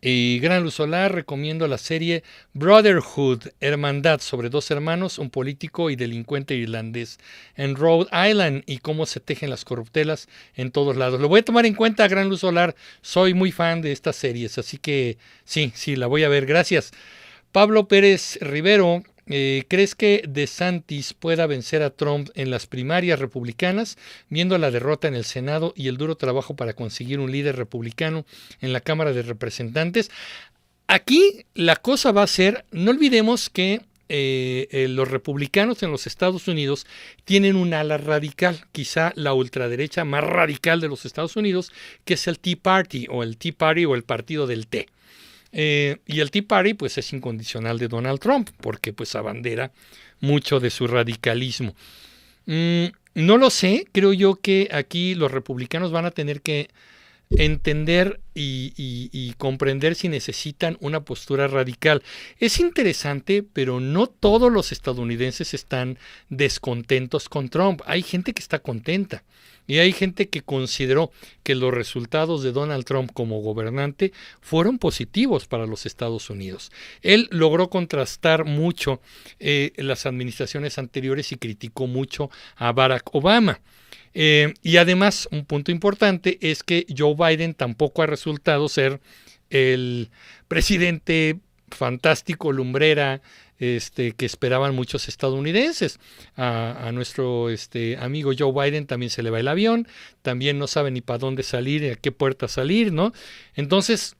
Y Gran Luz Solar recomiendo la serie Brotherhood, Hermandad, sobre dos hermanos, un político y delincuente irlandés en Rhode Island y cómo se tejen las corruptelas en todos lados. Lo voy a tomar en cuenta, Gran Luz Solar. Soy muy fan de estas series, así que sí, sí, la voy a ver. Gracias. Pablo Pérez Rivero eh, ¿Crees que DeSantis pueda vencer a Trump en las primarias republicanas, viendo la derrota en el Senado y el duro trabajo para conseguir un líder republicano en la Cámara de Representantes? Aquí la cosa va a ser, no olvidemos que eh, eh, los republicanos en los Estados Unidos tienen un ala radical, quizá la ultraderecha más radical de los Estados Unidos, que es el Tea Party o el Tea Party o el partido del té. Eh, y el Tea Party pues es incondicional de Donald Trump porque pues abandera mucho de su radicalismo. Mm, no lo sé, creo yo que aquí los republicanos van a tener que entender y, comprender si necesitan una postura radical. Es interesante, pero no todos los estadounidenses están descontentos con Trump. Hay gente que está contenta. Y hay gente que consideró que los resultados de Donald Trump como gobernante fueron positivos para los Estados Unidos. Él logró contrastar mucho eh, las administraciones anteriores y criticó mucho a Barack Obama. Eh, y además, un punto importante es que Joe Biden tampoco ha resultado ser el presidente fantástico, lumbrera, este, que esperaban muchos estadounidenses. A, nuestro este, amigo Joe Biden también se le va el avión, también no sabe ni para dónde salir, a qué puerta salir, ¿no? Entonces,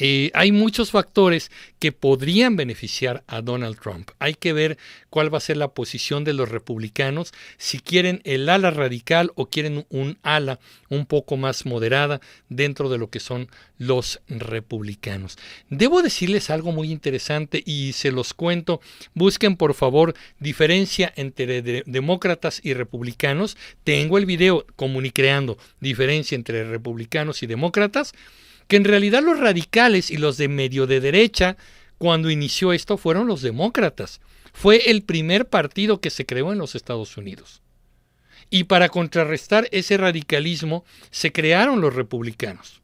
eh, hay muchos factores que podrían beneficiar a Donald Trump. Hay que ver cuál va a ser la posición de los republicanos, si quieren el ala radical o quieren un ala un poco más moderada dentro de lo que son los republicanos. Debo decirles algo muy interesante y se los cuento. Busquen por favor diferencia entre demócratas y republicanos. Tengo el video comunicreando diferencia entre republicanos y demócratas que en realidad los radicales y los de medio de derecha, cuando inició esto, fueron los demócratas. Fue el primer partido que se creó en los Estados Unidos. Y para contrarrestar ese radicalismo se crearon los republicanos.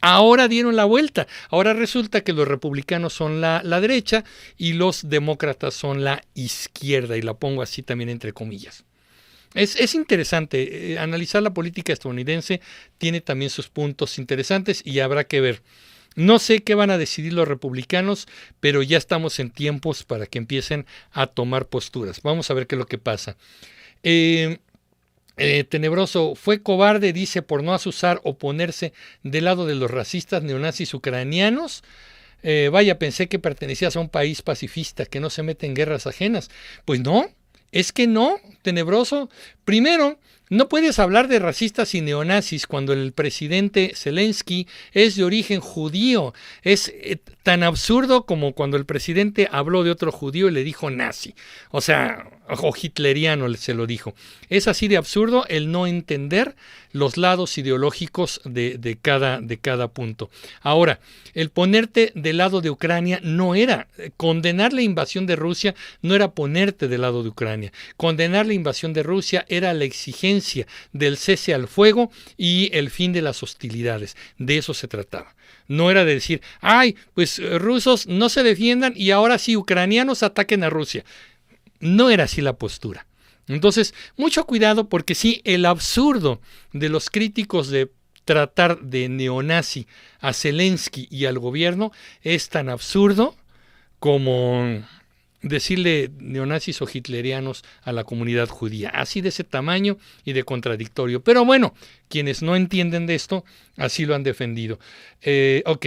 Ahora dieron la vuelta. Ahora resulta que los republicanos son la, la, derecha y los demócratas son la izquierda. Y la pongo así también entre comillas. Es, interesante, eh, analizar la política estadounidense tiene también sus puntos interesantes y habrá que ver. No sé qué van a decidir los republicanos, pero ya estamos en tiempos para que empiecen a tomar posturas. Vamos a ver qué es lo que pasa. Eh, eh, tenebroso, fue cobarde, dice, por no asusar o ponerse del lado de los racistas neonazis ucranianos. vaya, pensé que pertenecías a un país pacifista que no se mete en guerras ajenas. Pues no, es que no, tenebroso. Primero, no puedes hablar de racistas y neonazis cuando el presidente Zelensky es de origen judío. Es eh, tan absurdo como cuando el presidente habló de otro judío y le dijo nazi. O sea, o hitleriano se lo dijo. Es así de absurdo el no entender los lados ideológicos de, cada, de cada punto. Ahora, el ponerte del lado de Ucrania no era condenar la invasión de Rusia, no era ponerte del lado de Ucrania. Condenar la invasión de Rusia era la exigencia del cese al fuego y el fin de las hostilidades. De eso se trataba. No era de decir, ay, pues rusos no se defiendan y ahora sí ucranianos ataquen a Rusia. No era así la postura. Entonces, mucho cuidado porque sí, el absurdo de los críticos de tratar de neonazi a Zelensky y al gobierno es tan absurdo como decirle neonazis o hitlerianos a la comunidad judía, así de ese tamaño y de contradictorio. Pero bueno, quienes no entienden de esto, así lo han defendido. Eh, ok,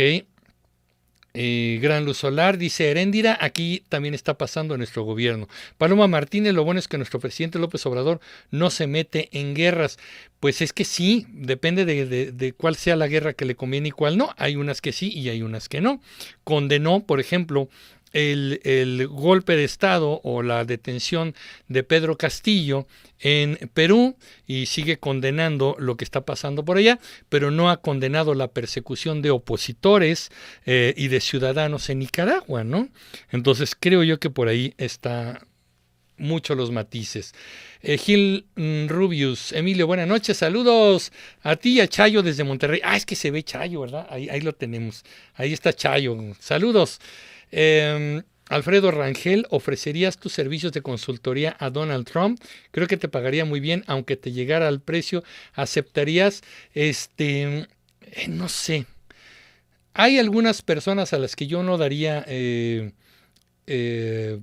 eh, Gran Luz Solar dice Heréndira, aquí también está pasando nuestro gobierno. Paloma Martínez, lo bueno es que nuestro presidente López Obrador no se mete en guerras. Pues es que sí, depende de, de, cuál sea la guerra que le conviene y cuál no. Hay unas que sí y hay unas que no. Condenó, por ejemplo, el, golpe de Estado o la detención de Pedro Castillo en Perú y sigue condenando lo que está pasando por allá, pero no ha condenado la persecución de opositores eh, y de ciudadanos en Nicaragua, ¿no? Entonces creo yo que por ahí está mucho los matices. Eh, Gil mm, Rubius, Emilio, buenas noches, saludos a ti y a Chayo desde Monterrey. Ah, es que se ve Chayo, ¿verdad? Ahí, ahí lo tenemos. Ahí está Chayo. Saludos. Em, Alfredo Rangel, ¿ofrecerías tus servicios de consultoría a Donald Trump? Creo que te pagaría muy bien, aunque te llegara al precio, ¿aceptarías? Este, eh, no sé. Hay algunas personas a las que yo no daría eh, eh,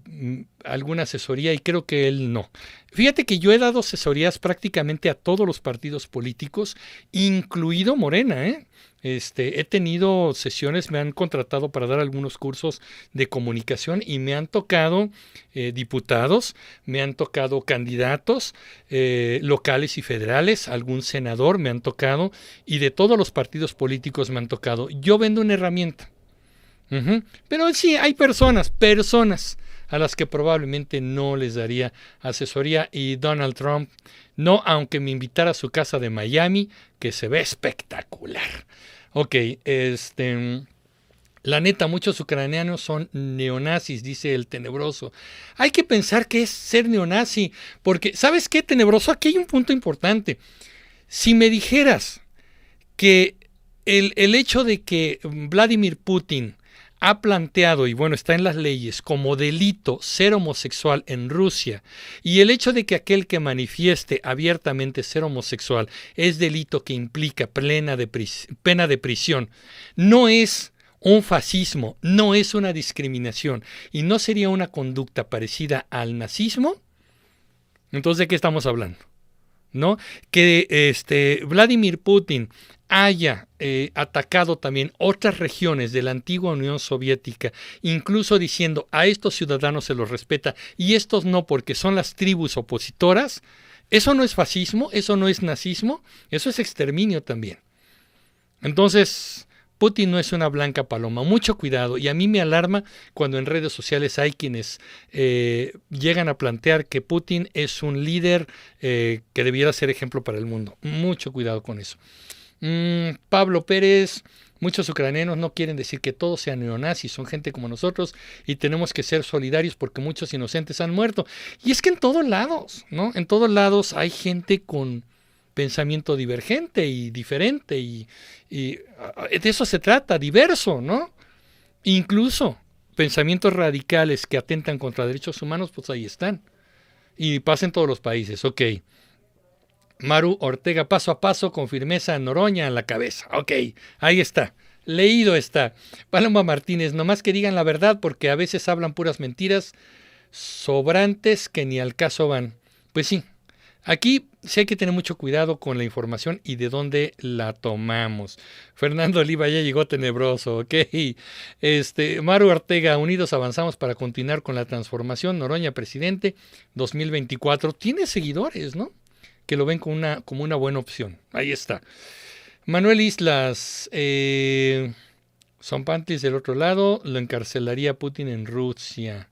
alguna asesoría y creo que él no. Fíjate que yo he dado asesorías prácticamente a todos los partidos políticos, incluido Morena. ¿eh? Este, he tenido sesiones, me han contratado para dar algunos cursos de comunicación y me han tocado eh, diputados, me han tocado candidatos eh, locales y federales, algún senador me han tocado y de todos los partidos políticos me han tocado. Yo vendo una herramienta. Pero sí, hay personas, personas a las que probablemente no les daría asesoría y Donald Trump no, aunque me invitara a su casa de Miami, que se ve espectacular. Ok, este... La neta, muchos ucranianos son neonazis, dice el tenebroso. Hay que pensar qué es ser neonazi, porque, ¿sabes qué, tenebroso? Aquí hay un punto importante. Si me dijeras que el, el hecho de que Vladimir Putin ha planteado, y bueno, está en las leyes, como delito ser homosexual en Rusia, y el hecho de que aquel que manifieste abiertamente ser homosexual es delito que implica plena pena de prisión, no es un fascismo, no es una discriminación, y no sería una conducta parecida al nazismo, entonces ¿de qué estamos hablando? ¿No? Que este Vladimir Putin haya eh, atacado también otras regiones de la antigua Unión Soviética, incluso diciendo a estos ciudadanos se los respeta y estos no porque son las tribus opositoras, eso no es fascismo, eso no es nazismo, eso es exterminio también. Entonces, Putin no es una blanca paloma, mucho cuidado. Y a mí me alarma cuando en redes sociales hay quienes eh, llegan a plantear que Putin es un líder eh, que debiera ser ejemplo para el mundo. Mucho cuidado con eso. Mm, Pablo Pérez, muchos ucranianos no quieren decir que todos sean neonazis, son gente como nosotros y tenemos que ser solidarios porque muchos inocentes han muerto. Y es que en todos lados, ¿no? En todos lados hay gente con pensamiento divergente y diferente y, y ah, de eso se trata, diverso, ¿no? Incluso pensamientos radicales que atentan contra derechos humanos, pues ahí están. Y pasa en todos los países, ok. Maru Ortega paso a paso con firmeza Noroña en la cabeza. Ok, ahí está. Leído está. Paloma Martínez, nomás que digan la verdad porque a veces hablan puras mentiras sobrantes que ni al caso van. Pues sí, aquí sí hay que tener mucho cuidado con la información y de dónde la tomamos. Fernando Oliva ya llegó tenebroso, ok. Este, Maru Ortega, unidos avanzamos para continuar con la transformación. Noroña, presidente, 2024. Tiene seguidores, ¿no? Que lo ven como una, como una buena opción. Ahí está. Manuel Islas, eh, son panties del otro lado, lo encarcelaría Putin en Rusia.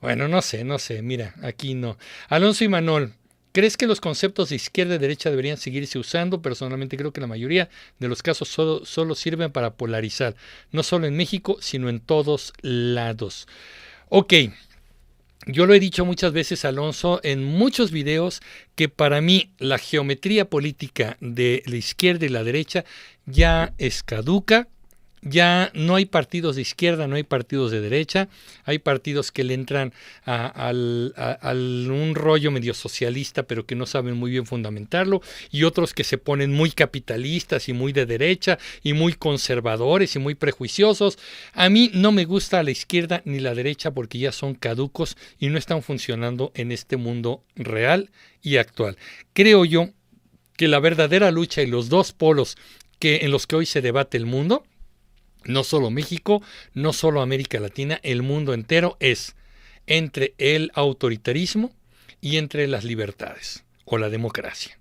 Bueno, no sé, no sé, mira, aquí no. Alonso y Manuel, ¿crees que los conceptos de izquierda y derecha deberían seguirse usando? Personalmente creo que la mayoría de los casos solo, solo sirven para polarizar, no solo en México, sino en todos lados. Ok, yo lo he dicho muchas veces, Alonso, en muchos videos, que para mí la geometría política de la izquierda y la derecha ya es caduca, ya no hay partidos de izquierda, no hay partidos de derecha, hay partidos que le entran a, un rollo medio socialista, pero que no saben muy bien fundamentarlo, y otros que se ponen muy capitalistas y muy de derecha, y muy conservadores y muy prejuiciosos. A mí no me gusta la izquierda ni la derecha porque ya son caducos y no están funcionando en este mundo real y actual. Creo yo que la verdadera lucha y los dos polos que en los que hoy se debate el mundo no solo México, no solo América Latina, el mundo entero es entre el autoritarismo y entre las libertades o la democracia.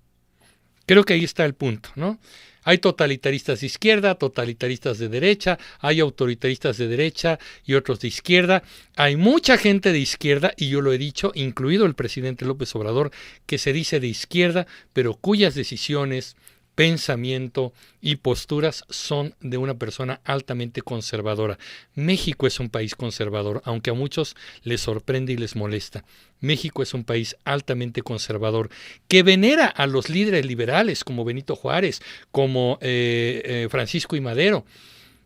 Creo que ahí está el punto, ¿no? Hay totalitaristas de izquierda, totalitaristas de derecha, hay autoritaristas de derecha y otros de izquierda. Hay mucha gente de izquierda, y yo lo he dicho, incluido el presidente López Obrador, que se dice de izquierda, pero cuyas decisiones, pensamiento y posturas son de una persona altamente conservadora. México es un país conservador, aunque a muchos les sorprende y les molesta. México es un país altamente conservador que venera a los líderes liberales como Benito Juárez, como eh, eh, Francisco y Madero.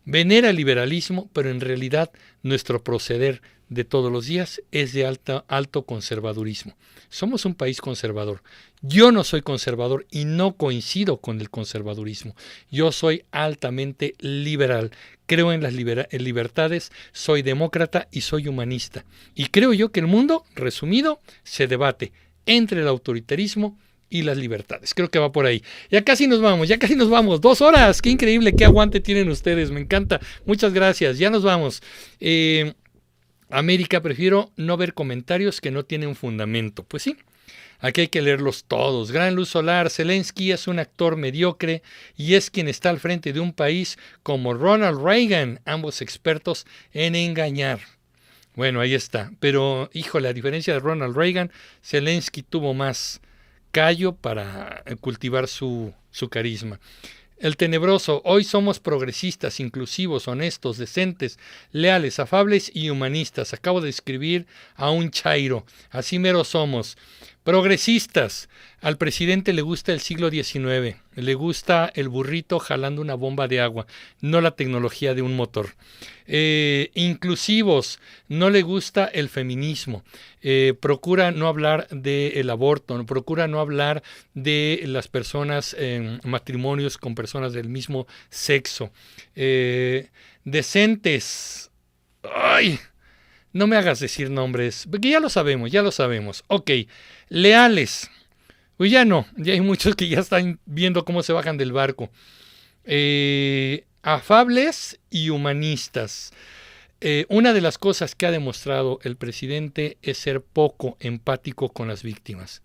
Venera el liberalismo, pero en realidad nuestro proceder de todos los días es de alto conservadurismo. Somos un país conservador. Yo no soy conservador y no coincido con el conservadurismo. Yo soy altamente liberal. Creo en las libertades, soy demócrata y soy humanista. Y creo yo que el mundo, resumido, se debate entre el autoritarismo y las libertades. Creo que va por ahí. Ya casi nos vamos, ya casi nos vamos. Dos horas. Qué increíble, qué aguante tienen ustedes. Me encanta. Muchas gracias. Ya nos vamos. Eh, América, prefiero no ver comentarios que no tienen fundamento. Pues sí, aquí hay que leerlos todos. Gran luz solar, Zelensky es un actor mediocre y es quien está al frente de un país como Ronald Reagan, ambos expertos en engañar. Bueno, ahí está. Pero, híjole, a diferencia de Ronald Reagan, Zelensky tuvo más callo para cultivar su, su carisma. El tenebroso, hoy somos progresistas, inclusivos, honestos, decentes, leales, afables y humanistas. Acabo de escribir a un chairo. Así mero somos. Progresistas. Al presidente le gusta el siglo XIX, le gusta el burrito jalando una bomba de agua, no la tecnología de un motor. Eh, inclusivos, no le gusta el feminismo, eh, procura no hablar del aborto, procura no hablar de las personas en matrimonios con personas del mismo sexo. Eh, decentes. ¡Ay! No me hagas decir nombres, porque ya lo sabemos, ya lo sabemos. Ok, leales. Pues ya no, ya hay muchos que ya están viendo cómo se bajan del barco. Eh, afables y humanistas. Eh, una de las cosas que ha demostrado el presidente es ser poco empático con las víctimas.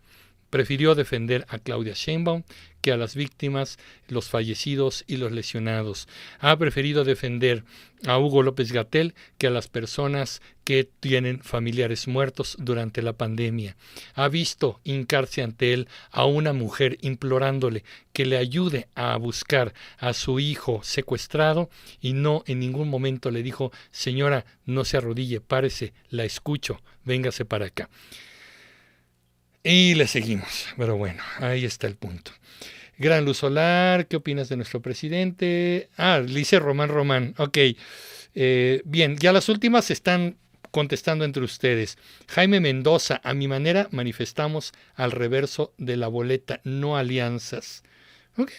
Prefirió defender a Claudia Sheinbaum que a las víctimas, los fallecidos y los lesionados. Ha preferido defender a Hugo López Gatel que a las personas que tienen familiares muertos durante la pandemia. Ha visto hincarse ante él a una mujer implorándole que le ayude a buscar a su hijo secuestrado y no en ningún momento le dijo, señora, no se arrodille, párese, la escucho, véngase para acá. Y le seguimos. Pero bueno, ahí está el punto. Gran Luz Solar, ¿qué opinas de nuestro presidente? Ah, dice Román Román. Ok. Eh, bien, ya las últimas están contestando entre ustedes. Jaime Mendoza, a mi manera manifestamos al reverso de la boleta, no alianzas. Ok.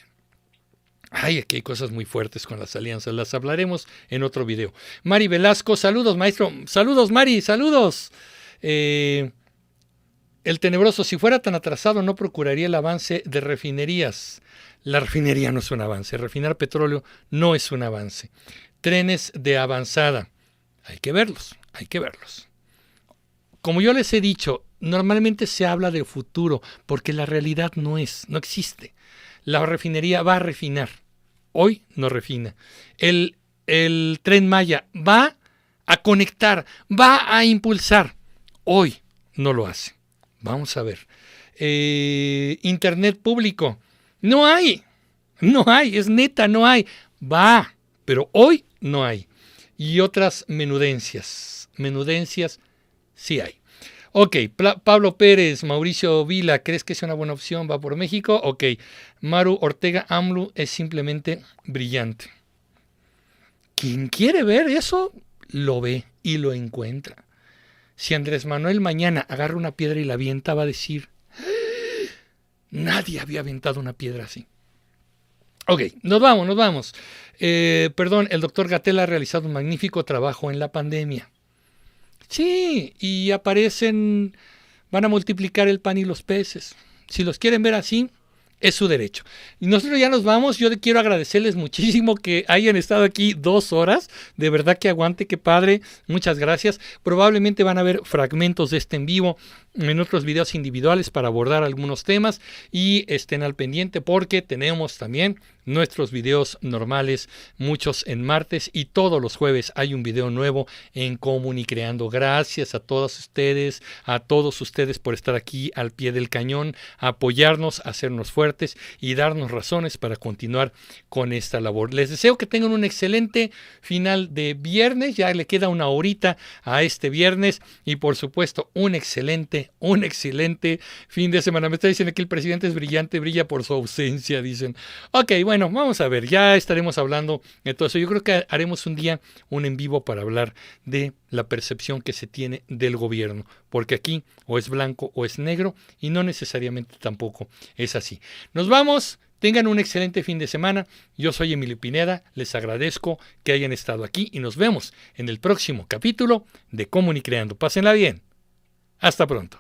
Ay, aquí hay cosas muy fuertes con las alianzas, las hablaremos en otro video. Mari Velasco, saludos, maestro. Saludos, Mari, saludos. Eh, el tenebroso, si fuera tan atrasado, no procuraría el avance de refinerías. La refinería no es un avance, refinar petróleo no es un avance. Trenes de avanzada, hay que verlos, hay que verlos. Como yo les he dicho, normalmente se habla de futuro, porque la realidad no es, no existe. La refinería va a refinar, hoy no refina. El, el tren Maya va a conectar, va a impulsar, hoy no lo hace. Vamos a ver. Eh, Internet público. No hay. No hay. Es neta, no hay. Va. Pero hoy no hay. Y otras menudencias. Menudencias sí hay. Ok, Pablo Pérez, Mauricio Vila, ¿crees que es una buena opción? ¿Va por México? Ok, Maru Ortega AMLU es simplemente brillante. Quien quiere ver eso, lo ve y lo encuentra. Si Andrés Manuel mañana agarra una piedra y la avienta, va a decir, nadie había aventado una piedra así. Ok, nos vamos, nos vamos. Eh, perdón, el doctor Gatel ha realizado un magnífico trabajo en la pandemia. Sí, y aparecen, van a multiplicar el pan y los peces. Si los quieren ver así, es su derecho. Y nosotros ya nos vamos. Yo quiero agradecerles muchísimo que hayan estado aquí dos horas. De verdad que aguante, qué padre. Muchas gracias. Probablemente van a ver fragmentos de este en vivo en otros videos individuales para abordar algunos temas y estén al pendiente porque tenemos también nuestros videos normales, muchos en martes y todos los jueves hay un video nuevo en Comunicreando. Gracias a todos ustedes, a todos ustedes por estar aquí al pie del cañón, apoyarnos, hacernos fuertes y darnos razones para continuar con esta labor. Les deseo que tengan un excelente final de viernes, ya le queda una horita a este viernes y por supuesto un excelente, un excelente fin de semana. Me está diciendo que el presidente es brillante, brilla por su ausencia, dicen. Ok, bueno, vamos a ver, ya estaremos hablando de todo eso. Yo creo que haremos un día un en vivo para hablar de la percepción que se tiene del gobierno, porque aquí o es blanco o es negro y no necesariamente tampoco es así. Nos vamos. Tengan un excelente fin de semana. Yo soy Emilio Pineda. Les agradezco que hayan estado aquí y nos vemos en el próximo capítulo de Comunicreando. Pásenla bien. Hasta pronto.